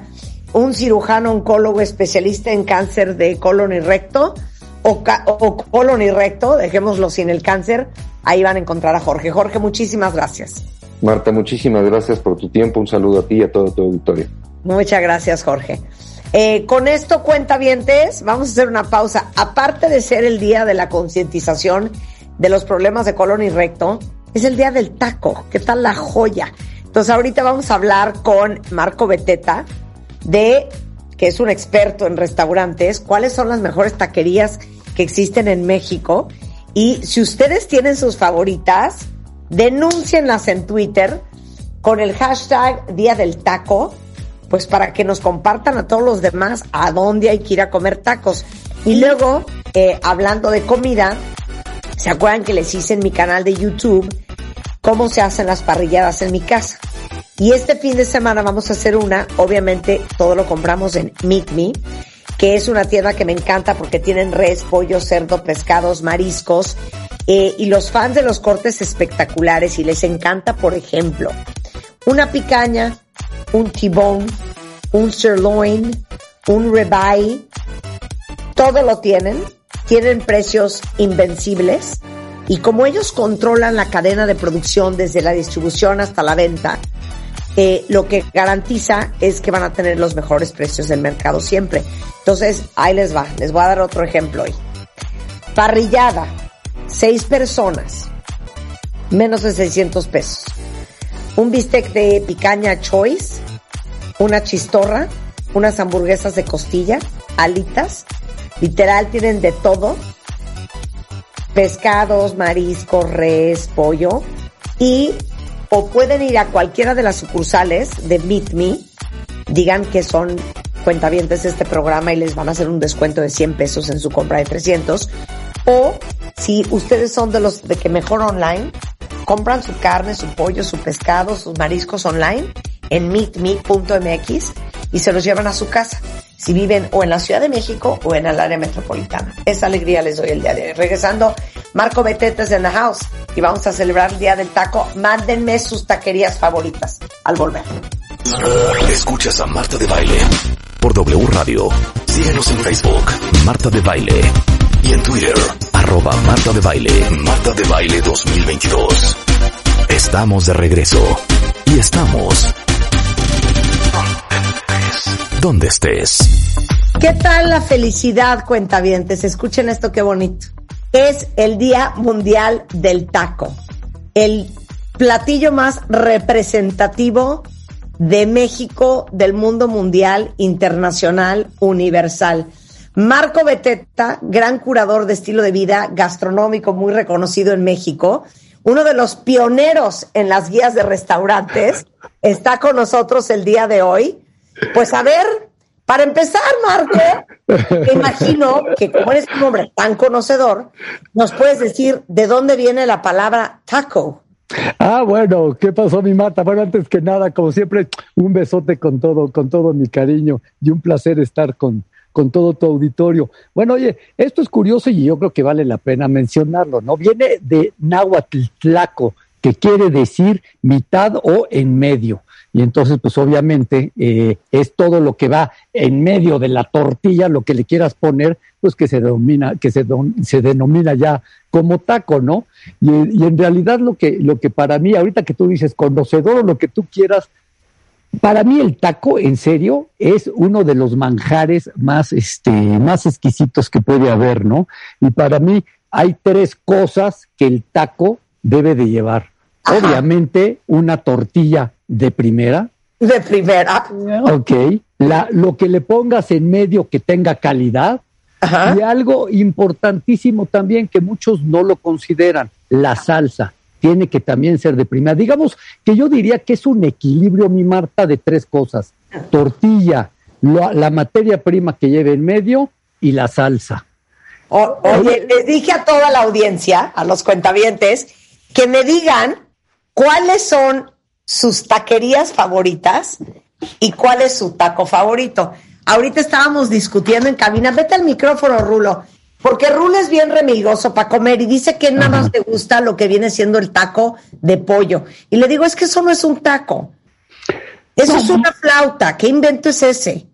un cirujano oncólogo especialista en cáncer de colon y recto o, o colon y recto, dejémoslo sin el cáncer, ahí van a encontrar a Jorge. Jorge, muchísimas gracias. Marta, muchísimas gracias por tu tiempo. Un saludo a ti y a todo tu auditorio. Muchas gracias, Jorge. Eh, con esto, cuenta vientes, vamos a hacer una pausa. Aparte de ser el día de la concientización de los problemas de colon y recto, es el día del taco. ¿Qué tal la joya? Entonces ahorita vamos a hablar con Marco Beteta de, que es un experto en restaurantes, cuáles son las mejores taquerías que existen en México. Y si ustedes tienen sus favoritas, denúncienlas en Twitter con el hashtag Día del Taco, pues para que nos compartan a todos los demás a dónde hay que ir a comer tacos. Y luego, eh, hablando de comida, ¿Se acuerdan que les hice en mi canal de YouTube cómo se hacen las parrilladas en mi casa? Y este fin de semana vamos a hacer una, obviamente todo lo compramos en Meet Me, que es una tienda que me encanta porque tienen res, pollo, cerdo, pescados, mariscos, eh, y los fans de los cortes espectaculares y les encanta, por ejemplo, una picaña, un tibón, un sirloin, un ribeye, todo lo tienen tienen precios invencibles y como ellos controlan la cadena de producción desde la distribución hasta la venta, eh, lo que garantiza es que van a tener los mejores precios del mercado siempre. Entonces, ahí les va, les voy a dar otro ejemplo hoy. Parrillada, seis personas, menos de 600 pesos. Un bistec de picaña choice, una chistorra, unas hamburguesas de costilla, alitas, Literal tienen de todo. Pescados, mariscos, res, pollo. Y o pueden ir a cualquiera de las sucursales de Meet Me, digan que son cuentavientes de este programa y les van a hacer un descuento de 100 pesos en su compra de 300. O si ustedes son de los de que mejor online, compran su carne, su pollo, su pescado, sus mariscos online en meetme.mx y se los llevan a su casa si viven o en la Ciudad de México o en el área metropolitana. Esa alegría les doy el día de hoy. Regresando, Marco Betetes en the house y vamos a celebrar el Día del Taco. Mándenme sus taquerías favoritas al volver. Escuchas a Marta de Baile por W Radio. Síguenos en Facebook, Marta de Baile. Y en Twitter, arroba Marta de Baile, Marta de Baile 2022. Estamos de regreso. Y estamos donde estés. ¿Qué tal la felicidad, cuentavientes? Escuchen esto, qué bonito. Es el Día Mundial del Taco. El platillo más representativo de México, del mundo mundial, internacional, universal. Marco Beteta, gran curador de estilo de vida gastronómico muy reconocido en México, uno de los pioneros en las guías de restaurantes, está con nosotros el día de hoy pues a ver, Para empezar, Marco, me imagino que como eres un hombre tan conocedor, nos puedes decir de dónde viene la palabra taco. Ah, bueno, ¿qué pasó, mi Marta? Bueno, antes que nada, como siempre, un besote con todo, con todo mi cariño y un placer estar con, con todo tu auditorio. Bueno, oye, esto es curioso y yo creo que vale la pena mencionarlo, ¿no? Viene de náhuatl tlaco, que quiere decir mitad o en medio. Y entonces, pues obviamente eh, es todo lo que va en medio de la tortilla, lo que le quieras poner, pues que se denomina, que se, se denomina ya como taco, ¿no? Y, en realidad lo que, lo que para mí, ahorita que tú dices conocedor o lo que tú quieras, para mí el taco, en serio, es uno de los manjares más, este, más exquisitos que puede haber, ¿no? Y para mí hay tres cosas que el taco debe de llevar. Ajá. Obviamente, una tortilla de primera. De primera. Ok. La, lo que le pongas en medio que tenga calidad. Ajá. Y algo importantísimo también que muchos no lo consideran, la salsa tiene que también ser de primera. Digamos que yo diría que es un equilibrio, mi Marta, de tres cosas. Tortilla, la, la materia prima que lleve en medio y la salsa. O, oye, les dije a toda la audiencia, a los cuentavientes, que me digan cuáles son sus taquerías favoritas y cuál es su taco favorito. Ahorita estábamos discutiendo en cabina. Vete al micrófono, Rulo. Porque Rulo es bien remilgoso para comer y dice que nada más le gusta lo que viene siendo el taco de pollo. Y le digo, es que eso no es un taco. Eso es una flauta. ¿Qué invento es ese?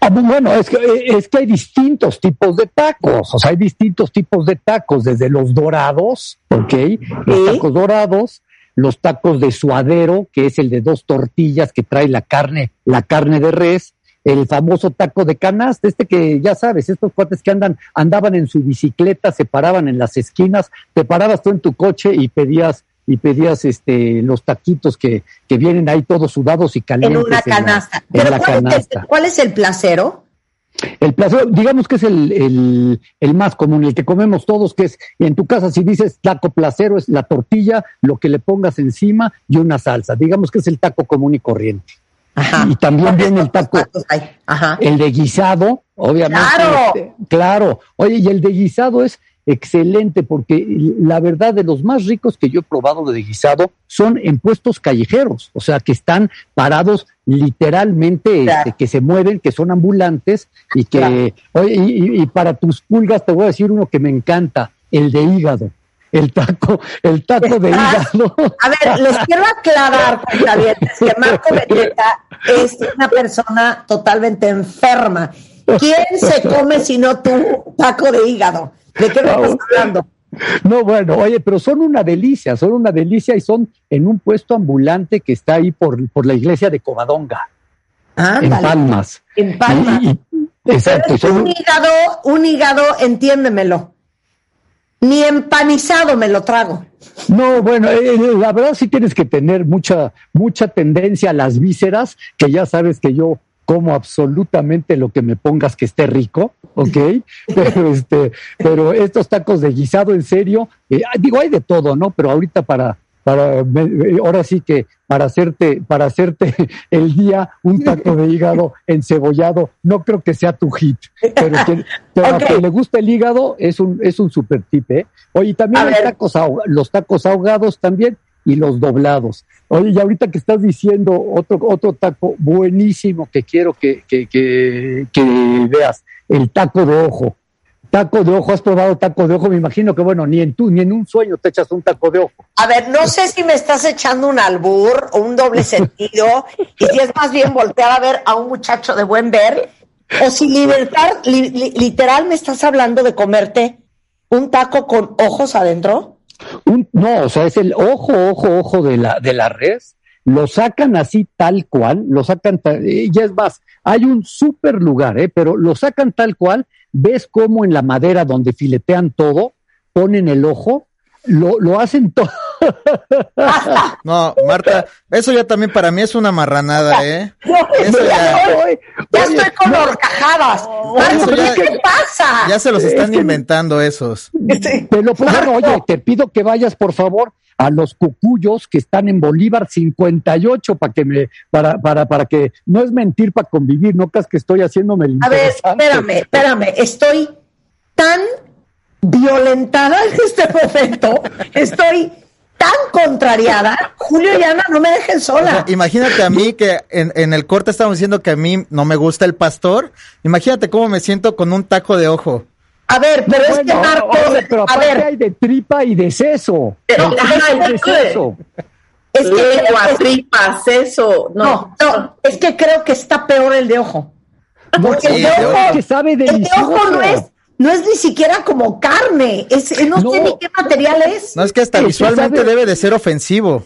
Ah, bueno, es que, es que hay distintos tipos de tacos, o sea, hay distintos tipos de tacos, desde los dorados, ¿ok? Los tacos dorados, los tacos de suadero, que es el de dos tortillas que trae la carne, la carne de res, el famoso taco de canasta, este que ya sabes, estos cuates que andan, andaban en su bicicleta, se paraban en las esquinas, te parabas tú en tu coche y pedías y pedías este los taquitos que, que vienen ahí todos sudados y En calientes. una canasta. En Pero la, ¿cuál, es canasta. el, cuál es el placero? El placer, digamos que es el, el, el, más común, el que comemos todos, que es en tu casa, si dices taco placero, es la tortilla, lo que le pongas encima y una salsa. Digamos que es el taco común y corriente. Ajá. Y también viene el taco, Ajá. el de guisado, obviamente. Claro. Este, claro. Oye, y el de guisado es excelente porque la verdad de los más ricos que yo he probado de guisado son en puestos callejeros, o sea, que están parados literalmente, Claro. este, que se mueven, que son ambulantes y que, Claro. oye, y, y para tus pulgas te voy a decir uno que me encanta, el de hígado. El taco, el taco de hígado. A ver, les quiero aclarar, cuentavientes, que Marco Beteta es una persona totalmente enferma. ¿Quién se come si no tú taco de hígado? ¿De qué me estás hablando? No, bueno, oye, pero son una delicia, son una delicia y son en un puesto ambulante que está ahí por, por la iglesia de Covadonga, en Palmas. en Palma. Y- y- exacto, son- un hígado, un hígado, entiéndemelo. Ni empanizado me lo trago. No, bueno, eh, la verdad sí tienes que tener mucha, mucha tendencia a las vísceras, que ya sabes que yo como absolutamente lo que me pongas que esté rico, ¿ok? Pero este, pero estos tacos de guisado, en serio, eh, digo, hay de todo, ¿no? Pero ahorita para, para, ahora sí que para hacerte, para hacerte el día un taco de hígado encebollado, no creo que sea tu hit, pero, que, a quien le gusta el hígado es un, es un super tip, ¿eh? Oye, también hay tacos los tacos ahogados también y los doblados. Oye, y ahorita que estás diciendo otro, otro taco buenísimo que quiero que, que, que, que veas, el taco de ojo. Taco de ojo, ¿has probado taco de ojo? Me imagino que, bueno, ni en tú, ni en un sueño te echas un taco de ojo. A ver, no sé si me estás echando un albur o un doble sentido, y si es más bien voltear a ver a un muchacho de buen ver, o si libertar, li- li- literal me estás hablando de comerte un taco con ojos adentro. Un, no, o sea, es el ojo, ojo, ojo de la, de la res. Lo sacan así tal cual, lo sacan, ta- eh, ya es más, hay un super lugar, ¿eh? pero lo sacan tal cual, ves cómo en la madera donde filetean todo, ponen el ojo, lo, lo hacen todo. No, Marta, eso ya también para mí es una marranada, ¿eh? Eso ya, Ya estoy con horcajadas. Marco, eso ya- ¿qué pasa? ya se los están inventando esos. Te lo oye, te pido que vayas, por favor, a los cucuyos que están en Bolívar 58 para que me, para, para, para que no es mentir para convivir, no creas que estoy haciéndome el A ver, espérame, espérame, estoy tan violentada en este momento, estoy tan contrariada, Julio y Ana no me dejen sola. imagínate a mí que en, en, el corte estamos diciendo que a mí no me gusta el pastor. Imagínate cómo me siento con un taco de ojo. A ver, pero es que Marcos, pero a ver, hay de tripa y de seso. Pero, de seso. Es que Lengua, tripa, seso. No, no, es que creo que está peor el de ojo. Porque el de ojo, que sabe el de ojo no es no es ni siquiera como carne, es, no, sé ni qué material es. No, es que hasta visualmente debe de ser ofensivo.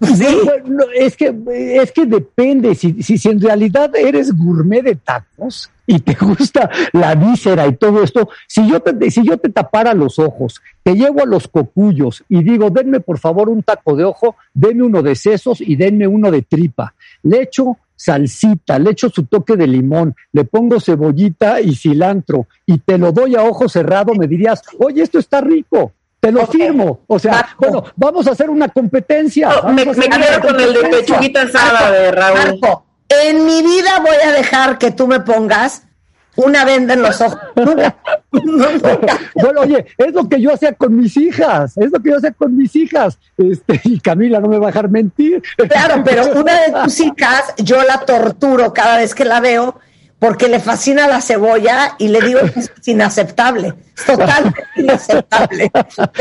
Es que es que depende si, si, si en realidad eres gourmet de tacos y te gusta la víscera y todo esto, si yo te, si yo te tapara los ojos, te llevo a los cocuyos y digo, denme por favor un taco de ojo, denme uno de sesos y denme uno de tripa. Le echo salsita, le echo su toque de limón, le pongo cebollita y cilantro y te lo doy a ojo cerrado, me dirías, oye, esto está rico. Te lo firmo. O sea, bueno, vamos a hacer una competencia. me, quedo con el de pechuguita asada de Raúl. En mi vida voy a dejar que tú me pongas una venda en los ojos. bueno, oye, es lo que yo hacía con mis hijas, es lo que yo hacía con mis hijas. Este, y Camila no me va a dejar mentir. Claro, pero una de tus hijas, yo la torturo cada vez que la veo porque le fascina la cebolla y le digo que es inaceptable, totalmente inaceptable.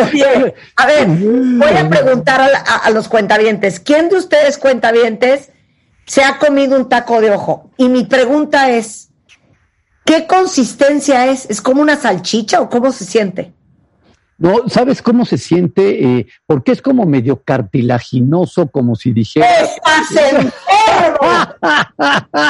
Oye, a ver, voy a preguntar a, a los cuentavientes, ¿quién de ustedes cuentavientes se ha comido un taco de ojo. Y mi pregunta es, ¿qué consistencia es? ¿Es como una salchicha o cómo se siente? No, ¿sabes cómo se siente? Eh, porque es como medio cartilaginoso, como si dijera... ¡Estás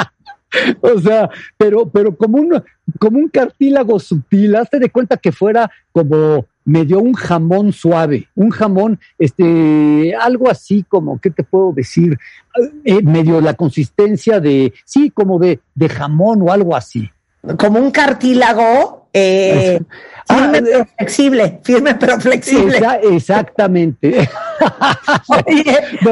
o sea, pero, pero como un, como un cartílago sutil, hazte de cuenta que fuera como me dio un jamón suave, un jamón, este, algo así como, ¿qué te puedo decir? Eh, medio la consistencia de, sí, como de, de jamón o algo así. Como un cartílago, eh, firme ah, pero flexible, firme pero flexible. exactamente.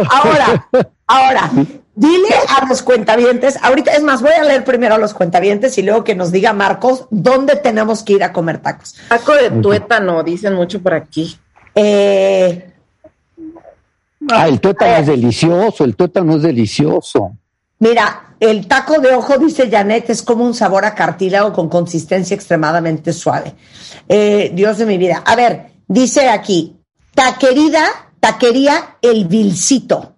ahora, ahora, Dile a los cuentavientes, ahorita es más, voy a leer primero a los cuentavientes y luego que nos diga Marcos dónde tenemos que ir a comer tacos. Taco de tuétano, dicen mucho por aquí. Eh, ah, el tuétano es delicioso, el tuétano es delicioso. Mira, el taco de ojo, dice Janet, es como un sabor a cartílago con consistencia extremadamente suave. Eh, Dios de mi vida. A ver, dice aquí, taquerida, taquería El Vilcito.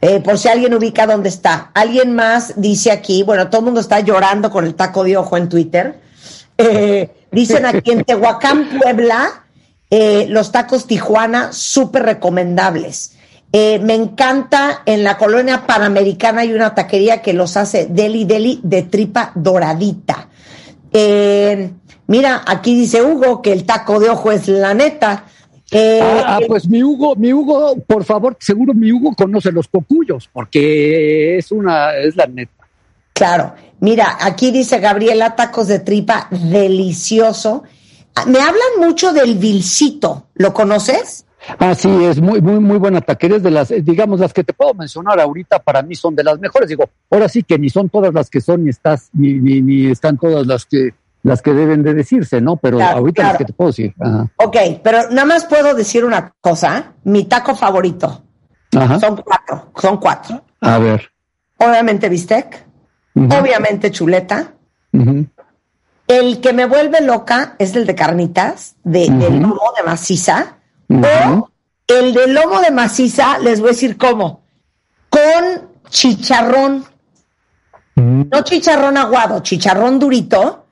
Eh, por si alguien ubica dónde está. Alguien más dice aquí, bueno, todo el mundo está llorando con el taco de ojo en Twitter. Eh, dicen aquí en Tehuacán, Puebla, eh, los tacos Tijuana, súper recomendables. me encanta, en la colonia panamericana hay una taquería que los hace deli deli de tripa doradita. mira, aquí dice Hugo que el taco de ojo es la neta. Eh, ah, pues mi Hugo, mi Hugo, por favor, seguro mi Hugo conoce los cocuyos, porque es una, es la neta. Claro, mira, aquí dice Gabriela, tacos de tripa, delicioso. Me hablan mucho del vilcito, ¿lo conoces? Ah, sí, es muy, muy, muy buena taquería. Es de las, digamos, las que te puedo mencionar ahorita para mí son de las mejores. Digo, ahora sí que ni son todas las que son, ni estás, ni, ni, ni están todas las que las que deben de decirse, ¿no? Pero ahorita las que te puedo decir. Ok, pero nada más puedo decir una cosa. Mi taco favorito. Son cuatro, son cuatro. A ver. Obviamente bistec, obviamente chuleta. El que me vuelve loca es el de carnitas, de, del lomo de maciza. O el de lomo de maciza, les voy a decir cómo. Con chicharrón. No chicharrón aguado, chicharrón durito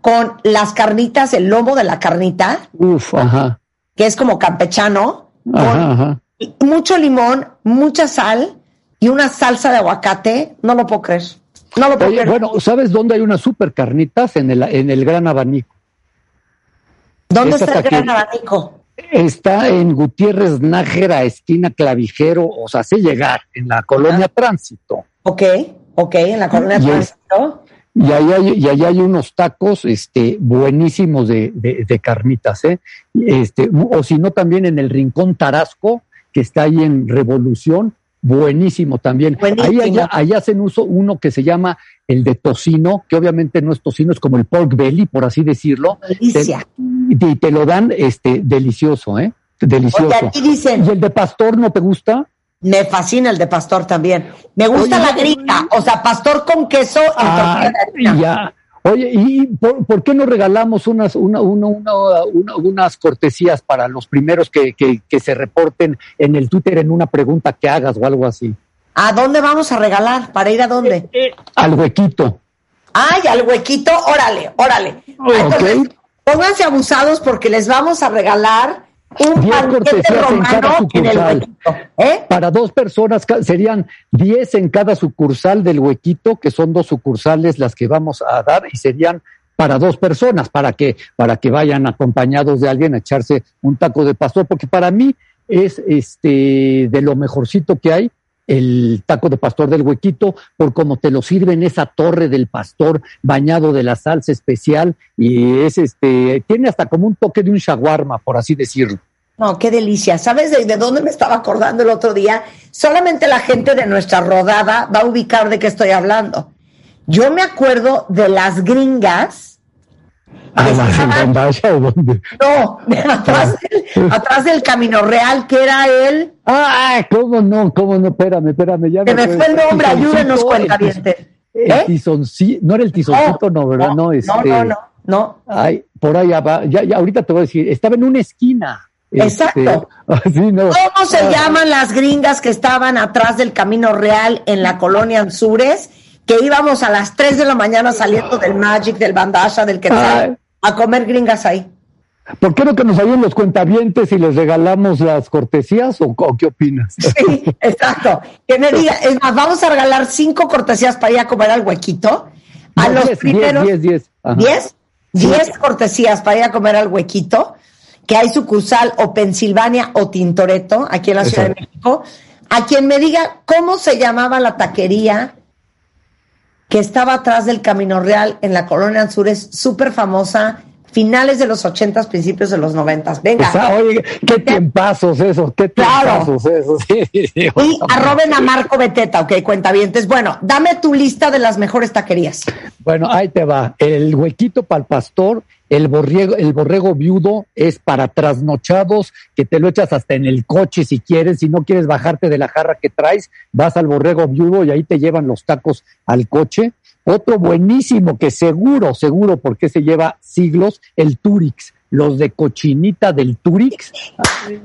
con las carnitas, el lomo de la carnita. Uf, ajá. Que es como campechano. Con Mucho limón, mucha sal y una salsa de aguacate. No lo puedo creer. No lo puedo creer. Bueno, ¿sabes dónde hay unas super carnitas? En el, en el Gran Abanico. ¿Dónde está el Gran Abanico? Está en Gutiérrez Nájera, esquina Clavijero, o sea, sé llegar, en la colonia Tránsito. Ok, ok, en la colonia Tránsito. Y ahí hay, y ahí hay unos tacos este, buenísimos de, de, carnitas, ¿eh? Este, o si no, también en el Rincón Tarasco, que está ahí en Revolución, buenísimo también. Ahí allá, allá, hacen uso uno que se llama el de tocino, que obviamente no es tocino, es como el pork belly, por así decirlo. Delicia. y te lo dan este delicioso, ¿eh? Delicioso. dicen, ¿Y el de pastor no te gusta? Me fascina el de pastor también. Me gusta la gringa, o sea, pastor con queso ah, Ya. Oye, ¿y por, qué no regalamos unas, una, una, una, unas cortesías para los primeros que, que, que, se reporten en el Twitter en una pregunta que hagas o algo así? ¿A dónde vamos a regalar? ¿Para ir a dónde? Eh, eh, al huequito. Ay, al huequito, órale, órale. pónganse abusados porque les vamos a regalar un romano en, el huequito. ¿eh? Para dos personas serían 10 en cada sucursal del huequito, que son dos sucursales las que vamos a dar, y serían para dos personas, para que, para que vayan acompañados de alguien a echarse un taco de pastor, porque para mí es este de lo mejorcito que hay el taco de pastor del huequito, por cómo te lo sirven esa torre del pastor bañado de la salsa especial y es este, tiene hasta como un toque de un shawarma, por así decirlo. No, qué delicia. ¿Sabes de, de, dónde me estaba acordando el otro día? Solamente la gente de nuestra rodada va a ubicar de qué estoy hablando. Yo me acuerdo de las gringas no, atrás del, atrás del Camino Real, que era él. Ah, ¿cómo no? ¿Cómo no? Espérame, espérame. Ya me, me fue el nombre, ayúdenos, cuentaviente. El ¿Eh? no era el tizoncito, no, ¿verdad? No, este, no, no, no, Ay, por ahí va, ya, ya, ahorita te voy a decir, estaba en una esquina. Exacto. Este, ¿Cómo se ah. llaman las gringas que estaban atrás del Camino Real en la colonia Anzures? Que íbamos a las 3 de la mañana saliendo del Magic, del Bandasha, del que a comer gringas ahí. ¿Por qué no que nos ayuden los cuentavientes y les regalamos las cortesías o, qué opinas? Sí, exacto. Que me diga, es más, vamos a regalar cinco cortesías para ir a comer al huequito. A los primeros. Diez, diez, diez. ¿Diez? cortesías para ir a comer al huequito, que hay sucursal o Pensilvania o Tintoretto, aquí en la Ciudad de México. A quien me diga cómo se llamaba la taquería que estaba atrás del Camino Real en la colonia Anzures, súper famosa, finales de los ochentas, principios de los noventas. Venga. oye, qué tiempazos esos, qué tiempazos esos. y arroben a Marco Beteta, ok, cuentavientes. Bueno, dame tu lista de las mejores taquerías. Bueno, ahí te va. El huequito para el pastor, el borrego, el borrego viudo es para trasnochados, que te lo echas hasta en el coche si quieres, si no quieres bajarte de la jarra que traes, vas al borrego viudo y ahí te llevan los tacos al coche. Otro buenísimo que seguro, seguro, porque se lleva siglos, el Turix. Los de cochinita del Turix.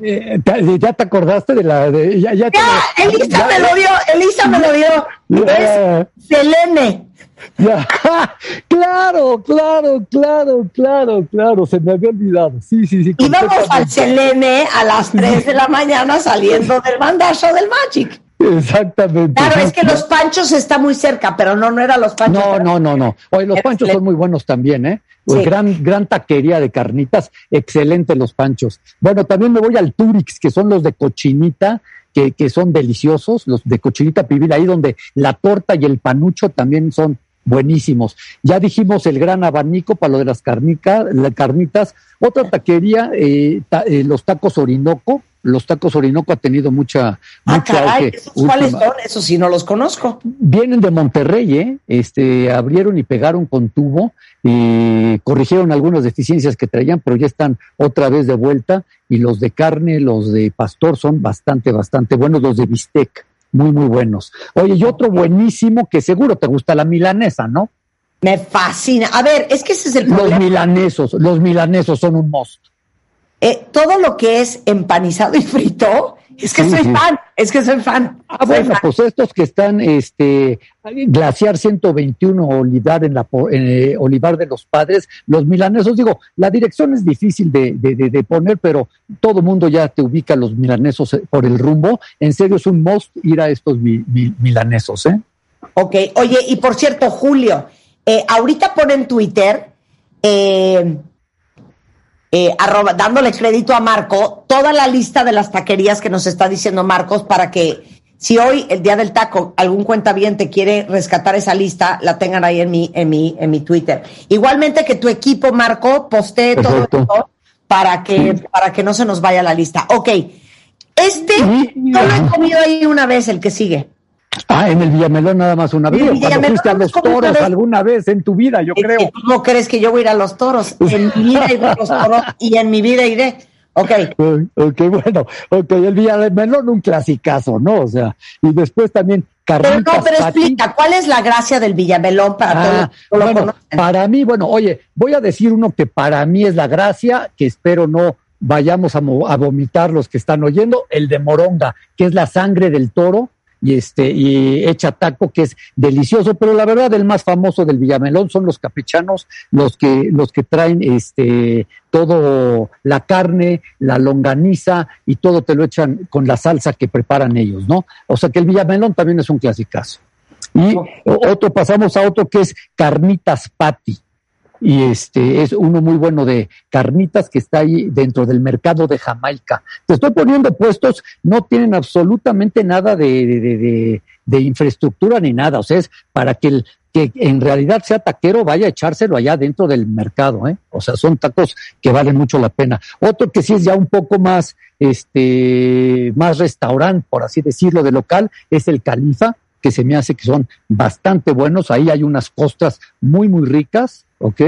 Eh, ¿Ya te acordaste de la.? De, ya, ya, Elisa me lo dio, Elisa me lo dio. Es Selene. Ya. claro, claro, claro, claro, claro, se me había olvidado. Sí, sí, sí. Íbamos al Selene a las 3 de la mañana saliendo del mandazo del Magic. Exactamente. Claro, es que los panchos está muy cerca, pero no, no era los panchos. No, no, no, no. Oye, los panchos son muy buenos también, ¿eh? Pues gran, gran taquería de carnitas, excelente los panchos. Bueno, también me voy al Turix, que son los de cochinita, que, que son deliciosos, los de cochinita pibil, ahí donde la torta y el panucho también son buenísimos. Ya dijimos el gran abanico para lo de las carnitas, las carnitas. Otra taquería, eh, eh, los tacos Orinoco, los tacos Orinoco ha tenido mucha, ah, ¿Cuáles son? Eso sí no los conozco. Vienen de Monterrey, ¿eh? Este, abrieron y pegaron con tubo, y corrigieron algunas deficiencias que traían, pero ya están otra vez de vuelta. Y los de carne, los de pastor son bastante, bastante buenos, los de bistec, muy, muy buenos. Oye, y otro buenísimo que seguro te gusta, la milanesa, ¿no? Me fascina. A ver, es que ese es el problema. Los milanesos, los milanesos son un monstruo. Eh, todo lo que es empanizado y frito, es que soy fan, es que soy fan. Ah, bueno, pues estos que están, este, Glaciar 121 Olivar en la eh, Olivar de los Padres, los milanesos, digo, la dirección es difícil de, de, poner, pero todo mundo ya te ubica los milanesos eh, por el rumbo. En serio, es un must ir a estos milanesos, ¿eh? Ok, oye, y por cierto, Julio, ahorita pone en Twitter, eh, eh, arroba, dándole crédito a Marco, toda la lista de las taquerías que nos está diciendo Marcos para que si hoy, el día del taco, algún cuenta bien te quiere rescatar esa lista, la tengan ahí en mi, en mi, en mi Twitter. Igualmente que tu equipo, Marco, postee todo esto para que, para que no se nos vaya la lista. Ok. Este, yo lo he comido ahí una vez, el que sigue. Ah, en el Villamelón nada más una vez. Cuando fuiste a los toros alguna vez en tu vida, yo creo. ¿Cómo crees que yo voy a ir a los toros? En mi vida iré a los toros y en mi vida iré. Ok. Ok, bueno. Ok, el Villamelón un clasicazo, ¿no? O sea, y después también Pero no, pero explica, ¿cuál es la gracia del Villamelón para ah, todos Para mí, bueno, oye, voy a decir uno que para mí es la gracia, que espero no vayamos a, a vomitar los que están oyendo, el de moronga, que es la sangre del toro y este y hecha taco que es delicioso, pero la verdad el más famoso del Villamelón son los capechanos, los que los que traen este todo la carne, la longaniza y todo te lo echan con la salsa que preparan ellos, ¿no? O sea que el Villamelón también es un clasicazo. Y otro pasamos a otro que es carnitas pati y este es uno muy bueno de carnitas que está ahí dentro del mercado de Jamaica. Te estoy poniendo puestos, no tienen absolutamente nada de, de, infraestructura ni nada, o sea, es para que el que en realidad sea taquero vaya a echárselo allá dentro del mercado, ¿eh? O sea, son tacos que valen mucho la pena. Otro que sí es ya un poco más, este, más restaurante, por así decirlo, de local, es el Califa, que se me hace que son bastante buenos. Ahí hay unas costras muy, muy ricas, ¿ok?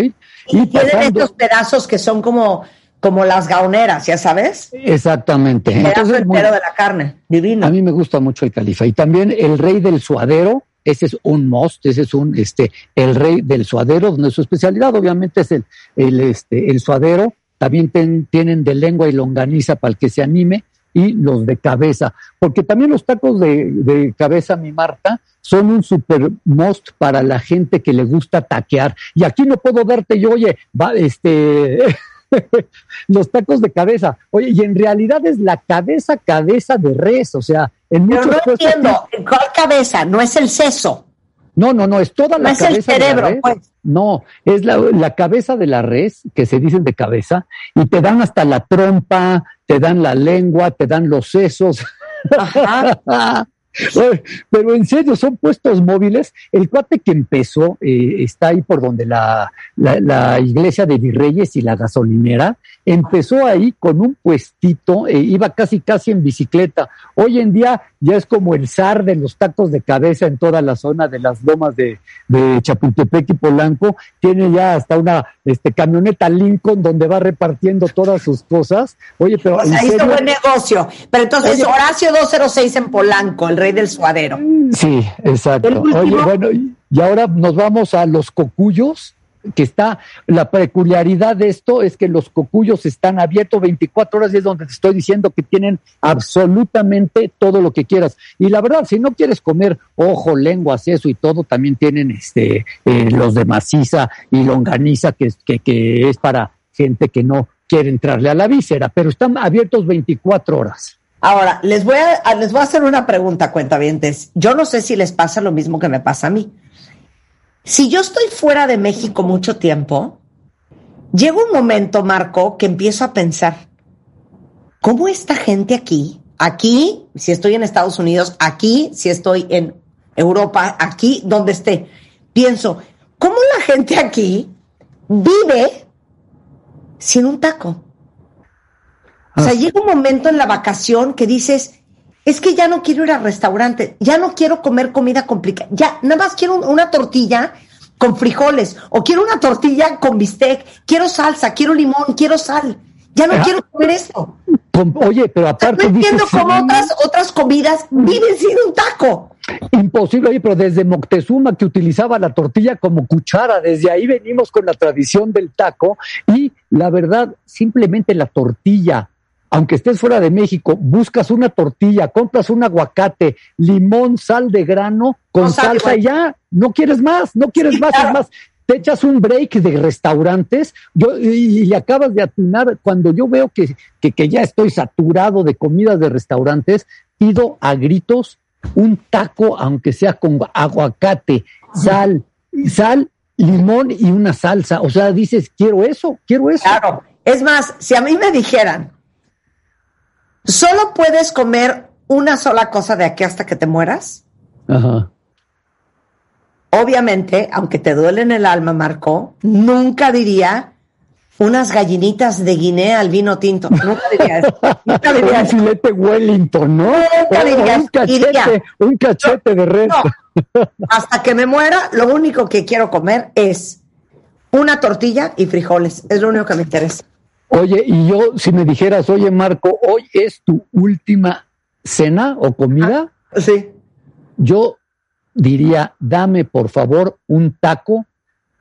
Y, tienen estos pedazos que son como, como las gauneras, ¿ya sabes? Exactamente. El pedazo entero de la carne, divino. A mí me gusta mucho el califa. Y también el rey del suadero, ese es un most, ese es un, este, el rey del suadero, donde su especialidad obviamente es el, el, este, el suadero. También tienen de lengua y longaniza para el que se anime y los de cabeza, porque también los tacos de, cabeza, mi Marta, son un super most para la gente que le gusta taquear. Y aquí no puedo darte yo, oye, va, este, los tacos de cabeza. Oye, y en realidad es la cabeza, cabeza de res, o sea, en Pero no entiendo, ¿cuál cabeza? No es el seso. No, no, no, es toda la cabeza. Es el cerebro, pues. No, es la, cabeza de la res, que se dicen de cabeza, y te dan hasta la trompa, te dan la lengua, te dan los sesos. Pero en serio, son puestos móviles. El cuate que empezó eh, está ahí por donde la, la, iglesia de Virreyes y la gasolinera. Empezó ahí con un puestito, e iba casi casi en bicicleta. Hoy en día ya es como el zar de los tacos de cabeza en toda la zona de las lomas de, de Chapultepec y Polanco. Tiene ya hasta una este, camioneta Lincoln donde va repartiendo todas sus cosas. Oye, pero. Pues ahí está buen negocio. Pero entonces, Horacio 206 en Polanco, el rey del suadero. Sí, exacto. Oye, bueno, y ahora nos vamos a los cocuyos que está, la peculiaridad de esto es que los cocuyos están abiertos 24 horas y es donde te estoy diciendo que tienen absolutamente todo lo que quieras. Y la verdad, si no quieres comer ojo, lenguas, eso y todo, también tienen este eh, los de maciza y longaniza, que, que, que es para gente que no quiere entrarle a la víscera, pero están abiertos 24 horas. Ahora, les voy a, les voy a hacer una pregunta, cuentavientes. Yo no sé si les pasa lo mismo que me pasa a mí. Si yo estoy fuera de México mucho tiempo, llega un momento, Marco, que empiezo a pensar, ¿cómo esta gente aquí, aquí, si estoy en Estados Unidos, aquí, si estoy en Europa, aquí, donde esté, pienso, ¿cómo la gente aquí vive sin un taco? O sea, ah. llega un momento en la vacación que dices, es que ya no quiero ir al restaurante, ya no quiero comer comida complicada, ya nada más quiero una tortilla con frijoles o quiero una tortilla con bistec, quiero salsa, quiero limón, quiero sal. Ya no quiero comer esto. Oye, pero aparte. no entiendo cómo otras, otras comidas viven sin un taco. Imposible, oye, pero desde Moctezuma que utilizaba la tortilla como cuchara, desde ahí venimos con la tradición del taco y la verdad, simplemente la tortilla aunque estés fuera de México, buscas una tortilla, compras un aguacate, limón, sal de grano, con salsa y ya, no quieres más, no quieres más, más. Te echas un break de restaurantes yo, y, acabas de atinar. Cuando yo veo que, que, que ya estoy saturado de comidas de restaurantes, pido a gritos un taco, aunque sea con aguacate, sal, sal, limón y una salsa. O sea, dices, quiero eso, quiero eso. Claro. Es más, si a mí me dijeran, solo puedes comer una sola cosa de aquí hasta que te mueras. Ajá. Obviamente, aunque te duele en el alma, Marco, nunca diría unas gallinitas de Guinea al vino tinto. Nunca diría eso. Nunca diría un filete Wellington, ¿no? Nunca diría un cachete, Diría, un cachete de res. No. Hasta que me muera, lo único que quiero comer es una tortilla y frijoles. Es lo único que me interesa. Oye, y yo, si me dijeras, oye Marco, hoy es tu última cena o comida, Sí. yo diría, dame por favor un taco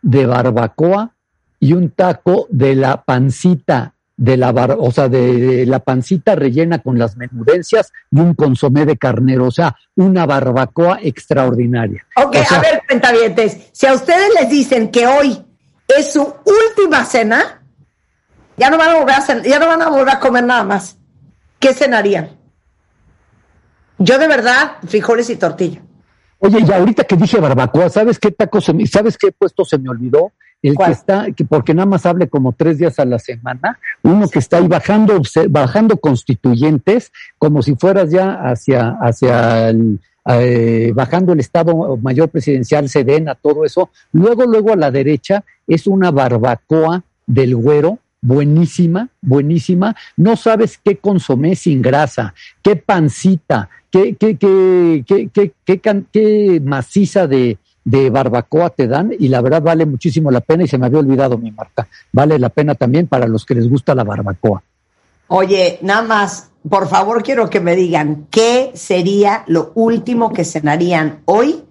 de barbacoa y un taco de la pancita de la bar, o sea, de, de la pancita rellena con las menudencias y un consomé de carnero, o sea, una barbacoa extraordinaria. Ok, O sea, a ver, cuentavientes, si a ustedes les dicen que hoy es su última cena, ya no van a volver a, cen- ya no van a volver a comer nada más. ¿Qué cenarían? Yo de verdad, frijoles y tortilla. Oye, y ahorita que dije barbacoa, ¿sabes qué taco se me, sabes qué puesto se me olvidó? El ¿Cuál? que está, que porque nada más hable como tres días a la semana, uno que está ahí bajando, bajando constituyentes, como si fueras ya hacia, hacia el, eh, bajando el Estado Mayor Presidencial, Sedena, todo eso. Luego, luego a la derecha es una barbacoa del güero, buenísima, buenísima. No sabes qué consomé sin grasa, qué pancita, qué, qué, qué, qué, qué, qué can- qué maciza de, de barbacoa te dan y la verdad vale muchísimo la pena y se me había olvidado mi Marta. Vale la pena también para los que les gusta la barbacoa. Oye, nada más, por favor quiero que me digan qué sería lo último que cenarían hoy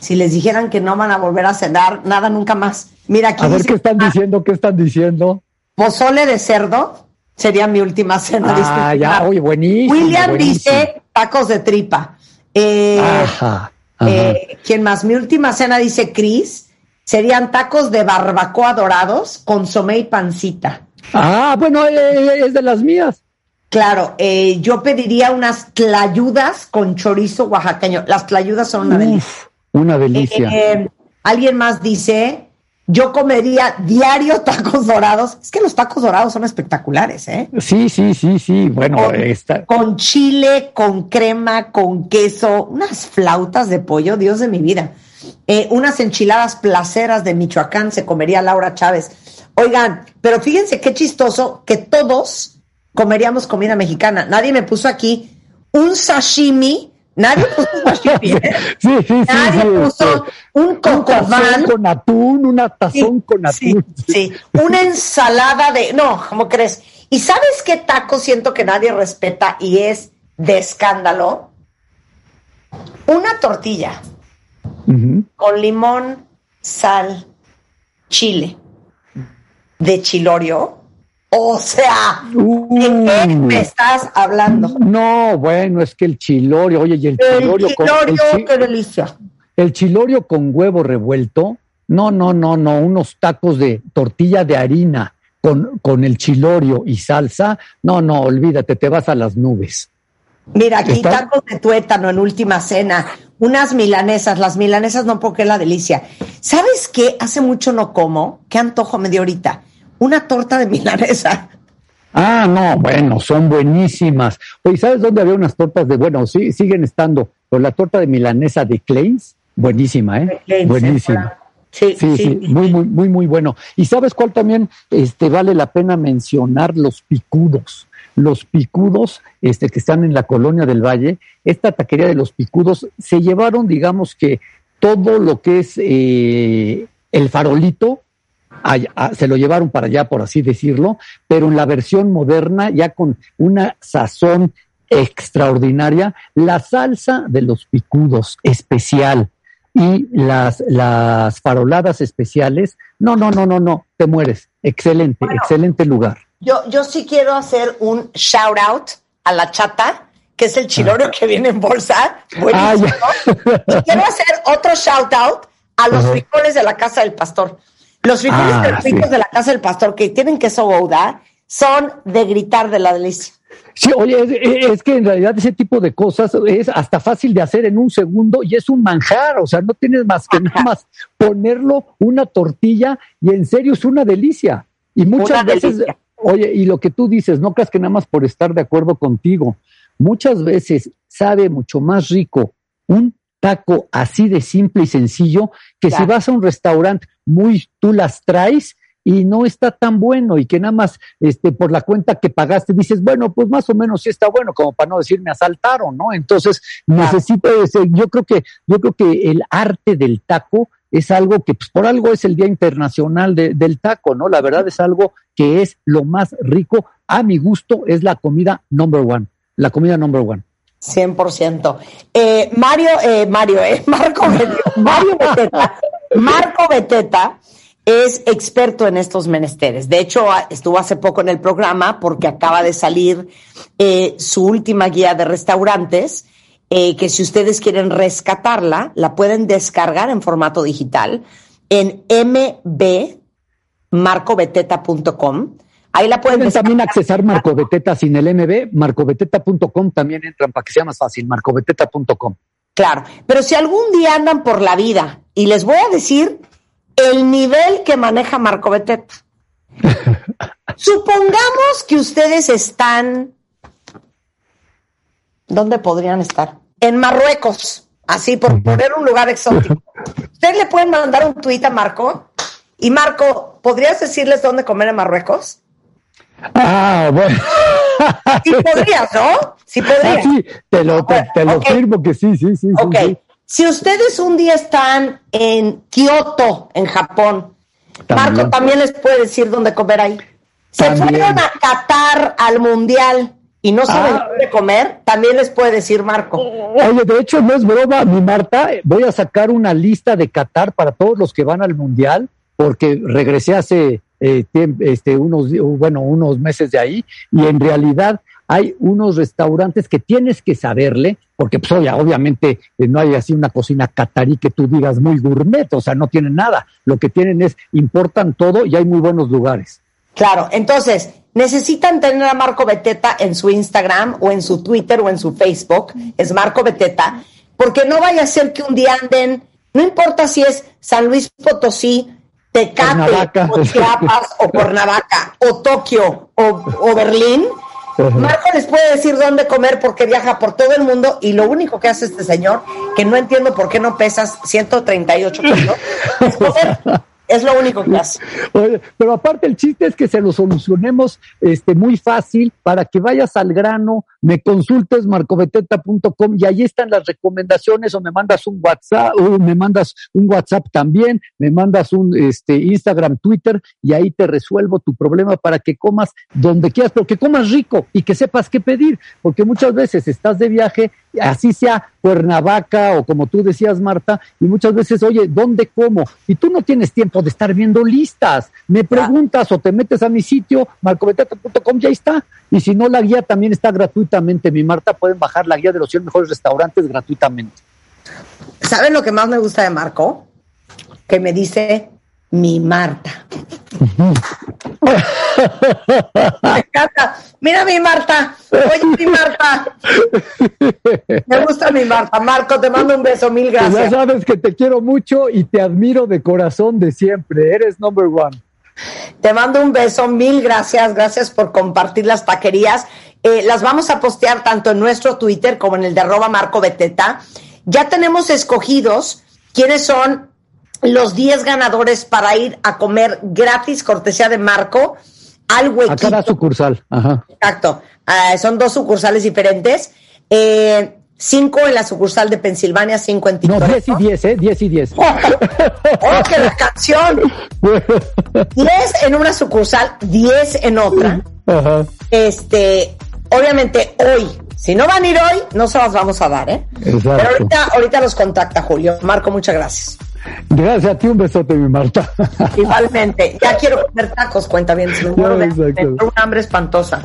si les dijeran que no van a volver a cenar nada nunca más. Mira, aquí A ver dice, qué están ah, diciendo, qué están diciendo. Pozole de cerdo sería mi última cena. Ah, ya, oye, buenísimo. William buenísimo. dice tacos de tripa. Eh, Ajá, ajá. eh, ¿Quién más? Mi última cena, dice Chris, serían tacos de barbacoa dorados, consomé y pancita. Ah, bueno, eh, es de las mías. Claro, eh, yo pediría unas tlayudas con chorizo oaxaqueño. Las tlayudas son una delicia. Uf, una delicia. Eh, Alguien más dice, yo comería diario tacos dorados. Es que los tacos dorados son espectaculares, ¿eh? Sí, sí, sí, sí. Bueno, Con, está. con chile, con crema, con queso, unas flautas de pollo, Dios de mi vida. Eh, unas enchiladas placeras de Michoacán se comería Laura Chávez. Oigan, pero fíjense qué chistoso que todos comeríamos comida mexicana. Nadie me puso aquí un sashimi. Nadie puso sashimi. ¿eh? Sí, sí, sí. Nadie sí, puso este, un un tazón cocobán. con atún, una tazón con Sí, atún. sí, una ensalada de. No, ¿cómo crees? ¿Y sabes qué taco siento que nadie respeta y es de escándalo? Una tortilla con limón, sal, chile, de chilorio. O sea, ¿de qué Uh. me estás hablando? No, bueno, es que el chilorio, oye, y el El chilorio con el, qué delicia. el chilorio con huevo revuelto, no, no, no, no, unos tacos de tortilla de harina con, con el chilorio y salsa, no, no, olvídate, te vas a las nubes. Mira, aquí ¿Está? tacos de tuétano en última cena, unas milanesas, las milanesas no porque la delicia. ¿Sabes qué? Hace mucho no como, qué antojo me dio ahorita. Una torta de milanesa. Ah, no, bueno, son buenísimas. Oye, ¿sabes dónde había unas tortas de, bueno, sí, siguen estando, pero la torta de milanesa de Kleins, buenísima, ¿eh? buenísima. Sí, Sí, sí, muy, muy, muy, muy bueno. ¿Y sabes cuál también este, vale la pena mencionar? Los picudos. Los picudos este, que están en la colonia del Valle, esta taquería de los picudos, se llevaron, digamos que todo lo que es eh, el farolito, se lo llevaron para allá, por así decirlo, pero en la versión moderna, ya con una sazón extraordinaria, la salsa de los picudos especial y las, las faroladas especiales, no, no, no, no, no, te mueres. Excelente, excelente lugar. Yo, yo sí quiero hacer un shout out a la chata, que es el chilorio que viene en bolsa. Buenísimo. y quiero hacer otro shout out a los frijoles de la casa del pastor. Los frijoles Ah, de sí. la casa del pastor que tienen queso gouda son de gritar de la delicia. Sí, oye, es, es que en realidad ese tipo de cosas es hasta fácil de hacer en un segundo y es un manjar, o sea, no tienes más que nada más ponerlo una tortilla y en serio es una delicia. Y muchas Una veces, delicia. oye, y lo que tú dices, no creas que nada más por estar de acuerdo contigo, muchas veces sabe mucho más rico un taco así de simple y sencillo que si vas a un restaurante muy, tú las traes y no está tan bueno y que nada más este, por la cuenta que pagaste dices, bueno, pues más o menos sí está bueno, como para no decir me asaltaron, ¿no? Entonces, necesito ese, yo creo que, yo creo que el arte del taco es algo que pues, por algo es el Día Internacional del Taco, ¿no? La verdad es algo que es lo más rico, a mi gusto, es la comida number one, la comida number one. 100%. Eh, Mario, eh, Mario, eh, Marco, Mario Beteta, Marco Beteta es experto en estos menesteres. De hecho, estuvo hace poco en el programa porque acaba de salir eh, su última guía de restaurantes, eh, que si ustedes quieren rescatarla, la pueden descargar en formato digital en mbmarcobeteta.com. Ahí la pueden, pueden también accesar Marco Beteta sin el MB, marcobeteta.com también entran para que sea más fácil, marcobeteta.com. Claro, pero si algún día andan por la vida y les voy a decir el nivel que maneja Marco Beteta. Supongamos que ustedes están. ¿Dónde podrían estar? En Marruecos, así por poner un lugar exótico. Ustedes le pueden mandar un tuit a Marco y Marco, ¿podrías decirles dónde comer en Marruecos? Ah, bueno. Sí podrías, ¿no? Sí podrías. Ah, sí, te lo, te, lo firmo que sí, sí, sí. Ok. Sí, Si ustedes un día están en Kioto, en Japón, también. Marco también les puede decir dónde comer ahí. Se también. fueron a Qatar al Mundial y no saben ah. dónde comer, también les puede decir Marco. Oye, de hecho no es broma, mi Marta, voy a sacar una lista de Qatar para todos los que van al Mundial, porque regresé hace eh, este, unos, bueno, unos meses de ahí, y en realidad hay unos restaurantes que tienes que saberle, porque pues oye, obviamente eh, no hay así una cocina catarí que tú digas muy gourmet, o sea, no tienen nada. Lo que tienen es, importan todo y hay muy buenos lugares. Claro, entonces, necesitan tener a Marco Beteta en su Instagram o en su Twitter o en su Facebook, es Marco Beteta, porque no vaya a ser que un día anden, no importa si es San Luis Potosí, Tecate, o Chiapas, o Cuernavaca, o Tokio, o, o Berlín, Marco les puede decir dónde comer porque viaja por todo el mundo y lo único que hace este señor, que no entiendo por qué no pesas 138 kilos, es comer. Es lo único que hace. Oye, pero aparte el chiste es que se lo solucionemos este, muy fácil para que vayas al grano, me consultes marcobeteta.com y ahí están las recomendaciones o me mandas un WhatsApp o me mandas un WhatsApp también, me mandas un este, Instagram, Twitter y ahí te resuelvo tu problema para que comas donde quieras, pero que comas rico y que sepas qué pedir, porque muchas veces estás de viaje, así sea Cuernavaca o como tú decías Marta, y muchas veces, oye, ¿dónde como? Y tú no tienes tiempo de estar viendo listas, me preguntas o te metes a mi sitio, marcobeteta.com, ya está. Y si no, la guía también está gratuitamente. Mi Marta, pueden bajar la guía de los 100 mejores restaurantes gratuitamente. ¿Saben lo que más me gusta de Marco? Que me dice mi Marta. me encanta. Mira mi Marta. Oye, mi Marta. Me gusta mi Marta. Marco, te mando un beso. Mil gracias. Ya sabes que te quiero mucho y te admiro de corazón de siempre. Eres number one. Te mando un beso, mil gracias, gracias por compartir las taquerías. Eh, las vamos a postear tanto en nuestro Twitter como en el de arroba Marco Beteta. Ya tenemos escogidos quiénes son los 10 ganadores para ir a comer gratis, cortesía de Marco, al huequito. A cada sucursal, ajá. Exacto, uh, son dos sucursales diferentes. Eh, Cinco en la sucursal de Pensilvania, cinco en Tijuana. No, diez y diez, ¿eh? Diez y diez. ¡Oh, qué la canción! Diez en una sucursal, diez en otra. Ajá. Este, obviamente hoy, si no van a ir hoy, no se las vamos a dar, ¿eh? Exacto. Pero ahorita, ahorita los contacta Julio. Marco, muchas gracias. Gracias a ti, un besote, mi Marta. Igualmente, ya quiero comer tacos, cuenta bien, se me muero de una hambre espantosa.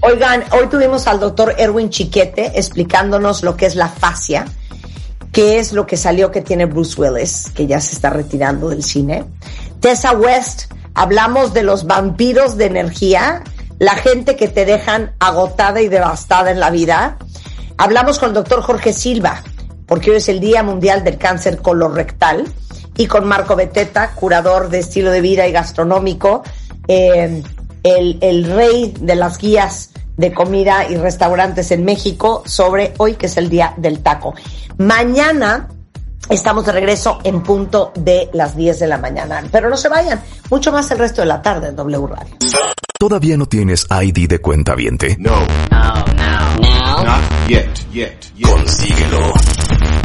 Oigan, hoy tuvimos al doctor Erwin Chiquete explicándonos lo que es la fascia, qué es lo que salió que tiene Bruce Willis, que ya se está retirando del cine. Tessa West, hablamos de los vampiros de energía, la gente que te dejan agotada y devastada en la vida. Hablamos con el doctor Jorge Silva, porque hoy es el Día Mundial del Cáncer Colorectal, y con Marco Beteta, curador de estilo de vida y gastronómico, eh, el, el rey de las guías de comida y restaurantes en México sobre hoy que es el Día del Taco. Mañana Estamos de regreso en punto de las 10 de la mañana. Pero no se vayan, mucho más el resto de la tarde en W Radio. ¿Todavía no tienes ID de cuenta viente? No. No, no. No. Not yet, yet, yet. Consíguelo